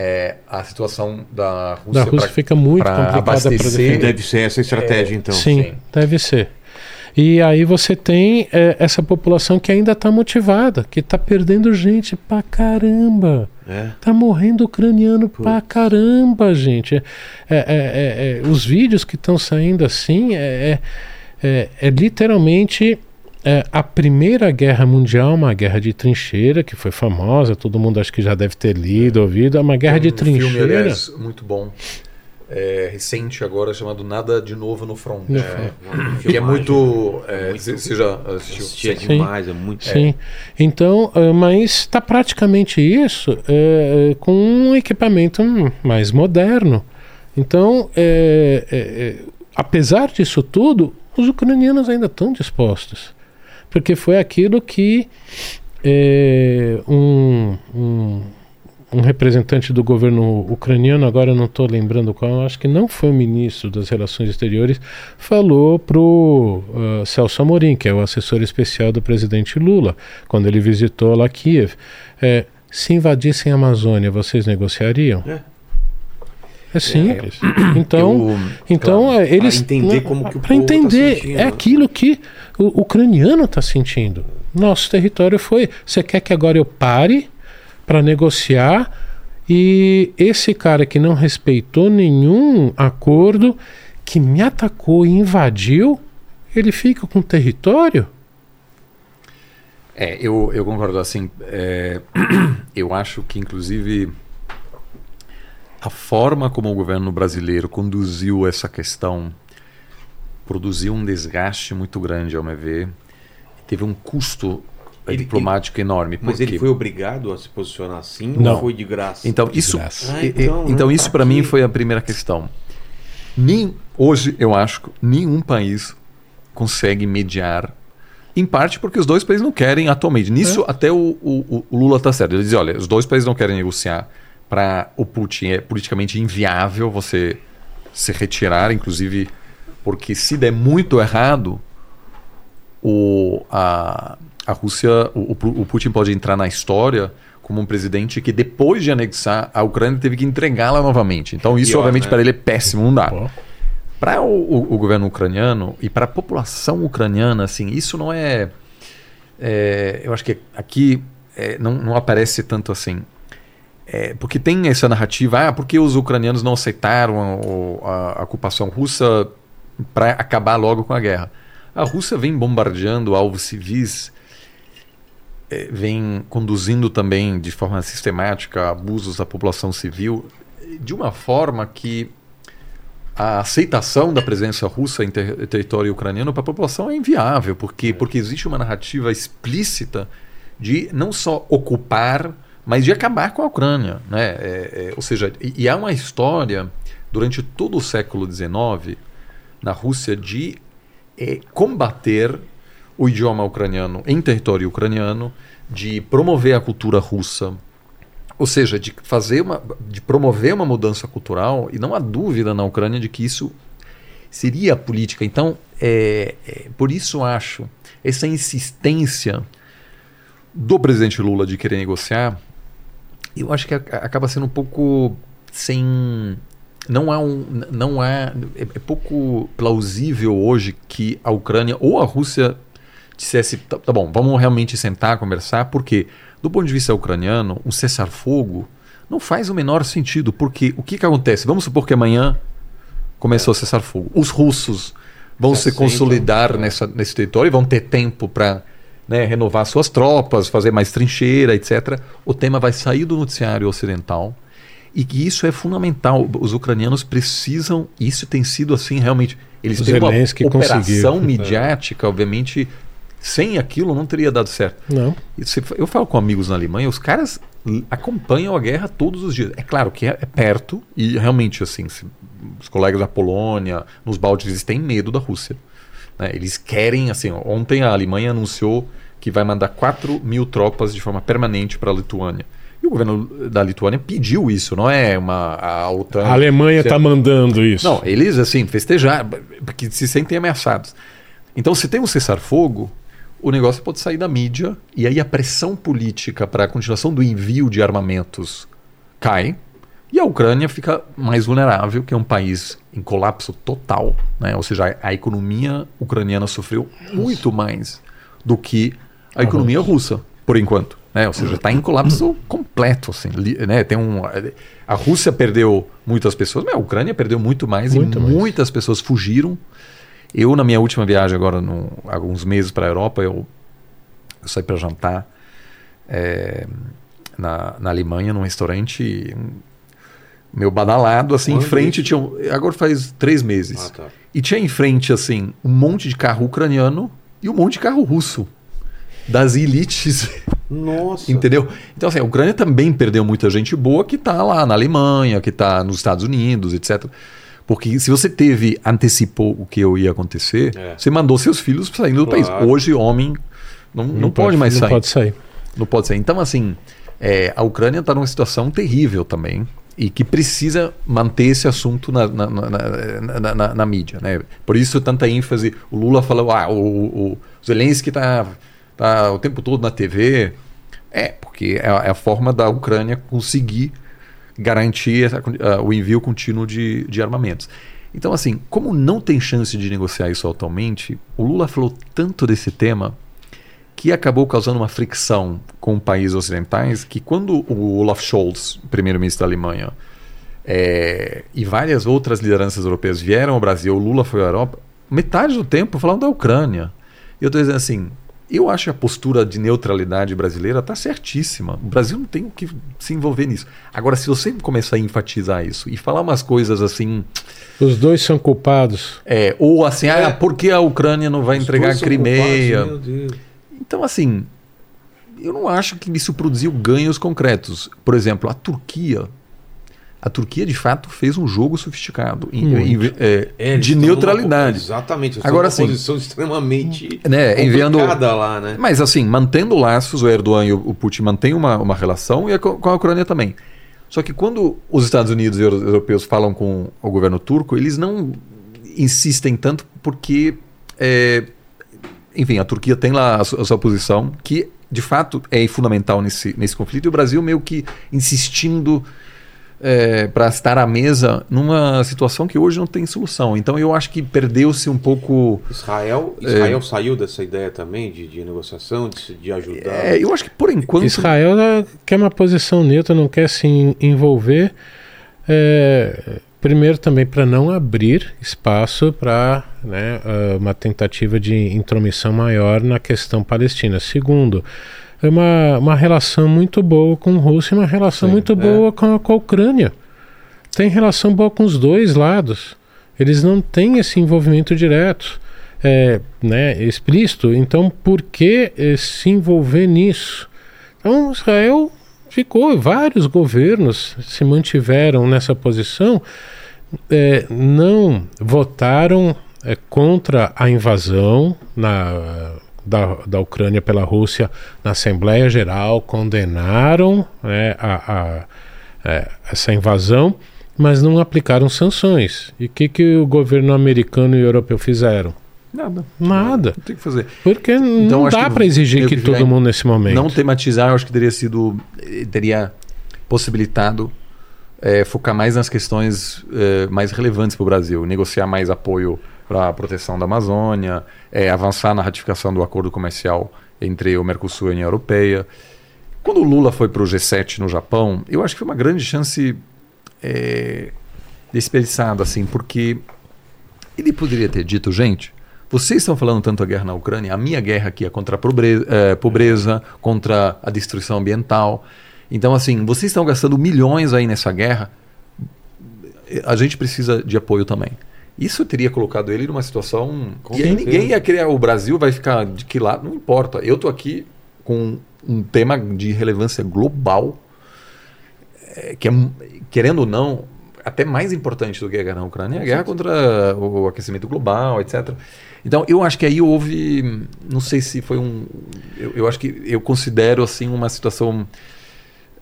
é, a situação da Rússia, da Rússia pra- fica muito complicada para abastecer- defender. Deve ser essa a estratégia, então. sim, sim. deve ser. E aí você tem é, essa população que ainda está motivada, que está perdendo gente pra caramba. É. Tá morrendo ucraniano pra caramba, gente. É, é, é, é, os vídeos que estão saindo assim é, é, é, é literalmente é, a Primeira Guerra Mundial, uma guerra de trincheira, que foi famosa, todo mundo acho que já deve ter lido, ouvido. É uma guerra de um filme, trincheira. aliás, muito bom. é, recente agora chamado Nada de Novo no Front. No É, Front. que é muito. é, Muito- você você já assistiu? Assistia Sim. demais, é muito. Sim. Então, mas está praticamente isso com um equipamento mais moderno. Então, apesar disso tudo, os ucranianos ainda estão dispostos. Porque foi aquilo que eh, um, um, um representante do governo ucraniano, agora não estou lembrando qual, acho que não foi o ministro das Relações Exteriores, falou para o Celso Amorim, que é o assessor especial do presidente Lula, quando ele visitou lá Kiev. É, se invadissem a Amazônia, vocês negociariam? É. É simples. Então, Eu- então claro, é, eles pra entender como que o para povo tá entender sentindo, é né? aquilo que o ucraniano está sentindo. Nosso território foi. Você quer que agora eu pare para negociar e esse cara que não respeitou nenhum acordo, que me atacou e invadiu, ele fica com território? É, eu, eu concordo. Assim, é, eu acho que, inclusive, a forma como o governo brasileiro conduziu essa questão produziu um desgaste muito grande, ao meu ver. Teve um custo eh, Ele- diplomático enorme. Mas ele foi obrigado a se posicionar assim Não. ou foi de graça? Então, isso, graça. Ah, e- então, então, né? isso Tá para mim foi a primeira questão. Nem, hoje, eu acho que nenhum país consegue mediar, em parte porque os dois países não querem atualmente. Nisso, até o, o- o Lula está certo. Ele diz: olha, os dois países não querem negociar. Para o Putin é politicamente inviável você se retirar, inclusive porque se der muito errado, o, a, a Rússia, o, o- Putin pode entrar na história como um presidente que depois de anexar a Ucrânia teve que entregá-la novamente. Então isso Pior, obviamente né? para ele é péssimo, não dá. Para o, o- o governo ucraniano e para a população ucraniana, assim, isso não é, é, eu acho que aqui é, não, não aparece tanto assim. É, porque tem essa narrativa, ah, porque os ucranianos não aceitaram o- a, a ocupação russa para acabar logo com a guerra. A Rússia vem bombardeando alvos civis, eh, vem conduzindo também de forma sistemática abusos da população civil, de uma forma que a aceitação da presença russa em ter- território ucraniano para a população é inviável, porque, porque existe uma narrativa explícita de não só ocupar, mas de acabar com a Ucrânia. Né? É, é, ou seja, e, e há uma história durante todo o século XIX na Rússia de é, combater o idioma ucraniano em território ucraniano, de promover a cultura russa, ou seja, de fazer uma, de promover uma mudança cultural, e não há dúvida na Ucrânia de que isso seria a política. Então, é, é, por isso acho essa insistência do presidente Lula de querer negociar, eu acho que acaba sendo um pouco sem não há um não há é, é pouco plausível hoje que a Ucrânia ou a Rússia dissesse tá, tá bom vamos realmente sentar conversar porque do ponto de vista ucraniano um cessar-fogo não faz o menor sentido porque o que que acontece vamos supor que amanhã começou a cessar-fogo os russos vão Se consolidar é. nessa, nesse território e vão ter tempo para né, renovar suas tropas, fazer mais trincheira, etc. O tema vai sair do noticiário ocidental e que isso é fundamental. Os ucranianos precisam, isso tem sido assim realmente. Eles têm uma operação conseguiu. midiática, obviamente, sem aquilo não teria dado certo. Não. Eu falo com amigos na Alemanha, os caras acompanham a guerra todos os dias. É claro que é, é perto e realmente assim, se- os colegas da Polônia, nos Bálticos, eles têm medo da Rússia. Né? Eles querem, assim, ó, ontem a Alemanha anunciou que vai mandar 4 mil tropas de forma permanente para a Lituânia. E o governo da Lituânia pediu isso, não é uma a OTAN. A Alemanha está mandando isso. Não, eles assim, festejar, porque se sentem ameaçados. Então, se tem um cessar-fogo, o negócio pode sair da mídia e aí a pressão política para a continuação do envio de armamentos cai e a Ucrânia fica mais vulnerável, que é um país em colapso total, né? Ou seja, a, a economia ucraniana sofreu muito mais do que a economia russa, por enquanto. Né? Ou seja, está em colapso completo. Assim, né? Tem um, a Rússia perdeu muitas pessoas, mas a Ucrânia perdeu muito mais Muito e mais. muitas pessoas fugiram. Eu, na minha última viagem, agora, no, alguns meses para a Europa, eu, eu saí para jantar é, na, na Alemanha, num restaurante. um- meu badalado, assim, Quando em frente isso? tinha. um- Agora faz três meses. Ah, tá. E tinha em frente, assim, um monte de carro ucraniano e um monte de carro russo. Das elites, Nossa. entendeu? Então, assim, a Ucrânia também perdeu muita gente boa que está lá na Alemanha, que está nos Estados Unidos, etc. Porque se você teve, antecipou o que ia acontecer, É. você mandou seus filhos saindo do Claro. país. Hoje, homem não, não, pode, mais não sair. pode sair. Não pode ser. Então, assim, é, a Ucrânia está numa situação terrível também e que precisa manter esse assunto na, na, na, na- na- mídia. Né? Por isso, tanta ênfase. O Lula falou: ah, o, o Zelensky está tá o tempo todo na TV. É, porque é a, é a forma da Ucrânia conseguir garantir essa ah, o envio contínuo de, de armamentos. Então, assim, como não tem chance de negociar isso atualmente, o Lula falou tanto desse tema que acabou causando uma fricção com países ocidentais que quando o Olaf Scholz, primeiro-ministro da Alemanha, eh, e várias outras lideranças europeias vieram ao Brasil, o Lula foi à Europa, metade do tempo falando da Ucrânia. E eu estou dizendo assim, eu acho a postura de neutralidade brasileira está certíssima. O Brasil não tem o que se envolver nisso. Agora, se você começar a enfatizar isso e falar umas coisas assim, Os dois são culpados. é, ou assim, É. ah, por que a Ucrânia não vai Os entregar a Crimeia? culpados, meu Deus. Então, assim, eu não acho que isso produziu ganhos concretos. Por exemplo, a Turquia. A Turquia, de fato, fez um jogo sofisticado em- em- é, É, de neutralidade. Numa, exatamente. Agora sim. posição extremamente Né, enviando. lá, né? Mas, assim, mantendo laços, o Erdogan e o Putin mantêm uma, uma relação e a, co- com a Ucrânia também. Só que quando os Estados Unidos e os europeus falam com o governo turco, eles não insistem tanto porque, é, enfim, a Turquia tem lá a, su- a sua posição, que de fato é fundamental nesse, nesse conflito, e o Brasil meio que insistindo para estar à mesa numa situação que hoje não tem solução. Então eu acho que perdeu-se um pouco. Israel, Israel saiu dessa ideia também de, de negociação, de, de ajudar. É, eu acho que por enquanto. Israel ela quer uma posição neutra, não quer se en- envolver. é, primeiro também para não abrir espaço para né, ah, uma tentativa de intromissão maior na questão palestina. Segundo, é uma, uma relação muito boa com a Rússia e uma relação Sim, muito é. boa com a, com a Ucrânia. Tem relação boa com os dois lados. Eles não têm esse envolvimento direto, é, né, explícito. Então, por que eh, se envolver nisso? Então, Israel ficou, vários governos se mantiveram nessa posição, eh, não votaram eh, contra a invasão na, da, da Ucrânia pela Rússia na Assembleia Geral, condenaram né, a, a- eh, essa invasão, mas não aplicaram sanções. E o que, que o governo americano e europeu fizeram? Nada. Nada. Não tem que fazer. Porque Então, não dá para exigir que que todo mundo nesse momento. Não tematizar, eu acho que teria sido. eh, teria possibilitado eh, focar mais nas questões eh, mais relevantes para o Brasil, negociar mais apoio para a proteção da Amazônia, eh, avançar na ratificação do acordo comercial entre o Mercosul e a União Europeia. Quando o Lula foi para o G7 no Japão, eu acho que foi uma grande chance eh, desperdiçada, assim, porque ele poderia ter dito, gente, vocês estão falando tanto a guerra na Ucrânia, a minha guerra aqui é contra a pobreza, eh, pobreza, contra a destruição ambiental. Então, assim, vocês estão gastando milhões aí nessa guerra, a gente precisa de apoio também. Isso teria colocado ele numa situação. Com e aí certeza. ninguém ia criar. O Brasil vai ficar de que lado? Não importa. Eu estou aqui com um tema de relevância global, eh, que é, querendo ou não, até mais importante do que a guerra na Ucrânia, é a guerra contra o aquecimento global, etc. Então, eu acho que aí houve, não sei se foi um, eu, eu acho que eu considero assim uma situação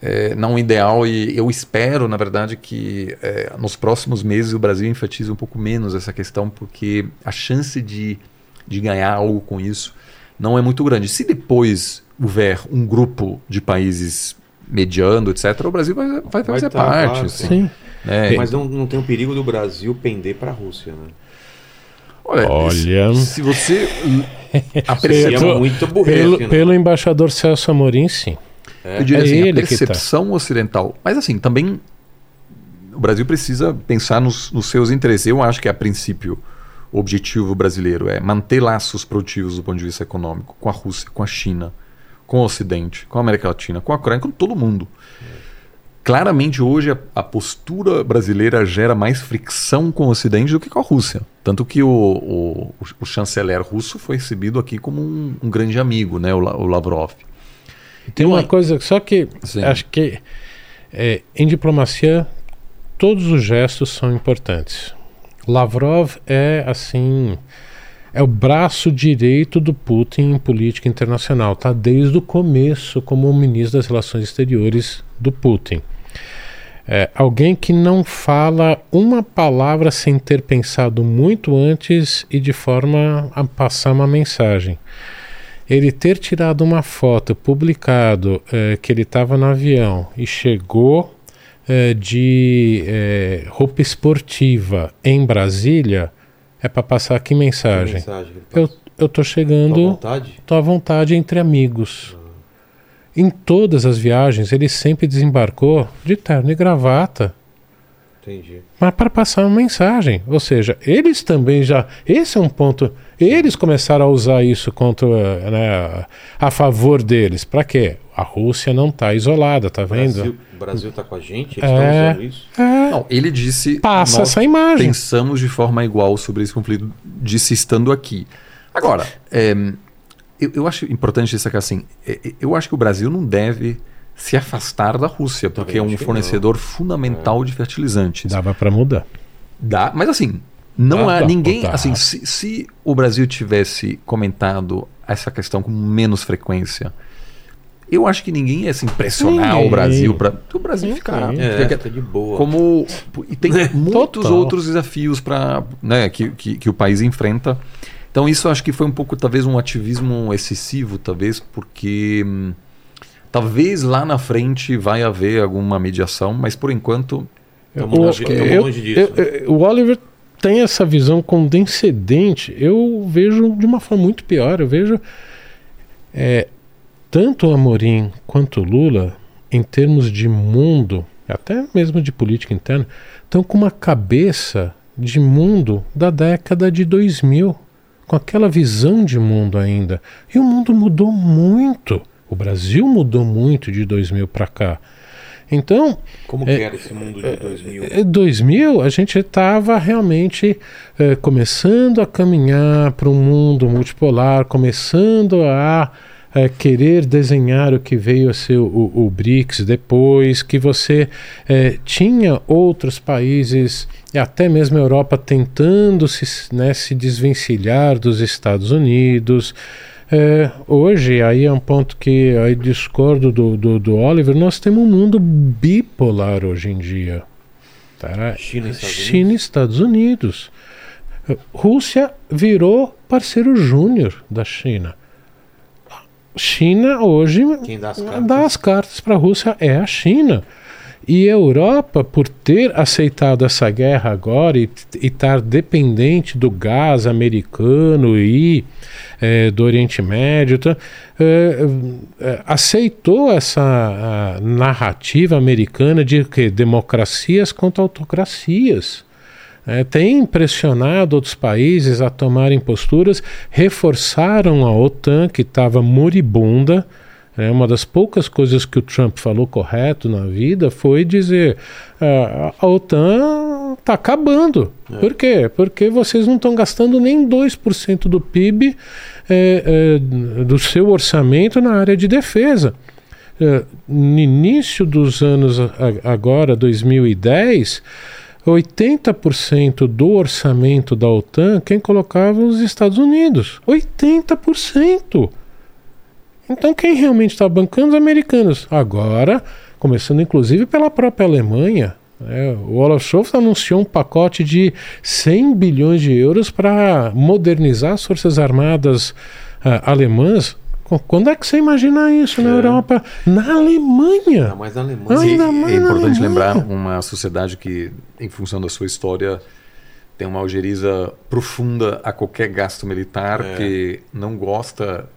é, não ideal e eu espero, na verdade, que é, nos próximos meses o Brasil enfatize um pouco menos essa questão, porque a chance de, de ganhar algo com isso não é muito grande. Se depois houver um grupo de países mediando, etc., o Brasil vai, vai fazer tá, parte. assim, Sim. Né? Mas não, não tem o perigo do Brasil pender para a Rússia, né? Olha, Olha. se, se você a tô- muito burrice, Pelo, né? pelo embaixador Celso Amorim, sim. É. Eu diria É assim, ele a tá. percepção ocidental. Mas assim, também o Brasil precisa pensar nos, nos seus interesses. Eu acho que a princípio o objetivo brasileiro é manter laços produtivos do ponto de vista econômico com a Rússia, com a China, com o Ocidente, com a América Latina, com a Coreia, com todo mundo. Claramente hoje a, a, postura brasileira gera mais fricção com o Ocidente do que com a Rússia. Tanto que o, o, o chanceler russo foi recebido aqui como um, um grande amigo, né, o, o Lavrov. Tem uma coisa, só que Sim. acho que é, em diplomacia todos os gestos são importantes. Lavrov é assim é o braço direito do Putin em política internacional, tá desde o começo como ministro das Relações Exteriores do Putin. É, alguém que não fala uma palavra sem ter pensado muito antes e de forma a passar uma mensagem. Ele ter tirado uma foto, publicado é, que ele estava no avião e chegou é, de é, roupa esportiva em Brasília é para passar que mensagem? Que mensagem eu, eu tô chegando. Tô à vontade? Tô à vontade entre amigos. Ah. Em todas as viagens, ele sempre desembarcou de terno e gravata. Entendi. Mas para passar uma mensagem. Ou seja, eles também já. Esse é um ponto. Eles começaram a usar isso contra, né, a favor deles. Para quê? A Rússia não está isolada, tá vendo? O Brasil está com a gente? Eles é, estão usando isso? É. Não, ele disse. Passa essa imagem. Pensamos de forma igual sobre esse conflito, disse estando aqui. Agora, é, eu, eu, acho importante destacar assim: é, é, eu acho que o Brasil não deve se afastar da Rússia, porque é um fornecedor fundamental de fertilizantes. Dava para mudar. Dá, mas assim, não há ninguém. Assim, se, se o Brasil tivesse comentado essa questão com menos frequência eu acho que ninguém ia se impressionar ninguém. o Brasil para o Brasil ficar, é, fica de boa. Como e tem muitos Total. outros desafios para né, que, que, que, o país enfrenta. Então isso acho que foi um pouco talvez um ativismo excessivo, talvez porque hum, talvez lá na frente vai haver alguma mediação, mas por enquanto estamos longe, eu, longe disso. Eu, eu, o Oliver tem essa visão condescendente. Eu vejo de uma forma muito pior. Eu vejo é, tanto Amorim quanto Lula, em termos de mundo, até mesmo de política interna, estão com uma cabeça de mundo da década de 2000, com aquela visão de mundo ainda. E o mundo mudou muito. O Brasil mudou muito de 2000 para cá. Então. Como é, era esse mundo de 2000? É, 2000, a gente estava realmente é, começando a caminhar para um mundo multipolar, começando a é, querer desenhar o que veio a ser o, o BRICS depois, que você é, tinha outros países, e até mesmo a Europa, tentando se, né, se desvencilhar dos Estados Unidos. É, hoje, aí é um ponto que aí discordo do, do, do, Oliver, nós temos um mundo bipolar hoje em dia. Tá? China e Estados China Unidos. Estados Unidos. Rússia virou parceiro júnior da China. China hoje Quem dá as cartas, dá as cartas para a Rússia é a China. E a Europa, por ter aceitado essa guerra agora e estar dependente do gás americano e é, do Oriente Médio, tá, é, é, aceitou essa narrativa americana de que democracias contra autocracias é, tem pressionado outros países a tomarem posturas, reforçaram a OTAN, que estava moribunda. É, uma das poucas coisas que o Trump falou correto na vida foi dizer: ah, a OTAN está acabando. É. Por quê? Porque vocês não estão gastando nem 2% do PIB é, é, do seu orçamento na área de defesa. É, no início dos anos agora, 2010, 80% do orçamento da OTAN quem colocava os Estados Unidos. 80%! Então quem realmente está bancando os americanos? Agora, começando inclusive pela própria Alemanha, é, o Olaf Scholz anunciou um pacote de 100 bilhões de euros para modernizar as forças armadas uh, alemãs. Quando é que você imagina isso na é. Europa? Na Alemanha. Não, mas na Alemanha. é importante lembrar uma sociedade que, em função da sua história, tem uma algeriza profunda a qualquer gasto militar, é. que não gosta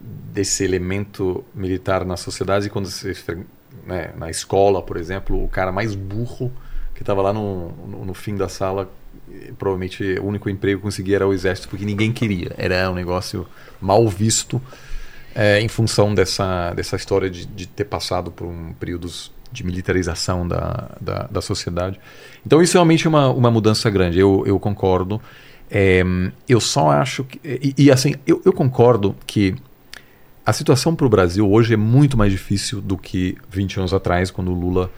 desse elemento militar na sociedade. Quando você né, na escola, por exemplo, o cara mais burro que estava lá no, no, no fim da sala provavelmente o único emprego que conseguia era o exército, porque ninguém queria. Era um negócio mal visto é, em função dessa, dessa história de, de ter passado por um, períodos de militarização da, da, da, sociedade. Então isso realmente é uma, uma mudança grande, eu, eu concordo. É, eu só acho que. E, e assim, eu, eu concordo que a situação para o Brasil hoje é muito mais difícil do que 20 anos atrás, quando o Lula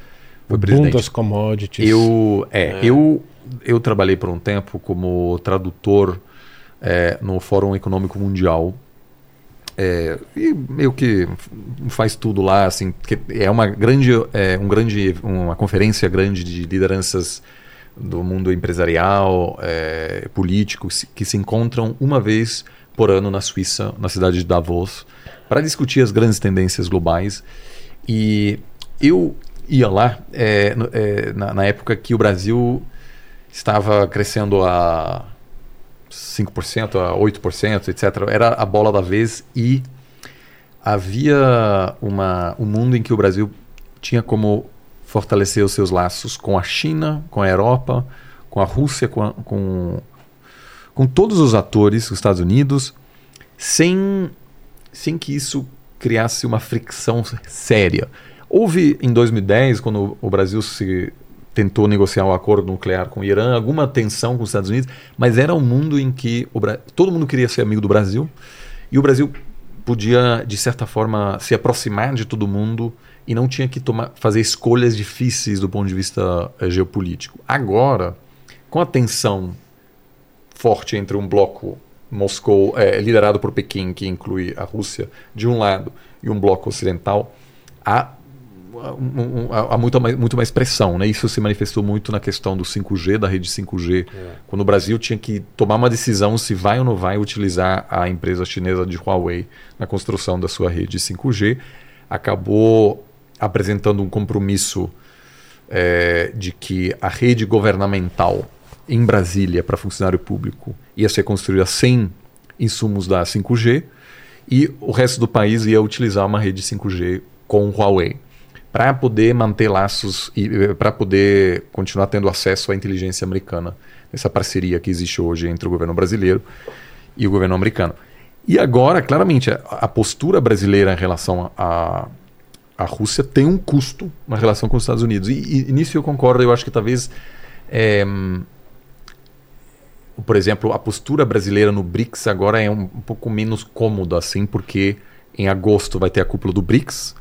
foi presidente. Boom das commodities. Eu, é, é. Eu, eu trabalhei por um tempo como tradutor é, no Fórum Econômico Mundial. É, e meio que faz tudo lá, assim, é uma grande, é, um grande, uma conferência grande de lideranças do mundo empresarial, é, político, que se encontram uma vez por ano na Suíça, na cidade de Davos, para discutir as grandes tendências globais. E eu ia lá é, é, na, na, época que o Brasil estava crescendo a 5%, a 8%, etc. Era a bola da vez e havia uma, um mundo em que o Brasil tinha como fortalecer os seus laços com a China, com a Europa, com a Rússia, com, a, com, com todos os atores, os Estados Unidos, sem, sem que isso criasse uma fricção séria. Houve em 2010, quando o Brasil se tentou negociar um acordo nuclear com o Irã, alguma tensão com os Estados Unidos, mas era um mundo em que Bra... todo mundo queria ser amigo do Brasil e o Brasil podia, de certa forma, se aproximar de todo mundo e não tinha que tomar, fazer escolhas difíceis do ponto de vista eh, geopolítico. Agora, com a tensão forte entre um bloco Moscou, é, liderado por Pequim, que inclui a Rússia, de um lado, e um bloco ocidental, há, há, muito, mais, muito mais pressão. Né? Isso se manifestou muito na questão do 5G, da rede 5G, é. quando o Brasil tinha que tomar uma decisão se vai ou não vai utilizar a empresa chinesa de Huawei na construção da sua rede 5G. Acabou apresentando um compromisso é, de que a rede governamental em Brasília para funcionário público ia ser construída sem insumos da 5G e o resto do país ia utilizar uma rede 5G com Huawei para poder manter laços e para poder continuar tendo acesso à inteligência americana essa parceria que existe hoje entre o governo brasileiro e o governo americano. E agora, claramente, a, a postura brasileira em relação à a, a, Rússia tem um custo na relação com os Estados Unidos. E, e nisso eu concordo, eu acho que talvez é, por exemplo, a postura brasileira no BRICS agora é um, um pouco menos cômoda, assim, porque em agosto vai ter a cúpula do BRICS,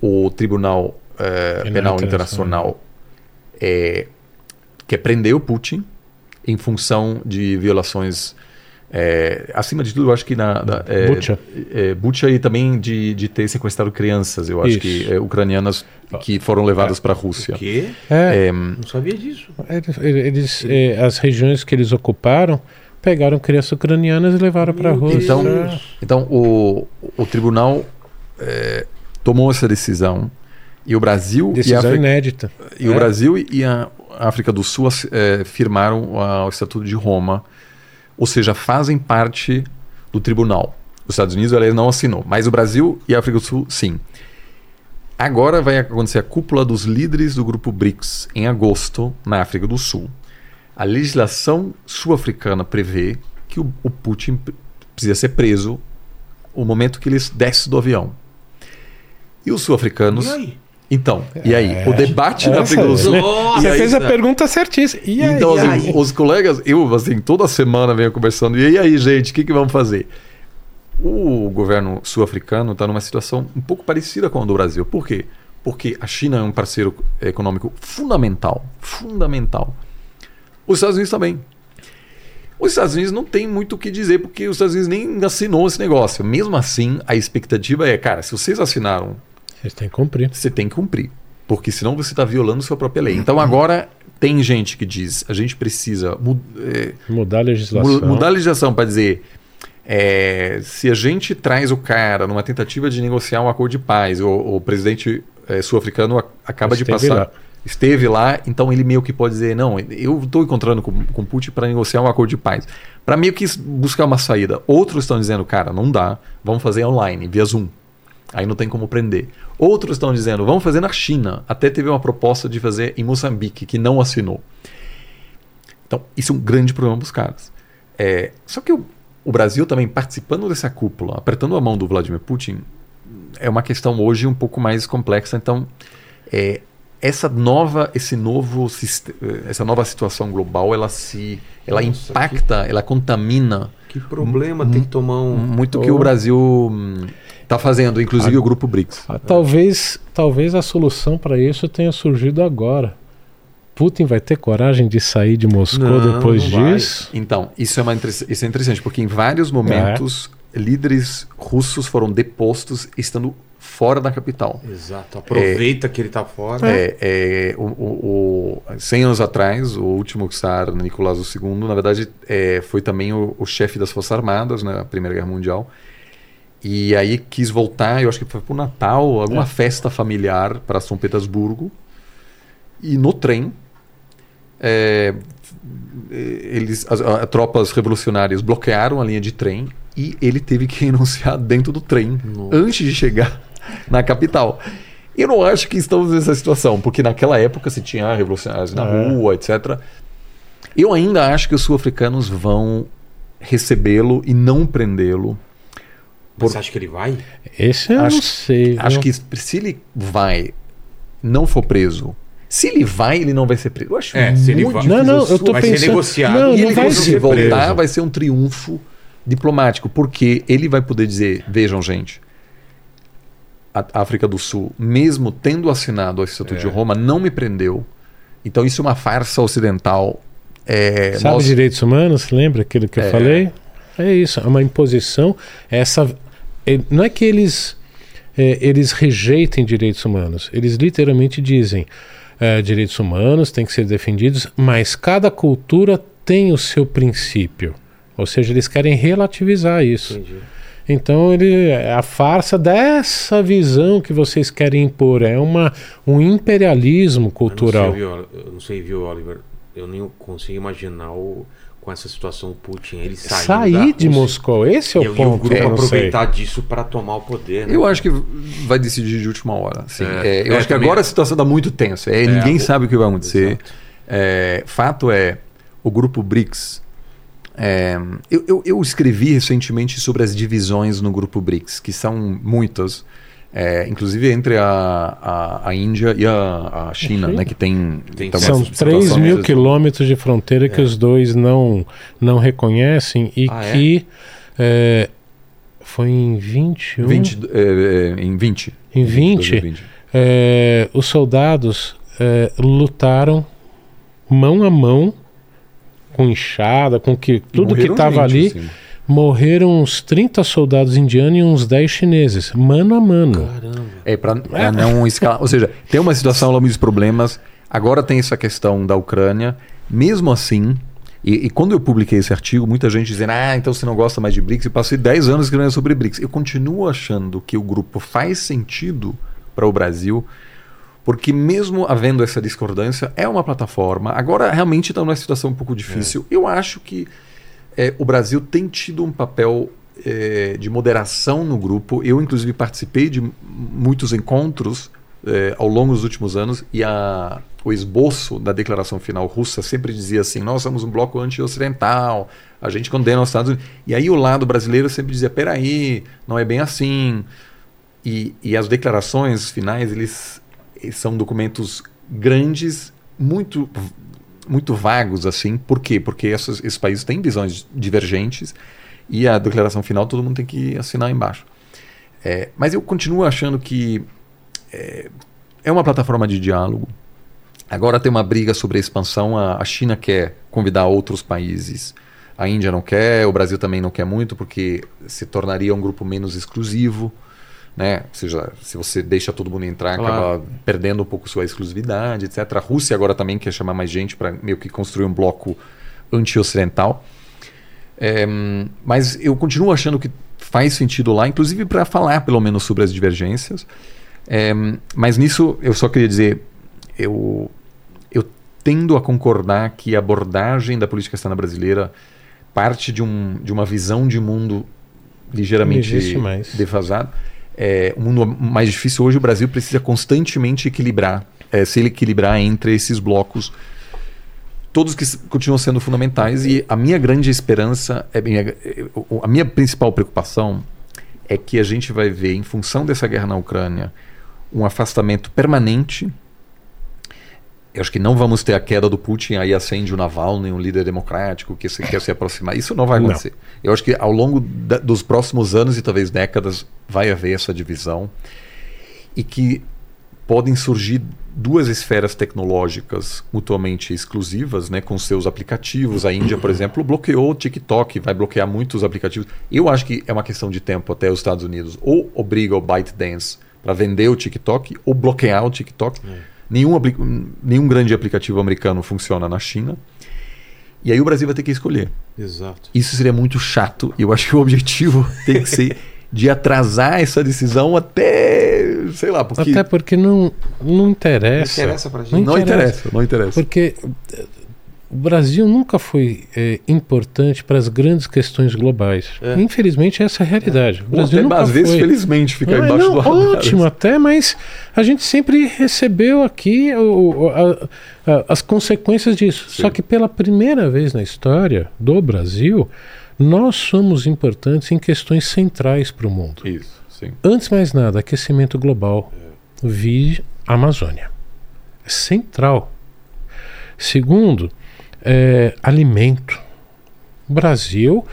o Tribunal é, Penal Internacional é, quer prender o Putin em função de violações é, acima de tudo, eu acho que na, na é, Bucha. É, Bucha e também de, de ter sequestrado crianças, eu acho Isso. que é, ucranianas que foram levadas para a Rússia. O quê? É, é, Não sabia disso. Eles, é, as regiões que eles ocuparam pegaram crianças ucranianas e levaram para a Rússia. Então, então o, o tribunal tomou essa decisão e o Brasil decisão e a África, inédita. E o Brasil e a África do Sul firmaram o Estatuto de Roma ou seja, fazem parte do tribunal. Os Estados Unidos aliás, não assinou, mas o Brasil e a África do Sul, sim. Agora vai acontecer a cúpula dos líderes do grupo BRICS em agosto, na África do Sul. A legislação sul-africana prevê que o, o Putin precisa ser preso no momento que ele desce do avião. E os sul-africanos então, e aí? É, o debate da África do Sul. Você aí, fez a pergunta certíssima. E aí, então, assim, aí? os colegas, eu, assim, toda semana venho conversando. E aí, gente, o que, que vamos fazer? O governo sul-africano está numa situação um pouco parecida com a do Brasil. Por quê? Porque a China é um parceiro econômico fundamental. Fundamental. Os Estados Unidos também. Os Estados Unidos não tem muito o que dizer, porque os Estados Unidos nem assinou esse negócio. Mesmo assim, a expectativa é, cara, se vocês assinaram você tem que cumprir. Você tem que cumprir. Porque senão você está violando sua própria lei. Então agora tem gente que diz a gente precisa é, mudar a legislação. Mudar a legislação para dizer é, se a gente traz o cara numa tentativa de negociar um acordo de paz, o, o presidente é, sul-africano acaba esteve de passar. Lá. Esteve lá, então ele meio que pode dizer: não, eu estou encontrando com, com Putin para negociar um acordo de paz. Para meio que buscar uma saída. Outros estão dizendo: cara, não dá, vamos fazer online, via Zoom. Aí não tem como prender. Outros estão dizendo, vamos fazer na China. Até teve uma proposta de fazer em Moçambique, que não assinou. Então, isso é um grande problema para os caras. É, só que o, o Brasil também participando dessa cúpula, apertando a mão do Vladimir Putin, é uma questão hoje um pouco mais complexa. Então, é, essa nova, esse novo, essa nova situação global, ela se, ela Nossa, impacta, ela contamina Que problema ter que tomar um. muito que o Brasil está fazendo, inclusive o grupo BRICS. Ah, Talvez, talvez a solução para isso tenha surgido agora. Putin vai ter coragem de sair de Moscou Não, depois não vai. disso? Então, isso é, uma, isso é interessante, porque em vários momentos líderes russos foram depostos estando fora da capital. Exato. Aproveita que ele tá fora. É, é, o, o, o- 100 anos atrás, o último czar, Nicolás II, na verdade, é, foi também o, o chefe das Forças Armadas na Primeira Guerra Mundial. E aí quis voltar, eu acho que foi pro Natal, alguma É. festa familiar para São Petersburgo. E no trem, é, eles, as, as tropas revolucionárias bloquearam a linha de trem e ele teve que renunciar dentro do trem Nossa. antes de chegar na capital. Eu não acho que estamos nessa situação, porque naquela época se tinha revolucionários na É. rua, etc. Eu ainda acho que os sul-africanos vão recebê-lo e não prendê-lo. Você acha que ele vai? Esse eu Acho- não sei. Acho viu? que se ele vai, não for preso, se ele vai, ele não vai ser preso. Eu acho É, se ele muito vai- difícil Não, não, eu tô Vai ser pensando. negociado. Não, e não ele, vai ser se voltar, preso. vai ser um triunfo diplomático, porque ele vai poder dizer: vejam, gente, a África do Sul, mesmo tendo assinado o Estatuto É. de Roma, não me prendeu. Então isso é uma farsa ocidental. É, Sabe nós- direitos humanos? Lembra aquilo que eu É. falei? É isso, é uma imposição. Essa, não é que eles, é, eles rejeitem direitos humanos, eles literalmente dizem é, direitos humanos têm que ser defendidos, mas cada cultura tem o seu princípio. Ou seja, eles querem relativizar isso. Entendi. Então ele é a farsa dessa visão que vocês querem impor é uma um imperialismo cultural. Eu não sei, viu, Oliver? Eu nem consigo imaginar o, com essa situação o Putin ele sair Sair de Moscou, esse é o e, o- e o ponto. grupo sei. aproveitar disso para tomar o poder. né? Eu acho que vai decidir de última hora. sim. É. É, eu É, acho que agora a acho. situação está muito tensa. É, ninguém sabe o que vai acontecer. É, fato é, o grupo BRICS. é, eu, eu- eu escrevi recentemente sobre as divisões no grupo BRICS, que são muitas, é, inclusive entre a, a, a Índia e a, a China, Sim. né, que tem. Tem então, São umas 3 situações- mil quilômetros de fronteira que os dois não, não reconhecem e Ah, é? que é, foi em 21. 20, é, é, em 20. Em 20, 2020. é, os soldados é, lutaram mão a mão com enxada, com que tudo que estava ali. assim. Morreram uns 30 soldados indianos e uns 10 chineses, mano a mano. Caramba. É, para não escalar. Ou seja, tem uma situação lá, muitos problemas. Agora tem essa questão da Ucrânia. Mesmo assim, e, e quando eu publiquei esse artigo, muita gente dizendo: ah, então você não gosta mais de BRICS. Eu passei 10 anos escrevendo sobre BRICS. Eu continuo achando que o grupo faz sentido para o Brasil, porque mesmo havendo essa discordância, é uma plataforma. Agora realmente está numa situação um pouco difícil. Eu acho que é, o Brasil tem tido um papel é, de moderação no grupo. Eu, inclusive, participei de muitos encontros é, ao longo dos últimos anos e a, o esboço da declaração final russa sempre dizia assim: nós somos um bloco anti-ocidental, a gente condena os Estados Unidos. E aí o lado brasileiro sempre dizia: peraí, não é bem assim. E, e as declarações finais, eles, eles são documentos grandes, muito muito vagos assim. Por quê? Porque esses, países têm visões divergentes e a declaração final todo mundo tem que assinar embaixo. É, mas eu continuo achando que é, é uma plataforma de diálogo. Agora tem uma briga sobre a expansão. A, a China quer convidar outros países. A Índia não quer, o Brasil também não quer muito, porque se tornaria um grupo menos exclusivo. Né? Ou seja, se você deixa todo mundo entrar, Claro. acaba perdendo um pouco sua exclusividade, etc. A Rússia agora também quer chamar mais gente para meio que construir um bloco anti-ocidental. É, mas eu continuo achando que faz sentido lá, inclusive para falar pelo menos sobre as divergências. É, mas nisso eu só queria dizer, eu, eu tendo a concordar que a abordagem da política externa brasileira parte de, um, de uma visão de mundo ligeiramente defasado. É, um mundo mais difícil. Hoje, o Brasil precisa constantemente equilibrar, é, se equilibrar entre esses blocos todos que continuam sendo fundamentais. E a minha grande esperança, é, minha- é, o- a minha principal preocupação é que a gente vai ver, em função dessa guerra na Ucrânia, um afastamento permanente eu acho que não vamos ter a queda do Putin, aí acende o Navalny, um líder democrático que se, quer se aproximar. Isso não vai acontecer. Não. Eu acho que ao longo da, dos próximos anos e talvez décadas vai haver essa divisão e que podem surgir duas esferas tecnológicas mutuamente exclusivas, né, com seus aplicativos. A Índia, por exemplo, bloqueou o TikTok, vai bloquear muitos aplicativos. Eu acho que é uma questão de tempo até os Estados Unidos ou obriga o ByteDance para vender o TikTok ou bloquear o TikTok. É Nenhum, nenhum grande aplicativo americano funciona na China. E aí o Brasil vai ter que escolher. Exato. Isso seria muito chato. E eu acho que o objetivo tem que ser de atrasar essa decisão até, sei lá, porque... Até porque não, não interessa. Não interessa pra gente. Não, não interessa, interessa, não interessa. Porque o Brasil nunca foi é, importante para as grandes questões globais. É. Infelizmente, essa é a realidade. O Brasil até, nunca às foi. vezes, felizmente, fica não, embaixo não, do radar. Ótimo até, mas a gente sempre recebeu aqui o, a, a, as consequências disso. Sim. Só que pela primeira vez na história do Brasil, nós somos importantes em questões centrais para o mundo. Isso, sim. Antes mais nada, aquecimento global é. via Amazônia. É central. Segundo, é, alimento. O Brasil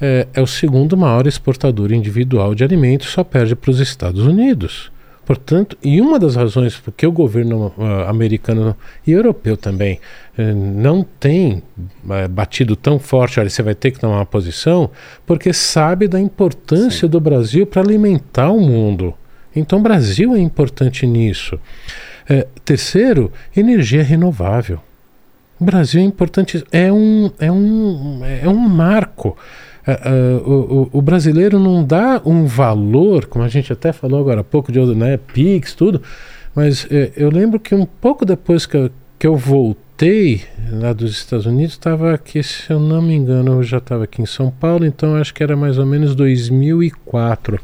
é, é, o segundo maior exportador individual de alimentos, só perde para os Estados Unidos. Portanto, e uma das razões por que o governo uh, americano e europeu também uh, não tem uh, batido tão forte, olha, você vai ter que tomar uma posição, porque sabe da importância Sim. do Brasil para alimentar o mundo. Então, o Brasil é importante nisso. É, terceiro, energia renovável. Brasil é importante, é um, é um, é um marco. Uh, uh, o, o, brasileiro não dá um valor, como a gente até falou agora há pouco, de né, PIX, tudo, mas uh, eu lembro que um pouco depois que eu, que eu voltei lá dos Estados Unidos, estava aqui, se eu não me engano, eu já estava aqui em São Paulo, então acho que era mais ou menos 2004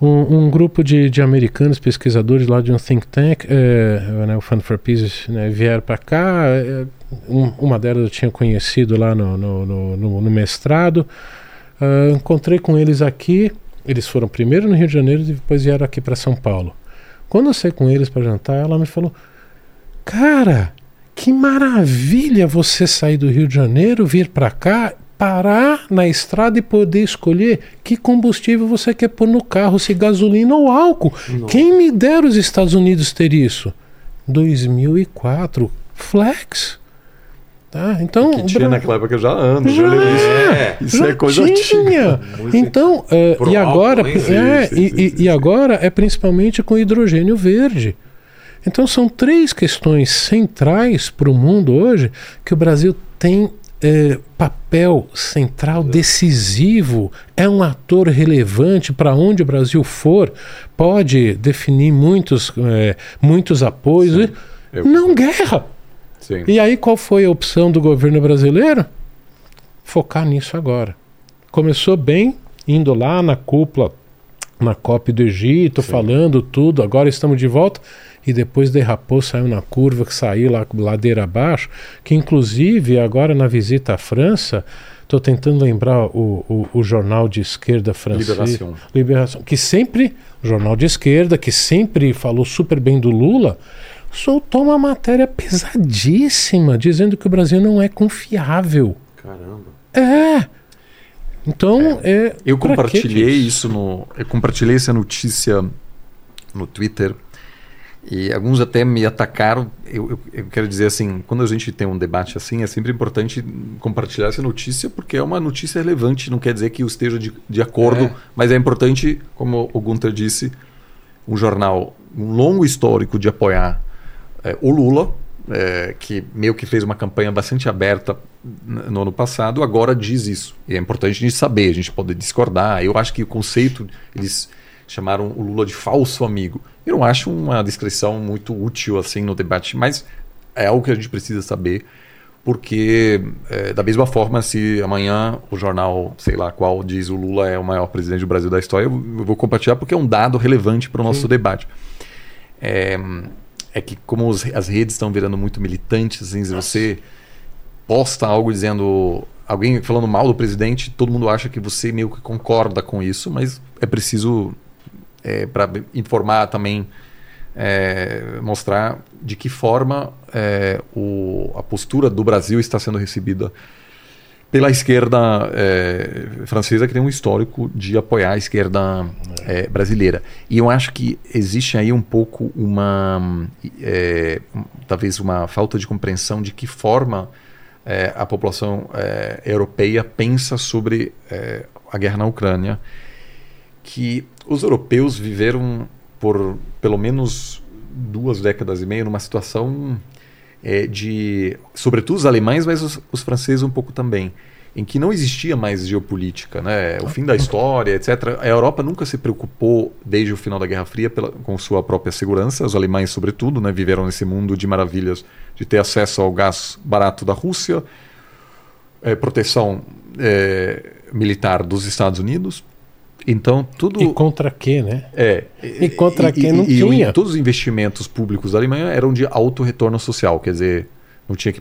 um, um grupo de, de, americanos, pesquisadores lá de um think tank, é, né, o Fund for Peace, né, vieram para cá. É, um, uma delas eu tinha conhecido lá no, no, no, no mestrado. Uh, encontrei com eles aqui. Eles foram primeiro no Rio de Janeiro e depois vieram aqui para São Paulo. Quando eu saí com eles para jantar, ela me falou: Cara, que maravilha você sair do Rio de Janeiro, vir para cá parar na estrada e poder escolher que combustível você quer pôr no carro, se gasolina ou álcool. Quem me dera os Estados Unidos ter isso? 2004, Flex. Tá? Então, que tinha naquela época já anos, já, já é, isso já é coisa tinha. Então, é, e agora, é, e, e, e agora é principalmente com hidrogênio verde. Então são três questões centrais para o mundo hoje que o Brasil tem é, papel central decisivo, é um ator relevante para onde o Brasil for, pode definir muitos, é, muitos apoios. Sim, Não guerra. Sim. E aí qual foi a opção do governo brasileiro? Focar nisso agora. Começou bem, indo lá na cúpula, na COP do Egito, Sim. falando tudo, agora estamos de volta e depois derrapou, saiu na curva, que saiu lá ladeira abaixo, que inclusive agora na visita à França, estou tentando lembrar o, o, o, jornal de esquerda francês, Liberação. Liberação, que sempre, jornal de esquerda, que sempre falou super bem do Lula, soltou uma matéria pesadíssima, dizendo que o Brasil não é confiável. Caramba. É. Então, é. é eu compartilhei isso no. Eu compartilhei essa notícia no Twitter e alguns até me atacaram. Eu, eu, eu, quero dizer assim, quando a gente tem um debate assim, é sempre importante compartilhar essa notícia, porque é uma notícia relevante, não quer dizer que eu esteja de, de acordo, é. mas é importante, como o Gunther disse, um jornal, um longo histórico de apoiar é, o Lula, é, que meio que fez uma campanha bastante aberta no ano passado, agora diz isso. E é importante a gente saber, a gente pode discordar. Eu acho que o conceito, eles chamaram o Lula de falso amigo. Eu não acho uma descrição muito útil assim no debate, mas é algo que a gente precisa saber, porque é, da mesma forma, se amanhã o jornal, sei lá qual, diz o Lula é o maior presidente do Brasil da história, eu, vou compartilhar porque é um dado relevante para o nosso Sim. debate. É, é, que como os, as redes estão virando muito militantes, assim, se você posta algo dizendo alguém falando mal do presidente, todo mundo acha que você meio que concorda com isso, mas é preciso é, para informar também é, mostrar de que forma é, o, a postura do Brasil está sendo recebida pela esquerda é, francesa, que tem um histórico de apoiar a esquerda é, brasileira. E eu acho que existe aí um pouco uma. É, talvez uma falta de compreensão de que forma a população europeia pensa sobre a guerra na Ucrânia. Que os europeus viveram por pelo menos duas décadas e meia numa situação é, de, sobretudo os alemães, mas os, os, franceses um pouco também, em que não existia mais geopolítica, né? O fim da história, etc. A Europa nunca se preocupou desde o final da Guerra Fria pela, com sua própria segurança. Os alemães, sobretudo, né, viveram nesse mundo de maravilhas de ter acesso ao gás barato da Rússia, é, proteção é, militar dos Estados Unidos. Então, tudo. E contra quê, né? É. E contra quem não e, tinha. E todos os investimentos públicos da Alemanha eram de alto retorno social, quer dizer, não tinha que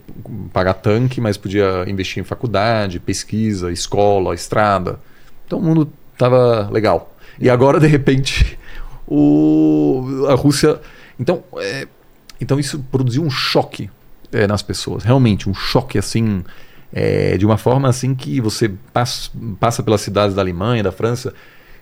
pagar tanque, mas podia investir em faculdade, pesquisa, escola, estrada. Então o mundo estava legal. E agora, de repente, o, a Rússia. Então, é, então isso produziu um choque é, nas pessoas, realmente, um choque assim. É, de uma forma assim que você passa, passa pelas cidades da Alemanha, da França,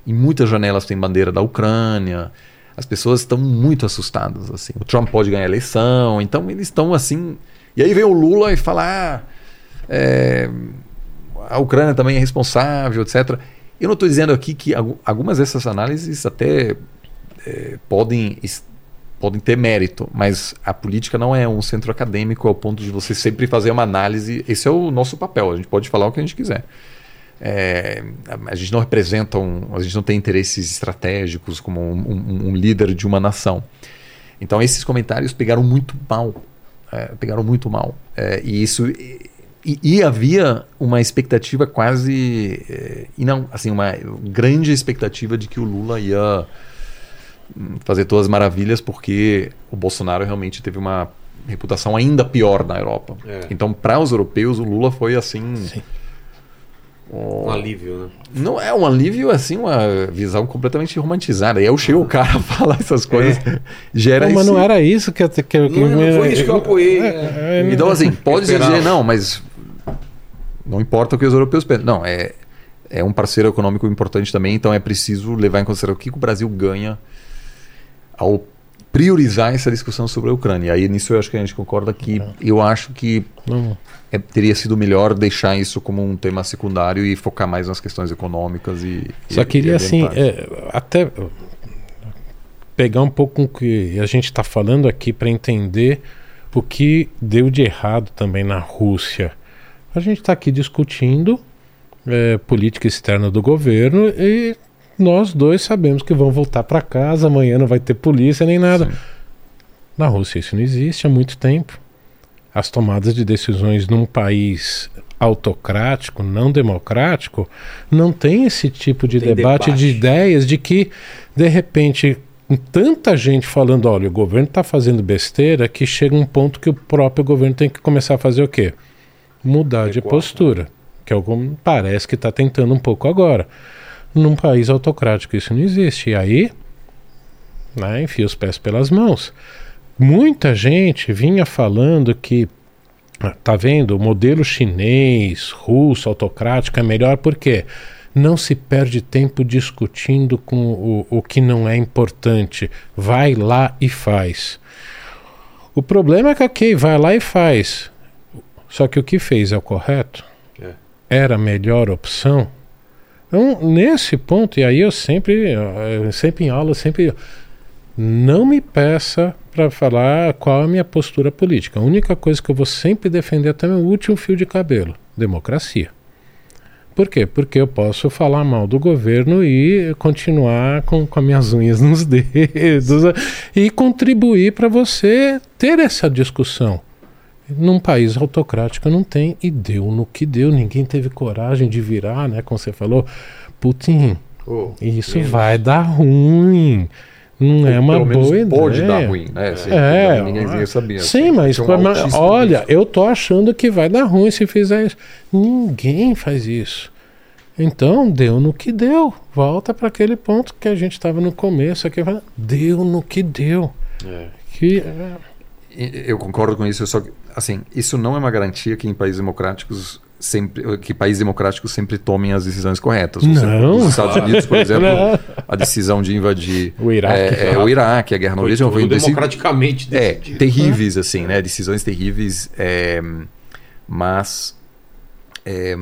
em muitas janelas tem bandeira da Ucrânia. As pessoas estão muito assustadas. assim. O Trump pode ganhar a eleição, então eles estão assim. E aí vem o Lula e fala: ah, é, a Ucrânia também é responsável, etc. Eu não estou dizendo aqui que algumas dessas análises até é, podem podem ter mérito, mas a política não é um centro acadêmico ao ponto de você sempre fazer uma análise. Esse é o nosso papel, a gente pode falar o que a gente quiser. É, a gente não representa, um, a gente não tem interesses estratégicos como um, um, um líder de uma nação. Então esses comentários pegaram muito mal, é, pegaram muito mal. É, e isso e, e, havia uma expectativa quase, é, e não, assim, uma grande expectativa de que o Lula ia fazer todas as maravilhas, porque o Bolsonaro realmente teve uma reputação ainda pior na Europa. É. Então, para os europeus, o Lula foi assim. Sim. Um, um alívio, né? Não é um alívio, assim, uma visão completamente romantizada. E aí eu chego o cara a falar essas coisas, é. gera não, Mas não era isso que, que, que não, não foi isso que eu apoiei. É, é, é então, assim, pode dizer, não, mas não importa o que os europeus pensam. Não, é, é um parceiro econômico importante também, então é preciso levar em consideração o que o Brasil ganha ao priorizar essa discussão sobre a Ucrânia. Aí nisso eu acho que a gente concorda que eu acho que é, teria sido melhor deixar isso como um tema secundário e focar mais nas questões econômicas e. Só e, queria e assim é, até pegar um pouco o que a gente está falando aqui para entender o que deu de errado também na Rússia. A gente está aqui discutindo é, política externa do governo e nós dois sabemos que vão voltar para casa, amanhã não vai ter polícia nem nada. Sim. Na Rússia isso não existe há muito tempo. As tomadas de decisões num país autocrático, não democrático, não tem esse tipo de debate, debate, de ideias de que, de repente, tanta gente falando, olha, o governo está fazendo besteira, que chega um ponto que o próprio governo tem que começar a fazer o quê? Mudar de postura, que é o que parece que está tentando um pouco agora num país autocrático isso não existe. E aí, né, enfia os pés pelas mãos. Muita gente vinha falando que, ah, tá vendo, o modelo chinês, russo, autocrático é melhor porque não se perde tempo discutindo com o, o que não é importante. Vai lá e faz. O problema é que, ok, vai lá e faz. Só que o que fez é o correto? É. Era a melhor opção? Então, nesse ponto, e aí eu sempre, eu sempre em aula, sempre. Não me peça para falar qual a minha postura política. A única coisa que eu vou sempre defender até meu último fio de cabelo: democracia. Por quê? Porque eu posso falar mal do governo e continuar com, com as minhas unhas nos dedos e contribuir para você ter essa discussão. Num país autocrático não tem, e deu no que deu. Ninguém teve coragem de virar, né? Como você falou, Putin, oh, isso menos. vai dar ruim. Não é uma boa ideia. Pode dar ruim, né? Assim, é, ninguém sabia. Sim, mas, mas olha, eu tô achando que vai dar ruim se fizer isso. Ninguém faz isso. Então, deu no que deu. Volta para aquele ponto que a gente estava no começo aqui. Deu no que deu. É. Que, é, Eu concordo com isso, só que, assim, isso não é uma garantia que em países democráticos sempre que países democráticos sempre tomem as decisões corretas. Não. Os Estados Unidos, por exemplo, a decisão de invadir O Iraque. é, é, o Iraque, a guerra no Foi Oriente, foi democraticamente é, decidido. terríveis, assim, né? Decisões terríveis, é, mas é,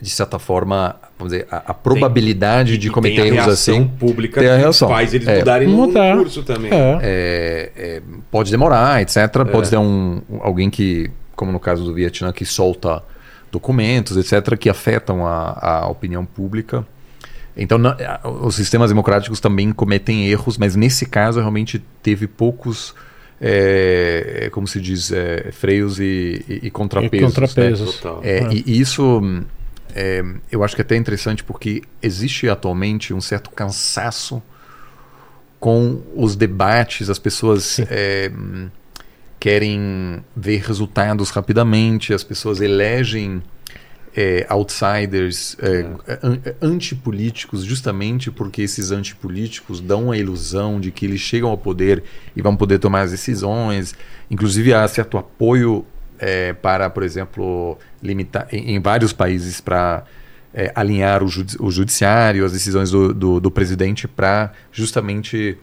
de certa forma, vamos dizer, a, a probabilidade de E cometer tem erros reação assim pública tem a que reação. faz eles É. mudarem no, Mudar. no curso também. é. é, é, pode demorar, etc. Pode ter um, alguém que, como no caso do Vietnã, que solta documentos, etc., que afetam a, a opinião pública. Então, os sistemas democráticos também cometem erros, mas nesse caso realmente teve poucos, é, como se diz, é, freios e, e- e contrapesos. E né? contrapesos. Total. É, É. E, isso é, eu acho que é até interessante porque existe atualmente um certo cansaço com os debates, as pessoas é, querem ver resultados rapidamente, as pessoas elegem é, outsiders é, an- antipolíticos justamente porque esses antipolíticos dão a ilusão de que eles chegam ao poder e vão poder tomar as decisões. Inclusive há certo apoio é, para, por exemplo, limitar em, em vários países para é, alinhar o, judi- o judiciário, as decisões do, do, do presidente para justamente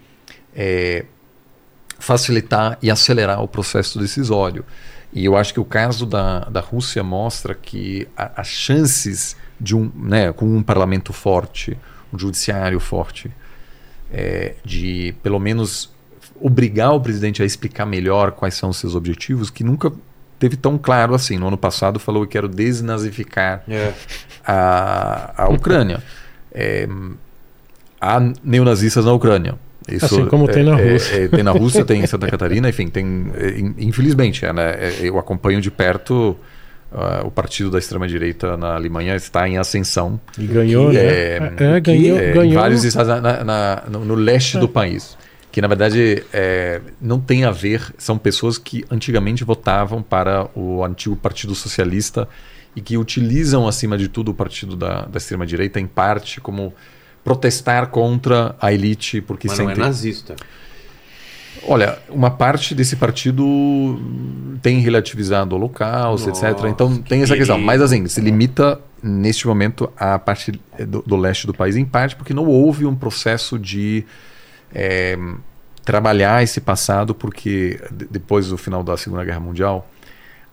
é, facilitar e acelerar o processo decisório. E eu acho que o caso da, da Rússia mostra que a- as chances de um, né, com um parlamento forte, um judiciário forte, é, de pelo menos obrigar o presidente a explicar melhor quais são os seus objetivos, que nunca teve tão claro assim. No ano passado falou que quero desnazificar É. a, a Ucrânia. É, há neonazistas na Ucrânia. Isso, Assim como tem na é, Rússia. é, tem na Rússia, tem em Santa Catarina, enfim, tem. é, in- infelizmente, é, né, é, eu acompanho de perto. ah, o partido da extrema-direita na Alemanha está em ascensão. E ganhou, Que né? é- É, ganhou, é, ganhou. vários estados na- na- no, leste do país. Que na verdade é, não tem a ver, são pessoas que antigamente votavam para o antigo Partido Socialista e que utilizam, acima de tudo, o partido da, da extrema-direita, em parte, como protestar contra a elite, porque Mas não é nazista. Olha, uma parte desse partido tem relativizado o Holocausto, Nossa, etc. Então tem essa que questão. Mas assim, se limita neste momento à parte do, do leste do país, em parte porque não houve um processo de eh, trabalhar esse passado, porque de- depois do final da Segunda Guerra Mundial,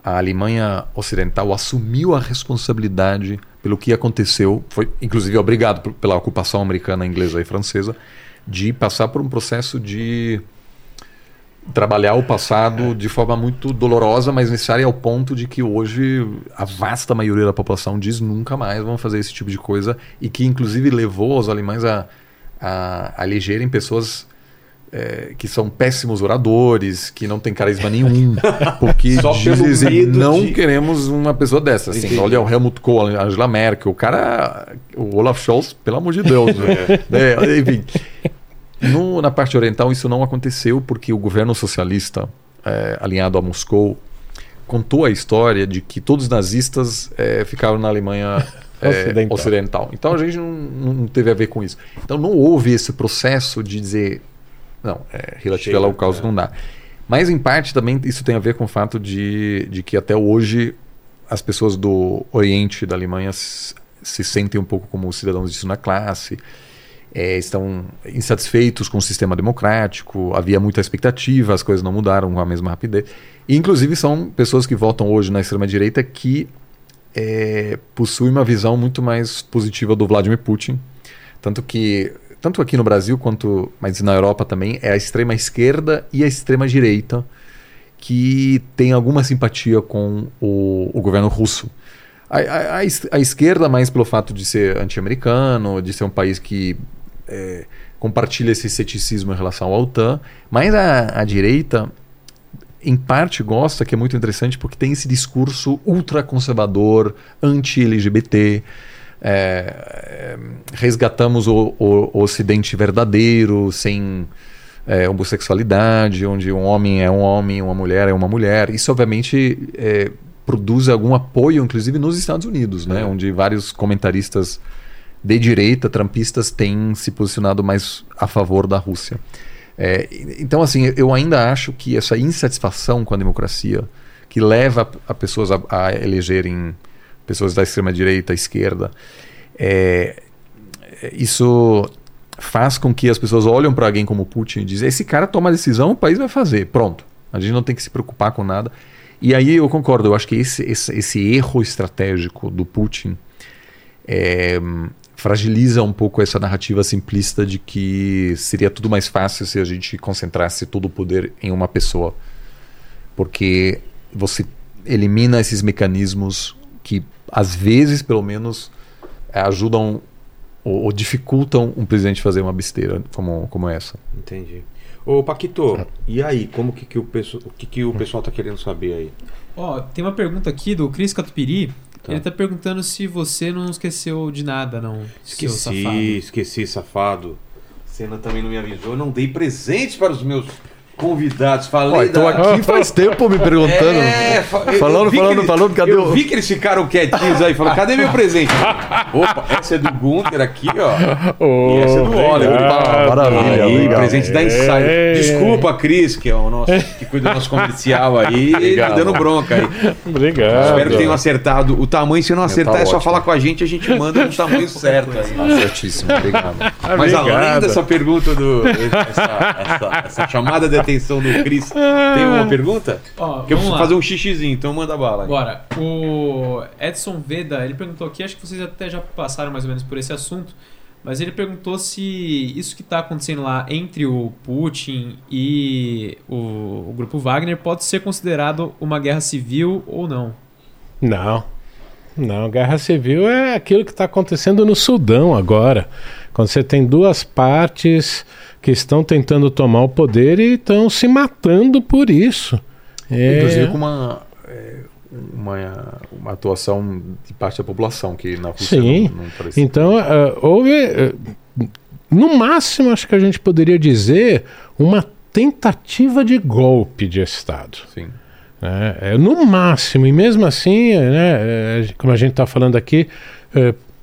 a Alemanha Ocidental assumiu a responsabilidade pelo que aconteceu, foi inclusive obrigado pela ocupação americana, inglesa e francesa, de passar por um processo de trabalhar o passado de forma muito dolorosa, mas necessária ao ponto de que hoje a vasta maioria da população diz nunca mais vão fazer esse tipo de coisa e que inclusive levou os alemães a, a, a elegerem pessoas eh, que são péssimos oradores, que não têm carisma nenhum, porque Só dizem não de- queremos uma pessoa dessa. Assim, Entendi. olha o Helmut Kohl, Angela Merkel, o cara, o Olaf Scholz, pelo amor de Deus, né? É, enfim. No- na parte oriental isso não aconteceu porque o governo socialista eh, alinhado a Moscou contou a história de que todos os nazistas eh, ficaram na Alemanha eh, Ocidental. ocidental. Então a gente não, não teve a ver com isso. Então não houve esse processo de dizer não, é, relativo Chega, ao caos é. não dá. Mas em parte também isso tem a ver com o fato de, de que até hoje as pessoas do Oriente da Alemanha se sentem um pouco como cidadãos de segunda classe, é, estão insatisfeitos com o sistema democrático, havia muita expectativa, as coisas não mudaram com a mesma rapidez. E, inclusive, são pessoas que votam hoje na extrema-direita que é, possuem uma visão muito mais positiva do Vladimir Putin. Tanto que, tanto aqui no Brasil quanto mas na Europa também, é a extrema-esquerda e a extrema-direita que tem alguma simpatia com o, o governo russo. A, a- a es- a esquerda, mais pelo fato de ser anti-americano, de ser um país que é, compartilha esse ceticismo em relação à OTAN, mas a, a direita, em parte, gosta, que é muito interessante, porque tem esse discurso ultraconservador, anti-LGBT. É, é, resgatamos o, o- o Ocidente verdadeiro, sem é, homossexualidade, onde um homem é um homem, uma mulher é uma mulher. Isso, obviamente, é, produz algum apoio, inclusive nos Estados Unidos, né? É. onde vários comentaristas de direita, trampistas, têm se posicionado mais a favor da Rússia. É, então, assim, eu ainda acho que essa insatisfação com a democracia, que leva a pessoas a, a elegerem pessoas da extrema-direita, esquerda, é, isso faz com que as pessoas olhem para alguém como Putin e dizem: esse cara toma a decisão, o país vai fazer, pronto. A gente não tem que se preocupar com nada. E aí eu concordo, eu acho que esse, esse, esse erro estratégico do Putin é, fragiliza um pouco essa narrativa simplista de que seria tudo mais fácil se a gente concentrasse todo o poder em uma pessoa. Porque você elimina esses mecanismos às vezes, pelo menos, ajudam ou, ou dificultam um presidente fazer uma besteira como, como essa. Entendi. Ô, Paquito, e aí, como que, que o, pessoal, o que, que o pessoal tá querendo saber aí? Ó, tem uma pergunta aqui do Cris Catupiri. Tá. Ele tá perguntando se você não esqueceu de nada, não. seu safado. Esqueci, esqueci, safado. Cena também não me avisou. Eu não dei presentes para os meus convidados. Falei Ó, então da... aqui faz tempo me perguntando. É, fa- falando, falando, eles- falando, cadê Eu o. vi que eles ficaram quietinhos aí, falaram, cadê meu presente? Opa, essa é do Gunter aqui, ó. E essa é do Oliver. Maravilha, Aí, legal. presente da Insider. É. Desculpa, Cris, que é o nosso, que cuida do nosso comercial aí, Obrigado. me dando bronca aí. Obrigado. Espero que tenham acertado o tamanho. Se não acertar, tá é só ótimo. falar com a gente, a gente manda o tamanho certo aí. Ah, certíssimo, obrigado. Mas além Obrigado. dessa pergunta do. Essa, essa- essa chamada de atenção do Cris, tem uma pergunta? Ó, Que eu vamos preciso lá. fazer um xixizinho, então manda bala. Bora. O Edson Veda, ele perguntou aqui, acho que vocês até já passaram mais ou menos por esse assunto, mas ele perguntou se isso que está acontecendo lá entre o Putin e o, o grupo Wagner pode ser considerado uma guerra civil ou não. Não. Não, guerra civil é aquilo que está acontecendo no Sudão agora. Quando você tem duas partes que estão tentando tomar o poder e estão se matando por isso. É, Inclusive com uma, é, uma, uma atuação de parte da população, que na Rússia Sim. não, não parece. Então, ah, houve, ah, no máximo, acho que a gente poderia dizer, uma tentativa de golpe de Estado. Sim. né? É, no máximo, e mesmo assim, é, né, é, como a gente está falando aqui,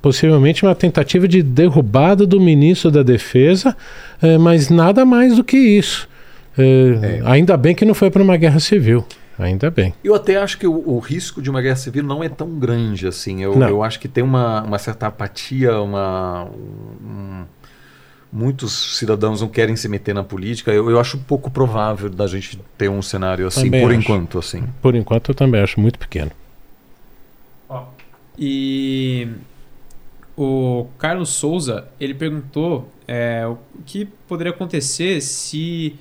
possivelmente uma tentativa de derrubada do ministro da Defesa, é, mas nada mais do que isso. É, Ainda bem que não foi para uma guerra civil. Ainda bem. Eu até acho que o, o risco de uma guerra civil não é tão grande assim. Eu, eu acho que tem uma, uma certa apatia, uma. um- muitos cidadãos não querem se meter na política. Eu, eu acho pouco provável da gente ter um cenário assim, Também por acho. enquanto. assim. Por enquanto, eu também acho muito pequeno. E o Carlos Souza, ele perguntou é, o que poderia acontecer se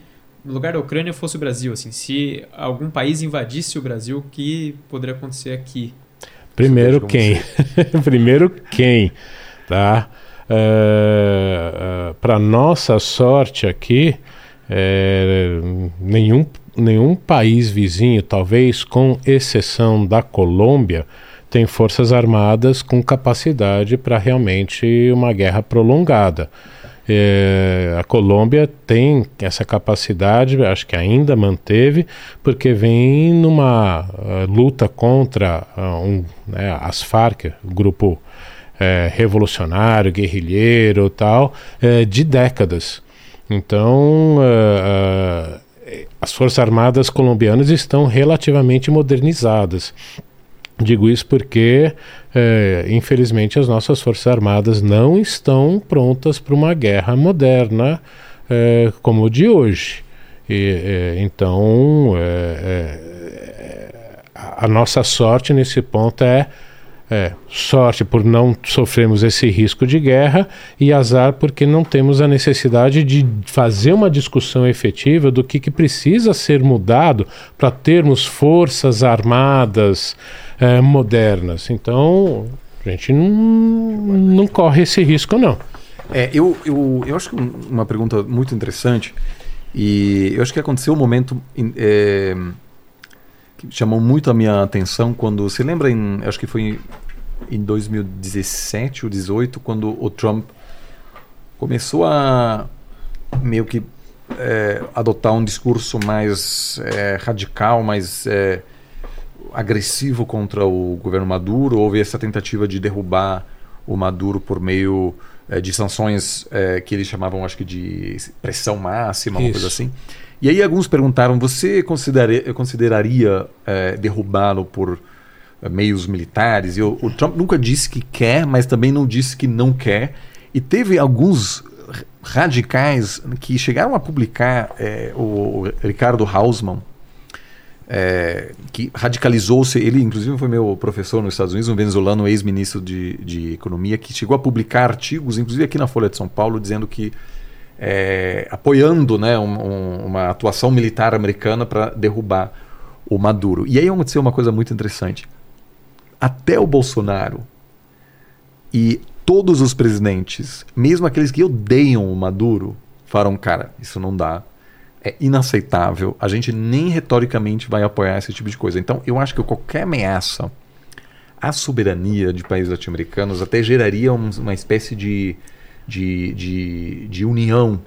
no lugar da Ucrânia fosse o Brasil, assim, se algum país invadisse o Brasil, o que poderia acontecer aqui? Primeiro quem? Primeiro quem, tá? Para nossa sorte aqui, é, nenhum, nenhum país vizinho, talvez com exceção da Colômbia, tem forças armadas com capacidade para realmente uma guerra prolongada. É, a Colômbia tem essa capacidade, acho que ainda manteve, porque vem numa ah, luta contra ah, um, né, as Farc, grupo eh, revolucionário, guerrilheiro tal, eh, de décadas. Então, ah, as Forças Armadas colombianas estão relativamente modernizadas. Digo isso porque, eh, infelizmente, as nossas Forças Armadas não estão prontas para uma guerra moderna eh, como o de hoje. E, eh, então, eh, eh, a a nossa sorte nesse ponto é, é sorte por não sofrermos esse risco de guerra e azar porque não temos a necessidade de fazer uma discussão efetiva do que, que precisa ser mudado para termos forças armadas eh, modernas. Então, a gente não, não corre esse risco, não. É, eu, eu, eu acho que um- uma pergunta muito interessante e eu acho que aconteceu um momento é, que chamou muito a minha atenção quando você lembra em acho que foi em, em 2017 ou 2018 quando o Trump começou a meio que é, adotar um discurso mais é, radical, mais é, agressivo contra o governo Maduro. Houve essa tentativa de derrubar o Maduro por meio eh, de sanções eh, que eles chamavam, acho que de pressão máxima, uma Isso. coisa assim. E aí alguns perguntaram: você considera- consideraria eh, derrubá-lo por eh, meios militares? E o, o Trump nunca disse que quer, mas também não disse que não quer. E teve alguns radicais que chegaram a publicar o, o Ricardo Hausmann, é, que radicalizou-se. Ele, inclusive, foi meu professor nos Estados Unidos, um venezuelano, ex-ministro de, de Economia, que chegou a publicar artigos, inclusive aqui na Folha de São Paulo, dizendo que. É, apoiando né, um- um- uma atuação militar americana para derrubar o Maduro. E aí aconteceu uma coisa muito interessante. Até o Bolsonaro e todos os presidentes, mesmo aqueles que odeiam o Maduro, falaram: cara, isso não dá é inaceitável. A gente nem retoricamente vai apoiar esse tipo de coisa. Então, eu acho que qualquer ameaça à soberania de países latino-americanos até geraria um- uma espécie de, de, de, de união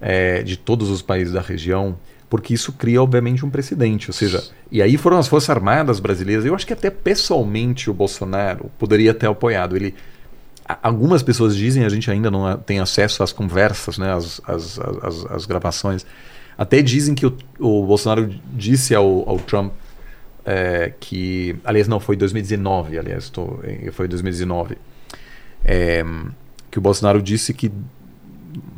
é, de todos os países da região, porque isso cria, obviamente, um precedente. Ou seja, e aí foram as Forças Armadas brasileiras. Eu acho que até pessoalmente o Bolsonaro poderia ter apoiado. Ele Algumas pessoas dizem, a gente ainda não tem acesso às conversas, né, às, às, às, às gravações. Até dizem que o, o Bolsonaro disse ao, ao Trump é, que. Aliás, não, foi 2019, aliás, tô, eh, foi 2019. É, que o Bolsonaro disse que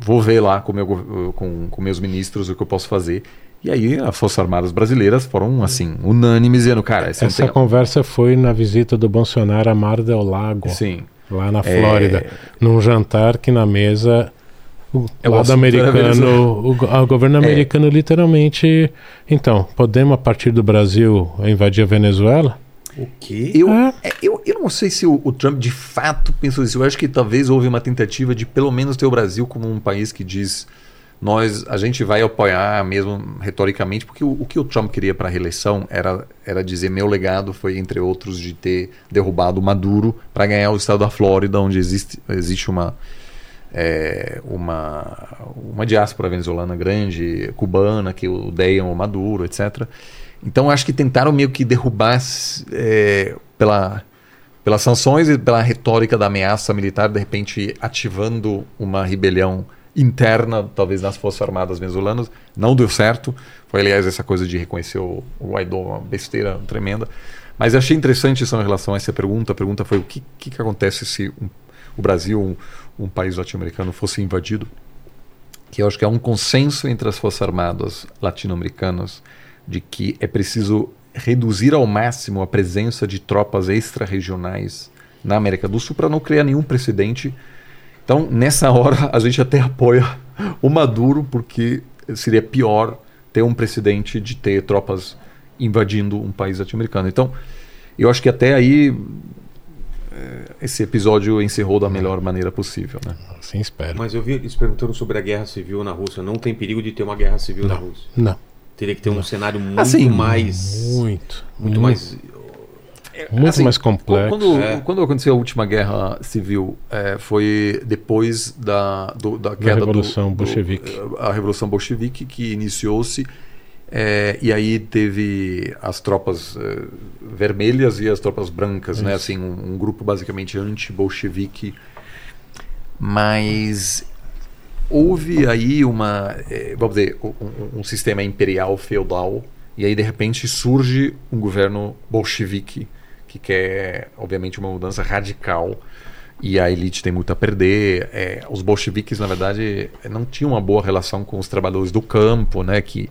vou ver lá com, meu, com, com meus ministros o que eu posso fazer. E aí as Forças Armadas brasileiras foram, assim, unânimes, dizendo, cara, você Essa tem... conversa foi na visita do Bolsonaro a Mar del Lago, Sim. lá na É. Flórida, num jantar que na mesa o É, lado americano, o, o governo americano literalmente, então, podemos a partir do Brasil invadir a Venezuela? O quê? Eu, É. eu, eu não sei se o, o Trump de fato pensou isso. Eu acho que talvez houve uma tentativa de pelo menos ter o Brasil como um país que diz nós a gente vai apoiar mesmo retoricamente, porque o, o que o Trump queria para a reeleição era, era dizer meu legado foi entre outros de ter derrubado Maduro para ganhar o estado da Flórida, onde existe, existe uma é, uma uma diáspora venezuelana grande, cubana que odeiam o Maduro, etc. Então acho que tentaram meio que derrubar é, pela pelas sanções e pela retórica da ameaça militar, de repente ativando uma rebelião interna, talvez nas Forças Armadas venezuelanas. Não deu certo. Foi, aliás, essa coisa de reconhecer o, Guaidó, uma besteira tremenda. Mas achei interessante isso em relação a essa pergunta. A pergunta foi o que, que, que acontece se um, o Brasil, um, um país latino-americano, fosse invadido? Que eu acho que há um consenso entre as Forças Armadas latino-americanas de que é preciso reduzir ao máximo a presença de tropas extra-regionais na América do Sul para não criar nenhum precedente. Então, nessa hora, a gente até apoia o Maduro, porque seria pior ter um precedente de ter tropas invadindo um país latino-americano. Então, eu acho que até aí eh, esse episódio encerrou da melhor maneira possível. Né? Assim espero. Mas eu vi eles perguntando sobre a guerra civil na Rússia. Não tem perigo de ter uma guerra civil na Rússia. Não, Teria que ter um cenário muito Assim, mais. muito, Muito mais. muito Assim, mais complexo. Quando, É. quando aconteceu a última guerra civil, eh, foi depois da, do- da queda do- Revolução do, Bolchevique. eh, a Revolução Bolchevique que iniciou-se eh, e aí teve as tropas eh, vermelhas e as tropas brancas, né? Assim, um, um grupo basicamente anti-bolchevique. Mas houve aí uma, eh, vamos dizer, um, um- sistema imperial feudal e aí de repente surge um governo bolchevique que quer, obviamente, uma mudança radical e a elite tem muito a perder. É, os bolcheviques, na verdade, não tinham uma boa relação com os trabalhadores do campo, né? Que,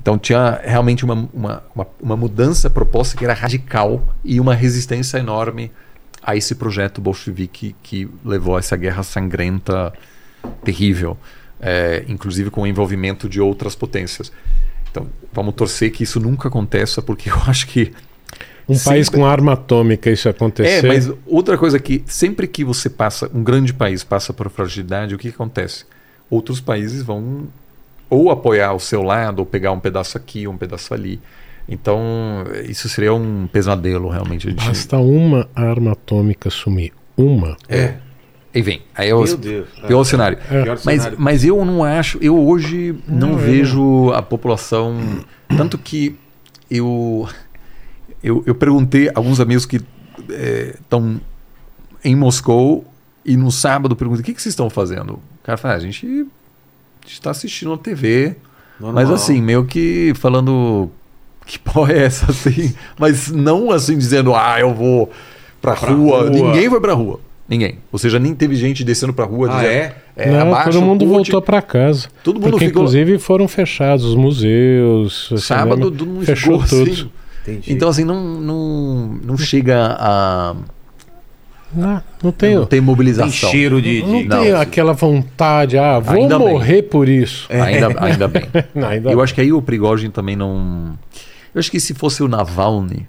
então tinha realmente uma, uma, uma, uma mudança proposta que era radical e uma resistência enorme a esse projeto bolchevique que levou a essa guerra sangrenta terrível, é, inclusive com o envolvimento de outras potências. Então vamos torcer que isso nunca aconteça, porque eu acho que Um país sempre- com arma atômica isso acontecer. é, mas outra coisa que sempre que você passa, um grande país passa por fragilidade, o que, que acontece? Outros países vão ou apoiar o seu lado, ou pegar um pedaço aqui, um pedaço ali. Então, isso seria um pesadelo, realmente. Basta uma arma atômica sumir. Uma. É. E vem. Aí é o Meu Deus. pior cenário. É. Mas, cenário. mas eu não acho, eu hoje não, Não, vejo a população. Tanto que eu, eu, eu perguntei a alguns amigos que estão em Moscou E no sábado perguntei: o que, que vocês estão fazendo? O cara fala: ah, a gente está assistindo a TV. Normal. Mas assim, meio que falando. Que porra é essa, assim? Mas não assim dizendo, ah, eu vou pra, Pra rua. rua. Ninguém foi pra rua. Ninguém. Ou seja, nem teve gente descendo pra rua Ah, dizendo. é? É, Não, abaixa todo o mundo voltou para casa. Todo mundo Porque, ficou. inclusive, foram fechados os museus. o Sábado, todo mundo fechou ficou tudo. assim. Entendi. Então, assim, não, não, não chega a. Não, não tem, Não tem mobilização. tem cheiro de. não de- tem não. aquela vontade, ah, vou Ainda bem. morrer por isso. Ainda, ainda bem. Não, ainda Eu acho que aí o Prigogine também não. Eu acho que se fosse o Navalny,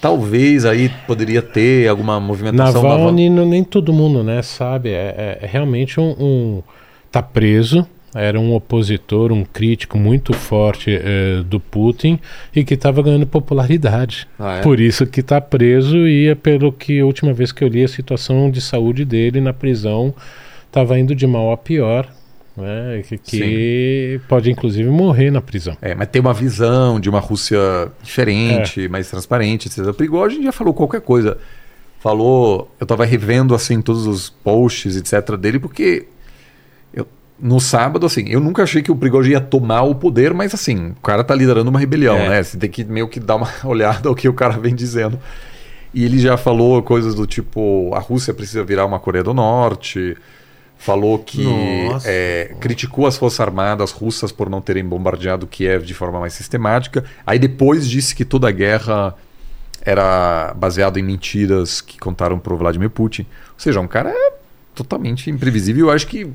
talvez aí poderia ter alguma movimentação. Navalny, não- nem todo mundo né, sabe. É, é- é realmente um, um. Tá preso. Era um opositor, um crítico muito forte eh, do Putin e que estava ganhando popularidade. Ah, é? Por isso que está preso e é pelo que a última vez que eu li a situação de saúde dele na prisão estava indo de mal a pior, né? Que, que pode inclusive morrer na prisão. É, mas tem uma visão de uma Rússia diferente, mais transparente, etc. O Prigogine já falou qualquer coisa. Falou, eu tava revendo assim todos os posts, etc. dele, porque eu- no sábado, assim, eu nunca achei que o Prigogine ia tomar o poder, mas assim, o cara tá liderando uma rebelião, É. né? Você tem que meio que dar uma olhada ao que o cara vem dizendo. E ele já falou coisas do tipo, a Rússia precisa virar uma Coreia do Norte. Falou que é, criticou as forças armadas russas por não terem bombardeado Kiev de forma mais sistemática. Aí depois disse que toda a guerra era baseada em mentiras que contaram pro Vladimir Putin. Ou seja, um cara totalmente imprevisível. Eu acho que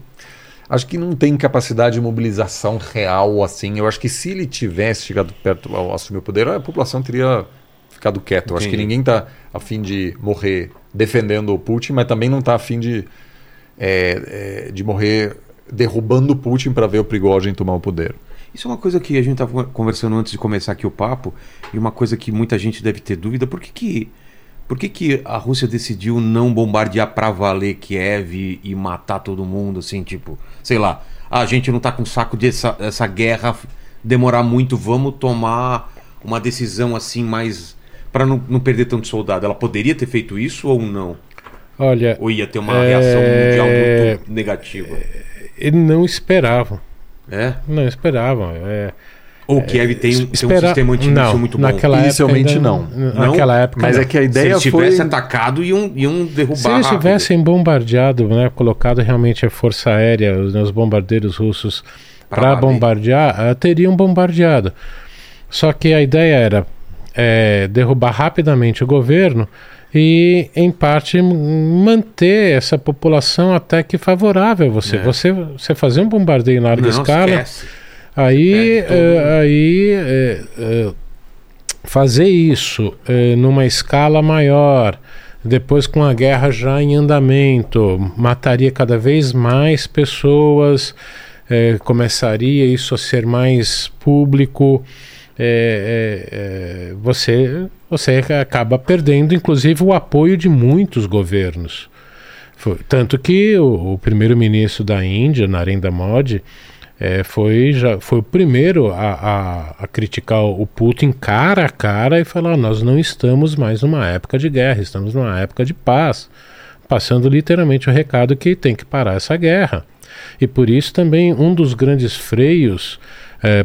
acho que não tem capacidade de mobilização real assim. Eu acho que se ele tivesse chegado perto ao assumir o poder, a população teria ficado quieta. Eu acho que ninguém tá a fim de morrer defendendo o Putin, mas também não tá a fim de é, é, de morrer derrubando Putin para ver o Prigogine tomar o poder. Isso é uma coisa que a gente estava conversando antes de começar aqui o papo, e uma coisa que muita gente deve ter dúvida, por que, que, por que, que a Rússia decidiu não bombardear pra valer Kiev e, matar todo mundo, assim, tipo, sei lá, ah, a gente não tá com saco dessa essa guerra demorar muito, vamos tomar uma decisão assim mais para não, não perder tanto soldado. Ela poderia ter feito isso ou não? Olha, Ou ia ter uma É, reação mundial muito negativa? ele não esperavam. É? Não esperavam. É, Ou Kiev tem, um- tem um sistema antimíssil não, muito bom? naquela Inicialmente, época não. ainda- Naquela época Mas não. é que a Se ideia eles foi tivessem atacado, iam, iam derrubar Se eles rápido. tivessem bombardeado, né, colocado realmente a força aérea, os, né, os bombardeiros russos para bombardear, ah, teriam bombardeado. Só que a ideia era é, derrubar rapidamente o governo e, em parte, manter essa população até que favorável a você. É. Você, você fazer um bombardeio em larga Não, escala. esquece. Aí, todo eh, aí eh, eh, fazer isso numa escala maior, depois com a guerra já em andamento, mataria cada vez mais pessoas, eh, começaria isso a ser mais público. Eh, eh, eh, você, você acaba perdendo, inclusive, o apoio de muitos governos. Foi- tanto que o, o primeiro-ministro da Índia, Narendra Modi, é, foi, já, foi o primeiro a, a, a criticar o Putin cara a cara e falar: nós não estamos mais numa época de guerra, estamos numa época de paz. Passando literalmente o recado que tem que parar essa guerra. E por isso também um dos grandes freios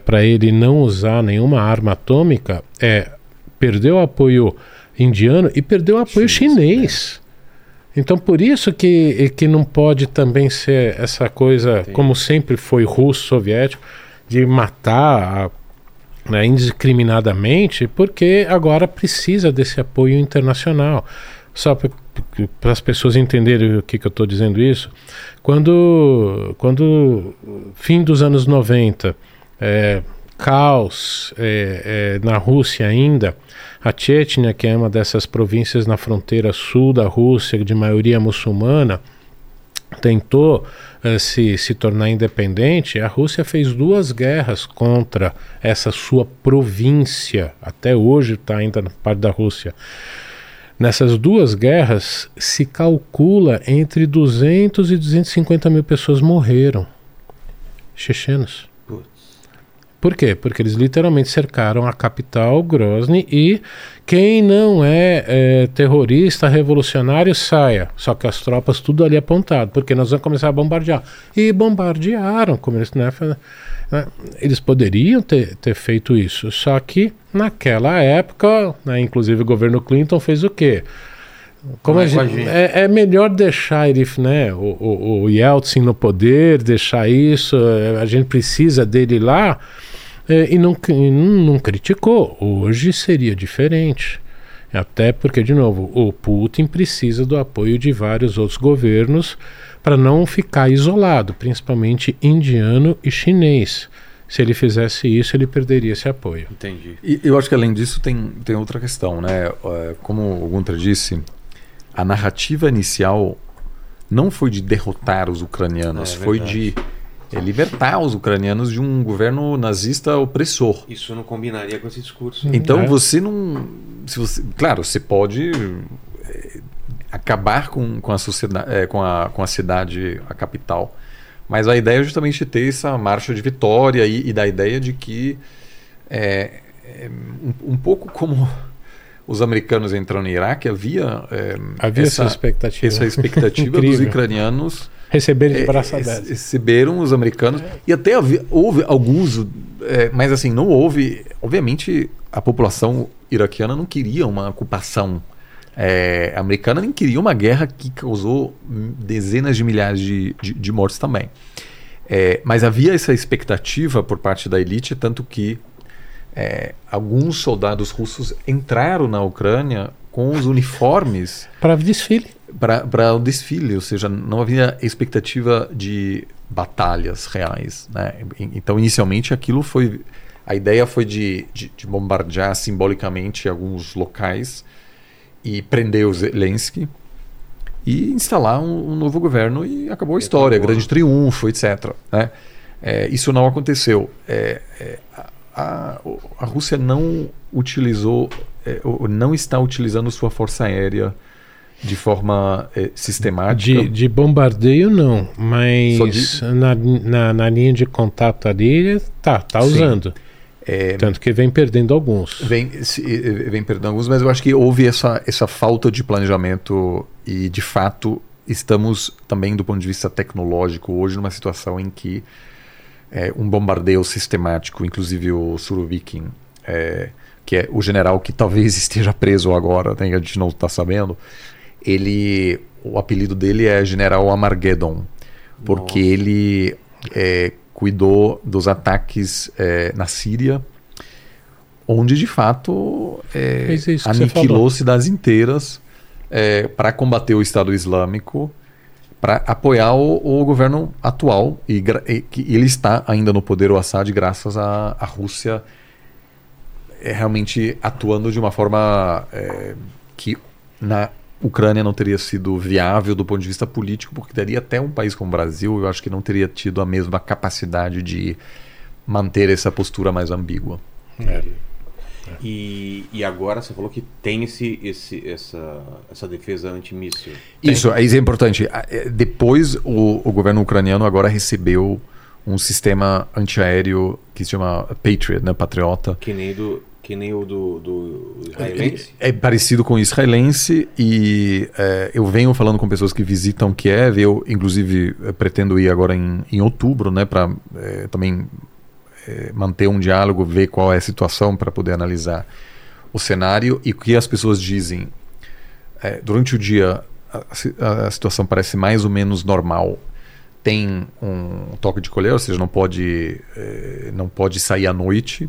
para ele não usar nenhuma arma atômica é perder o apoio indiano e perder o apoio chinês. Então, por isso que, que não pode também ser essa coisa, como sempre foi russo-soviético, de matar né, indiscriminadamente, porque agora precisa desse apoio internacional. Só para as pessoas entenderem o que, que eu estou dizendo isso, quando, quando fim dos anos 90, é, caos é, é, na Rússia ainda, a Chechnya, que é uma dessas províncias na fronteira sul da Rússia, de maioria muçulmana, tentou uh, se, se tornar independente, a Rússia fez duas guerras contra essa sua província, até hoje está ainda na parte da Rússia. Nessas duas guerras, se calcula entre 200 e 250 mil pessoas morreram. Chechenos. Por quê? Porque eles literalmente cercaram a capital, Grozny, e quem não é, é, terrorista, revolucionário, saia. Só que as tropas tudo ali apontado, porque nós vamos começar a bombardear. E bombardearam, como eles, né, né, eles poderiam ter, ter feito isso, só que naquela época, né, inclusive o governo Clinton fez o quê? Como é, gente, é, é, melhor deixar ele, né, o, o, o, Yeltsin no poder, deixar isso, é, a gente precisa dele lá, é, e não, não criticou. Hoje seria diferente. Até porque, de novo, o Putin precisa do apoio de vários outros governos para não ficar isolado, principalmente indiano e chinês. Se ele fizesse isso, ele perderia esse apoio. Entendi. E eu acho que além disso tem, tem outra questão, né? Como o Gunter disse, a narrativa inicial não foi de derrotar os ucranianos, é, foi de é libertar os ucranianos de um governo nazista opressor. Isso não combinaria com esse discurso. Então é. você não, se você, claro, você pode é, acabar com, com a sociedade, é, com, a, com a cidade, a capital, mas a ideia é justamente ter essa marcha de vitória e, e da ideia de que é, é um, um, pouco como os americanos entrando no Iraque havia, havia essa, essa expectativa, essa expectativa dos ucranianos Receberam de é, braço aberto. Receberam os americanos. É. E até havia, houve alguns, é, mas assim, não houve. Obviamente, a população iraquiana não queria uma ocupação é, americana, nem queria uma guerra que causou dezenas de milhares de, de, de mortes também. É, mas havia essa expectativa por parte da elite, tanto que é, alguns soldados russos entraram na Ucrânia com os uniformes. Para desfile para o desfile, ou seja, não havia expectativa de batalhas reais. Né? Então, inicialmente, aquilo foi. A ideia foi de, de, de bombardear simbolicamente alguns locais e prender o Zelensky e instalar um, um novo governo e acabou a história, grande triunfo, etc. Né? É, isso não aconteceu. É, é, a, a, Rússia não utilizou, é, não está utilizando sua força aérea de forma é, sistemática? De, de, bombardeio não, mas de... na, na, na, linha de contato ali tá, tá usando. É, Tanto que vem perdendo alguns. Vem, vem perdendo alguns, mas eu acho que houve essa, essa falta de planejamento e, de fato, estamos também, do ponto de vista tecnológico, hoje numa situação em que é, um bombardeio sistemático, inclusive o Surovikin, é, que é o general que talvez esteja preso agora, né, a gente não está sabendo, ele o apelido dele é General Amargeddon, porque Nossa. ele é, cuidou dos ataques é, na Síria, onde de fato é, aniquilou cidades inteiras é, para combater o Estado Islâmico, para apoiar o, o, governo atual e, e, ele está ainda no poder o Assad graças à Rússia é, realmente atuando de uma forma é, que na Ucrânia não teria sido viável do ponto de vista político, porque teria até um país como o Brasil, eu acho que não teria tido a mesma capacidade de manter essa postura mais ambígua. É. E, e, agora você falou que tem esse, esse, essa, essa defesa antimíssil. Isso, isso é importante. É, depois, o, o governo ucraniano agora recebeu um sistema antiaéreo que se chama Patriot, né, Patriota. Que nem do, que nem o do, do israelense? É, é, parecido com o israelense e é, eu venho falando com pessoas que visitam Kiev. Eu, inclusive, é, pretendo ir agora em, em outubro, né, para é, também é, manter um diálogo, ver qual é a situação para poder analisar o cenário e o que as pessoas dizem. É, durante o dia, a, a, situação parece mais ou menos normal. Tem um toque de colher, ou seja, não pode, não pode sair à noite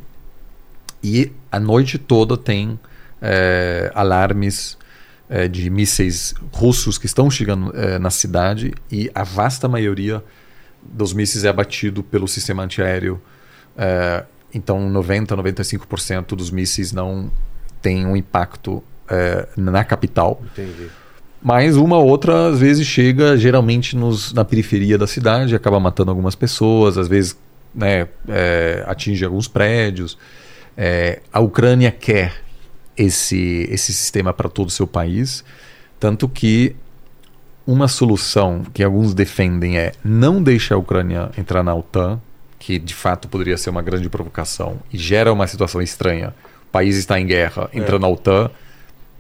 e a noite toda tem é, alarmes é, de mísseis russos que estão chegando é, na cidade e a vasta maioria dos mísseis é abatido pelo sistema antiaéreo. É, então 90, 95% dos mísseis não tem um impacto é, na capital. Entendi. Mas uma outra, às vezes, chega geralmente nos, na periferia da cidade, acaba matando algumas pessoas, às vezes né, é, atinge alguns prédios. É, a Ucrânia quer esse, esse sistema para todo o seu país, tanto que uma solução que alguns defendem é não deixar a Ucrânia entrar na OTAN, que de fato poderia ser uma grande provocação e gera uma situação estranha. O país está em guerra, entra É. na OTAN.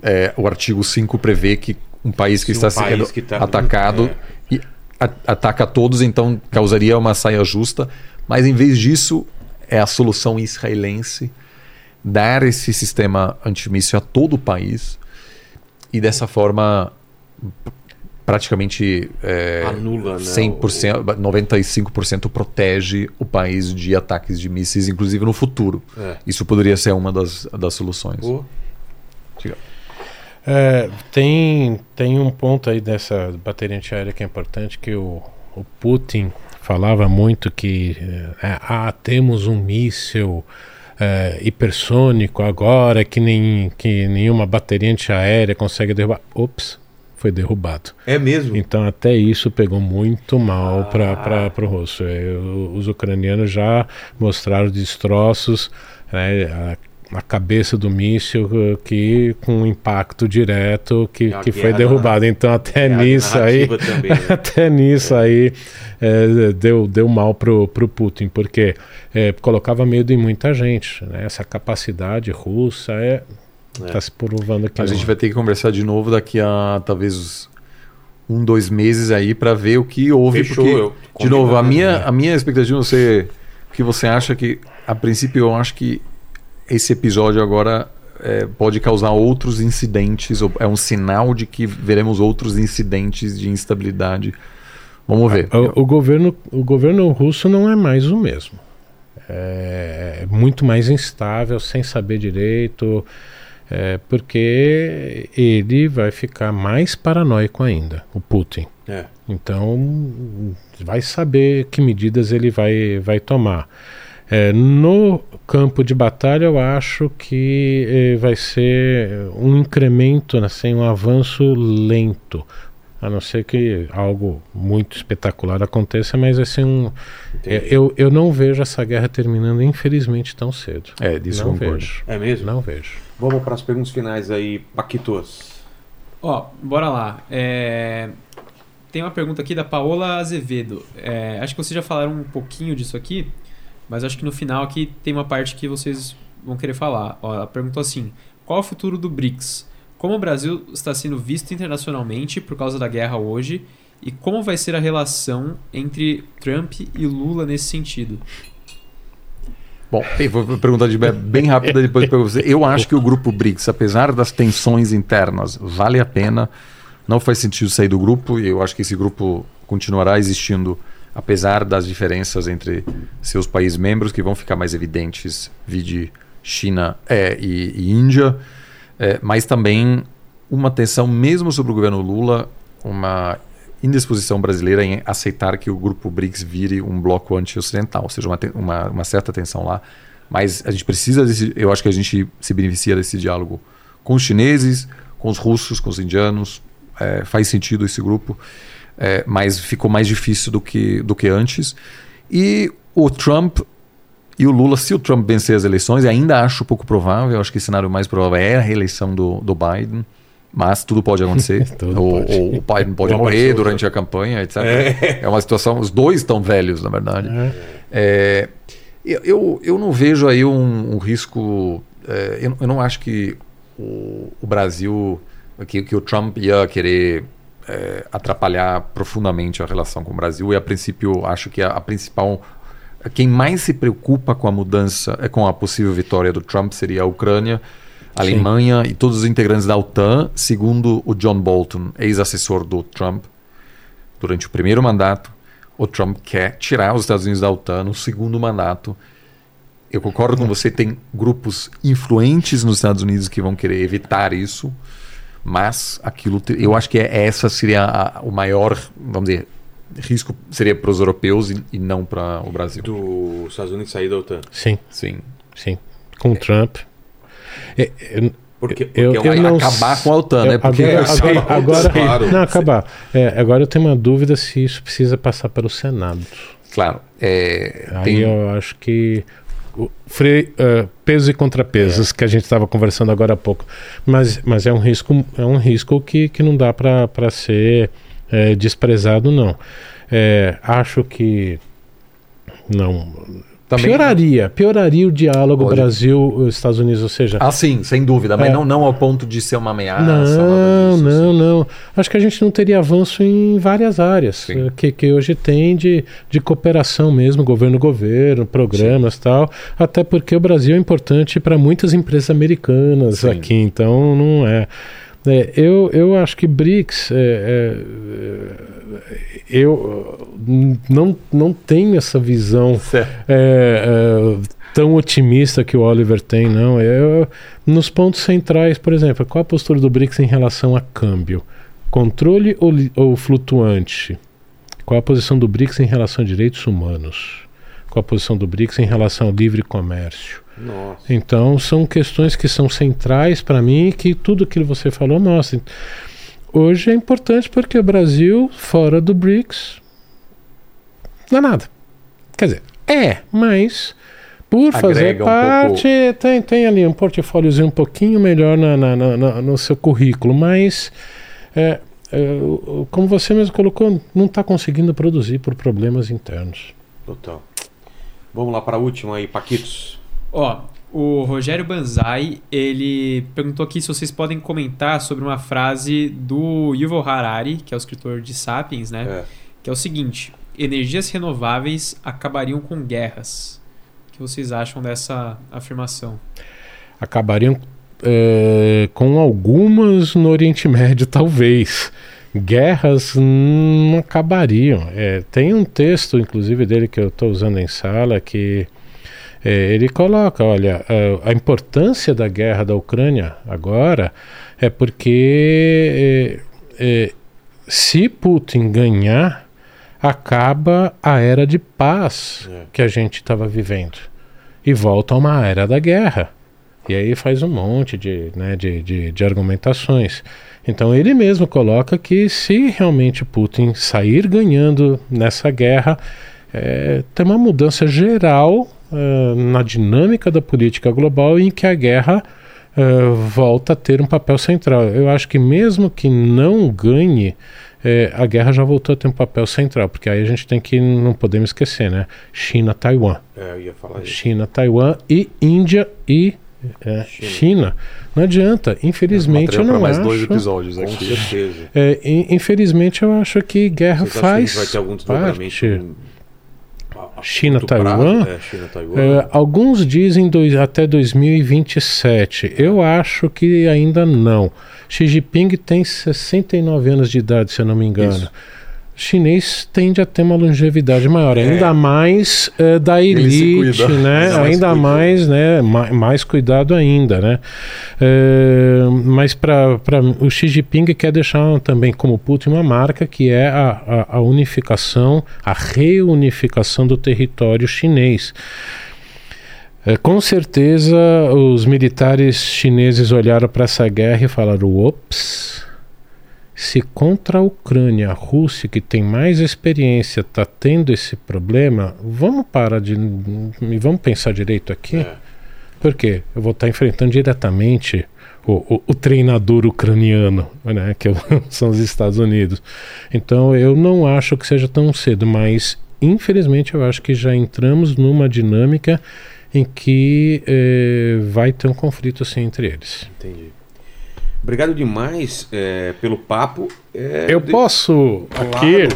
é, o artigo 5 prevê que um país que Se um está país sendo que tá- atacado é. e a- ataca todos, então causaria uma saia justa. Mas em vez disso, é a solução israelense dar esse sistema antimíssil a todo o país e dessa forma praticamente é, Anula, né? 100%, 95% protege o país de ataques de mísseis, inclusive no futuro. É. Isso poderia ser uma das, das soluções. O- É, tem, tem um ponto aí dessa bateria antiaérea que é importante, que o, o Putin falava muito que é, ah, temos um míssil é, hipersônico agora que, nem, que nenhuma bateria antiaérea consegue derrubar. Ops, foi derrubado. É mesmo? Então até isso pegou muito mal Ah. para o russo. É, o- os ucranianos já mostraram destroços, né, a, a cabeça do míssil uh, que com um impacto direto que, É que foi derrubado. Então até É, nisso aí, também, né? até nisso aí é, deu, deu mal pro, pro Putin, porque é, colocava medo em muita gente. Né? Essa capacidade russa é está se provando que A não. gente vai ter que conversar de novo daqui a talvez um, dois meses aí para ver o que houve. Fechou, porque, eu- de novo, a minha, né? a minha expectativa, você, o que você acha que, a princípio, eu acho que esse episódio agora é, pode causar outros incidentes, ou é um sinal de que veremos outros incidentes de instabilidade. Vamos ver. O, o governo, o governo russo não é mais o mesmo. É muito mais instável, sem saber direito, é, porque ele vai ficar mais paranoico ainda, o Putin. É. Então, vai saber que medidas ele vai, vai tomar. É, no campo de batalha, eu acho que eh, vai ser um incremento, assim, um avanço lento. A não ser que algo muito espetacular aconteça, mas assim, um, é, eu, eu não vejo essa guerra terminando, infelizmente, tão cedo. É, disso não concordo. vejo. É mesmo? Não vejo. Vamos para as perguntas finais aí, Paquitos. Ó, bora lá. É, Tem uma pergunta aqui da Paola Azevedo. É, Acho que vocês já falaram um pouquinho disso aqui, mas acho que no final aqui tem uma parte que vocês vão querer falar. Ó, ela perguntou assim: qual é o futuro do BRICS? Como o Brasil está sendo visto internacionalmente por causa da guerra hoje? E como vai ser a relação entre Trump e Lula nesse sentido? Bom, vou perguntar de bem rápida depois para você. Eu acho que o grupo BRICS, apesar das tensões internas, vale a pena. Não faz sentido sair do grupo e eu acho que esse grupo continuará existindo apesar das diferenças entre seus países membros que vão ficar mais evidentes, vide China é, e, e Índia, é, mas também uma tensão mesmo sobre o governo Lula, uma indisposição brasileira em aceitar que o grupo BRICS vire um bloco anti-ocidental, ou seja, uma, uma, uma certa tensão lá. Mas a gente precisa desse, eu acho que a gente se beneficia desse diálogo com os chineses, com os russos, com os indianos. É, faz sentido esse grupo, é, mas ficou mais difícil do que, do que antes. E o Trump e o Lula, se o Trump vencer as eleições, ainda acho pouco provável, acho que o cenário mais provável é a reeleição do, do Biden, mas tudo pode acontecer. Tudo ou, pode. o Biden pode morrer durante a campanha, etc. É. uma situação, os dois estão velhos, na verdade. É. É, eu, eu, não vejo aí um, um risco. é, eu, eu não acho que o, o Brasil, que, que o Trump ia querer é, atrapalhar profundamente a relação com o Brasil. E a princípio, acho que a, a principal. Quem mais se preocupa com a mudança, é com a possível vitória do Trump seria a Ucrânia, a Sim. Alemanha e todos os integrantes da OTAN, segundo o John Bolton, ex-assessor do Trump, durante o primeiro mandato, o Trump quer tirar os Estados Unidos da OTAN no segundo mandato. Eu concordo com você, tem grupos influentes nos Estados Unidos que vão querer evitar isso, mas aquilo, te- eu acho que é- essa seria a- o maior, vamos dizer, risco seria para os europeus e, e não para o Brasil. Dos Estados Unidos sair da OTAN. Sim, Sim. sim. Com o Trump. É, é, Porque, porque Eu- é eu não acabar com a OTAN, Eu- né? Porque agora, eu sei, agora, agora- claro. não acabar. É, agora eu tenho uma dúvida se isso precisa passar pelo Senado. claro, é, Aí tem, eu acho que o fre, eh, pesos e contrapesos que a gente estava conversando agora há pouco, mas, mas é um risco é um risco que, que não dá para ser desprezado não. É, acho que não. Também- Pioraria, pioraria o diálogo. Brasil-Estados Unidos, ou seja, Ah, sim, sem dúvida, mas É. não, não ao ponto de ser uma ameaça. não, disso, não, assim. não. Acho que a gente não teria avanço em várias áreas Sim. eh, que, que hoje tem de, de cooperação mesmo, governo-governo, programas e tal. Até porque o Brasil é importante para muitas empresas americanas Sim. aqui, então não é. É, eu, eu acho que BRICS, é, é, eu uh, não, não tenho essa visão é, é, tão otimista que o Oliver tem, não. Eu, nos pontos centrais, por exemplo, qual a postura do BRICS em relação a câmbio? Controle ou, ou flutuante? Qual a posição do BRICS em relação a direitos humanos? Qual a posição do BRICS em relação ao livre comércio? Nossa. Então, são questões que são centrais para mim e que tudo aquilo que você falou mostra. Hoje é importante porque o Brasil, fora do BRICS, não é nada. Quer dizer, é, mas por fazer Agrega um parte, tem, tem ali um portfóliozinho um pouquinho melhor na, na- na- no seu currículo, mas é, é, como você mesmo colocou, não está conseguindo produzir por problemas internos. Total. Vamos lá para a última aí, Paquitos. Ó, o Rogério Banzai, ele perguntou aqui se vocês podem comentar sobre uma frase do Yuval Harari, que é o escritor de Sapiens, né? É. Que é o seguinte: energias renováveis acabariam com guerras. O que vocês acham dessa afirmação? acabariam eh, com algumas no Oriente Médio, talvez. Guerras não acabariam. Eh, tem um texto, inclusive, dele que eu estou usando em sala, que eh, ele coloca: olha, a, a importância da guerra da Ucrânia agora é porque eh, eh, se Putin ganhar, acaba a era de paz É. que a gente estava vivendo e volta a uma era da guerra. E aí faz um monte de, né, de, de, de argumentações. Então ele mesmo coloca que se realmente Putin sair ganhando nessa guerra, é, tem uma mudança geral eh, na dinâmica da política global em que a guerra eh, volta a ter um papel central. Eu acho que mesmo que não ganhe, eh, a guerra já voltou a ter um papel central, porque aí a gente tem que, não podemos esquecer, né? China, Taiwan. É, eu ia falar isso. China, Taiwan e Índia e é, China. China. Não adianta. Infelizmente eu não mais acho. dois episódios Com aqui. certeza. É, in- infelizmente eu acho que guerra Vocês acham que faz vai ter algum desdobramento? A China? É, Taiwan. É, alguns dizem dois, até 2027. Eu acho que ainda não. Xi Jinping tem 69 anos de idade, se eu não me engano. Isso. Chinês tende a ter uma longevidade maior, É. ainda mais é, da Ele se elite, né? Ainda mais ainda mais, né? Ma- mais cuidado ainda, né? É, mas para o Xi Jinping quer deixar também como Putin uma marca que é a, a, a unificação, a reunificação do território chinês. É, com certeza os militares chineses olharam para essa guerra e falaram: ops, se contra a Ucrânia, a Rússia, que tem mais experiência, está tendo esse problema, vamos parar de. e vamos pensar direito aqui? É. Por quê? Eu vou estar enfrentando diretamente o, o- o treinador ucraniano, né, que são os Estados Unidos. Então eu não acho que seja tão cedo, mas infelizmente eu acho que já entramos numa dinâmica em que eh, vai ter um conflito assim entre eles. Entendi. Obrigado demais é, pelo papo. É, Eu de- posso Claro. aqui,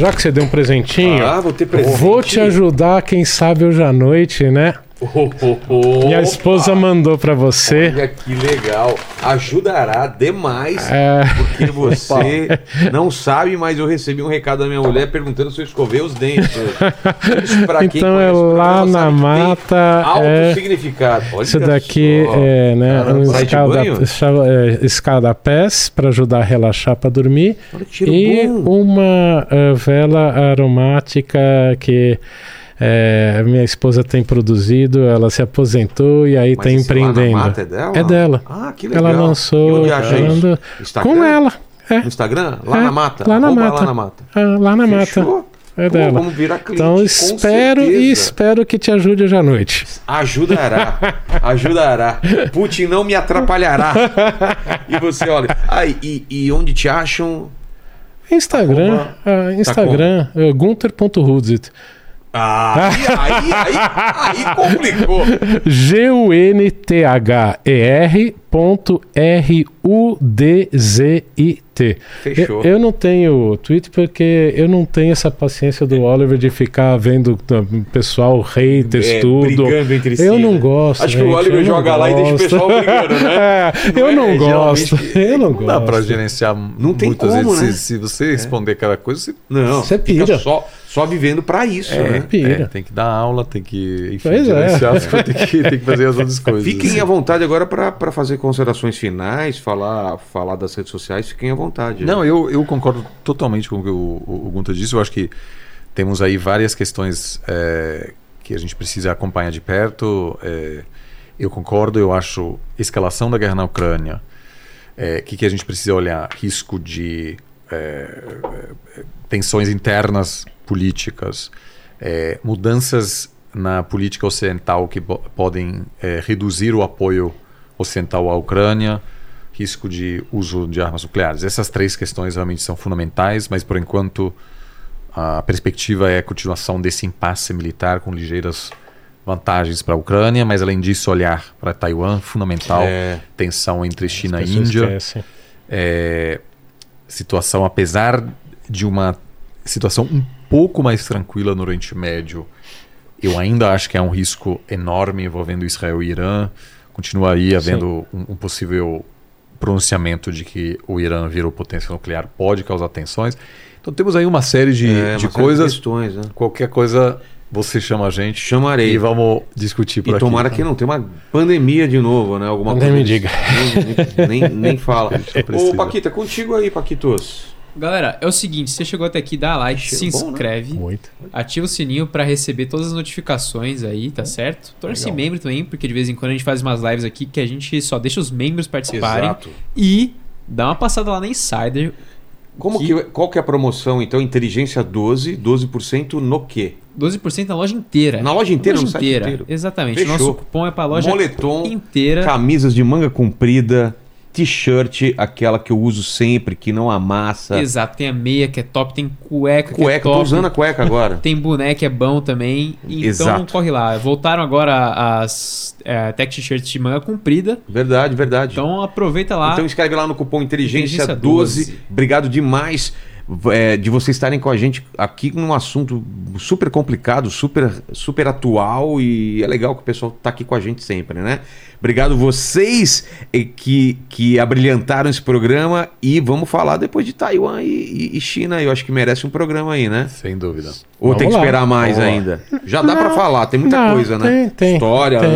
já que você deu um presentinho, Ah, vou vou te ajudar, quem sabe hoje à noite, né? Oh, oh, oh. Minha esposa mandou para você. Olha que legal. Ajudará demais. É, Porque você não sabe, mas eu recebi um recado da minha mulher perguntando se eu escovei os dentes. pra quem então é conhece o lá na mata. Alto É, significado. Olha isso daqui só. é, né, Caramba, um escada, é, escada pés para ajudar a relaxar para dormir. E bom. uma eh, vela aromática que eh, minha esposa tem produzido, ela se aposentou e aí Mas está empreendendo. é dela? É dela. Ah, que legal. Ela lançou E ela com ela. É, No Instagram? Lá É, na mata. lá na mata. Lá na mata. ah, lá na mata. É Pô, dela. Vamos virar cliente. Então espero e espero que te ajude hoje à noite. Ajudará. Ajudará. Putin não me atrapalhará. E você, olha. Ah, e, e onde te acham? Instagram, Arroba- ah, Instagram, é Gunter.Rudzit. Ah, aí, aí, aí, aí complicou. G-U-N-T-H-E-R ponto R-U-D-Z-I-T. Fechou. Eu, eu não tenho Twitter porque eu não tenho essa paciência do Oliver de ficar vendo uh, pessoal, haters, É, tudo. brigando entre si, eu né? não gosto. Acho que o gente, Oliver joga lá e deixa o gosto. pessoal brigando, né? É, Não eu é? não gosto. Eu não Não dá pra gosto. gerenciar Não tem muitas como, vezes. né? Se, se você responder aquela coisa, você Não, Você fica pira. só, só vivendo pra isso, né? Pira. É, tem que dar aula, tem que enfim, Pois é. tem, que, tem que fazer as outras coisas. Fiquem à vontade agora para fazer considerações finais, falar, falar das redes sociais, fiquem à vontade. Não, eu, eu concordo totalmente com o que o, o, Gunter disse. Eu acho que temos aí várias questões é, que a gente precisa acompanhar de perto. É, eu concordo, eu acho escalação da guerra na Ucrânia. O é, que, que a gente precisa olhar? Risco de é, é, tensões internas políticas, é, mudanças na política ocidental que po- podem é, reduzir o apoio ocidental à Ucrânia, risco de uso de armas nucleares. Essas três questões realmente são fundamentais, mas por enquanto a perspectiva é a continuação desse impasse militar com ligeiras vantagens para a Ucrânia, mas além disso olhar para Taiwan, fundamental, É. tensão entre China e Índia é, situação, apesar de uma situação um pouco mais tranquila no Oriente Médio, eu ainda acho que é um risco enorme envolvendo Israel e Irã. Continua aí havendo um, um possível pronunciamento de que o Irã virou potência nuclear pode causar tensões. Então temos aí uma série de, É, uma de série de coisas. questões, né? Qualquer coisa você chama a gente Chamarei. e vamos discutir por E aqui. tomara que não tenha uma pandemia de novo, né? Alguma Nem coisa me diga. Nem, nem, nem fala. Ô, Paquita, contigo aí, Paquitos. Galera, é o seguinte, você chegou até aqui, dá like, Cheiro se bom, né? inscreve, ativa o sininho pra receber todas as notificações aí, tá certo? Torne-se membro também, porque de vez em quando a gente faz umas lives aqui que a gente só deixa os membros participarem. Exato. E dá uma passada lá na Insider. Como Que- que, qual que é a promoção, então? Inteligência 12, 12% no quê? 12% na loja inteira. Na loja inteira, loja no site inteira. inteiro? Exatamente. Fechou. Nosso cupom é pra loja Moletom, inteira. camisas de manga comprida, t-shirt, aquela que eu uso sempre, que não amassa. Exato, tem a meia que é top, tem cueca, que é Cueca, top. tô usando a cueca agora. Tem boneco que é bom também. Então Exato. corre lá. Voltaram agora as é, tech t-shirts de manga comprida. Verdade, verdade. Então aproveita lá. Então escreve lá no cupom Inteligência, Inteligência 12. 12. Obrigado demais é, de vocês estarem com a gente aqui num assunto super complicado, super, super atual e é legal que o pessoal tá aqui com a gente sempre, né? Obrigado vocês eh, que, que abrilhantaram esse programa e vamos falar depois de Taiwan e, e- China. Eu acho que merece um programa aí, né? Sem dúvida. Ou Vamos tem que lá. esperar mais Vamos lá. ainda? Já dá Não, falar, tem muita não, coisa, né? tem, tem. História Tem,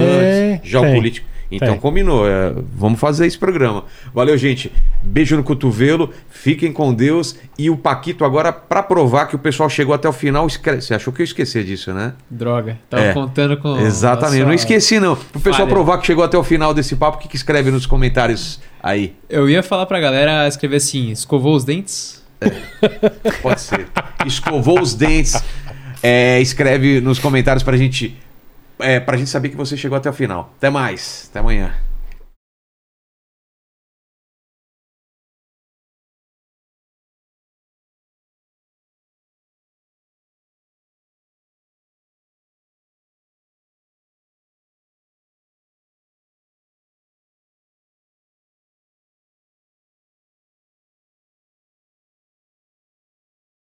antes, geopolítica. Então tem. combinou, é, vamos fazer esse programa. Valeu, gente. Beijo no cotovelo, fiquem com Deus. E o Paquito agora, pra provar que o pessoal chegou até o final. Você achou que eu esqueci disso, né? Droga. Tava É. contando com. Exatamente, a eu não esqueci não. Pro pessoal falha. provar que chegou até o final desse papo, o que, que escreve nos comentários aí? Eu ia falar pra galera escrever assim: escovou os dentes? Pode ser. Escovou os dentes. É, escreve nos comentários pra gente, é, pra gente saber que você chegou até o final. Até mais. Até amanhã.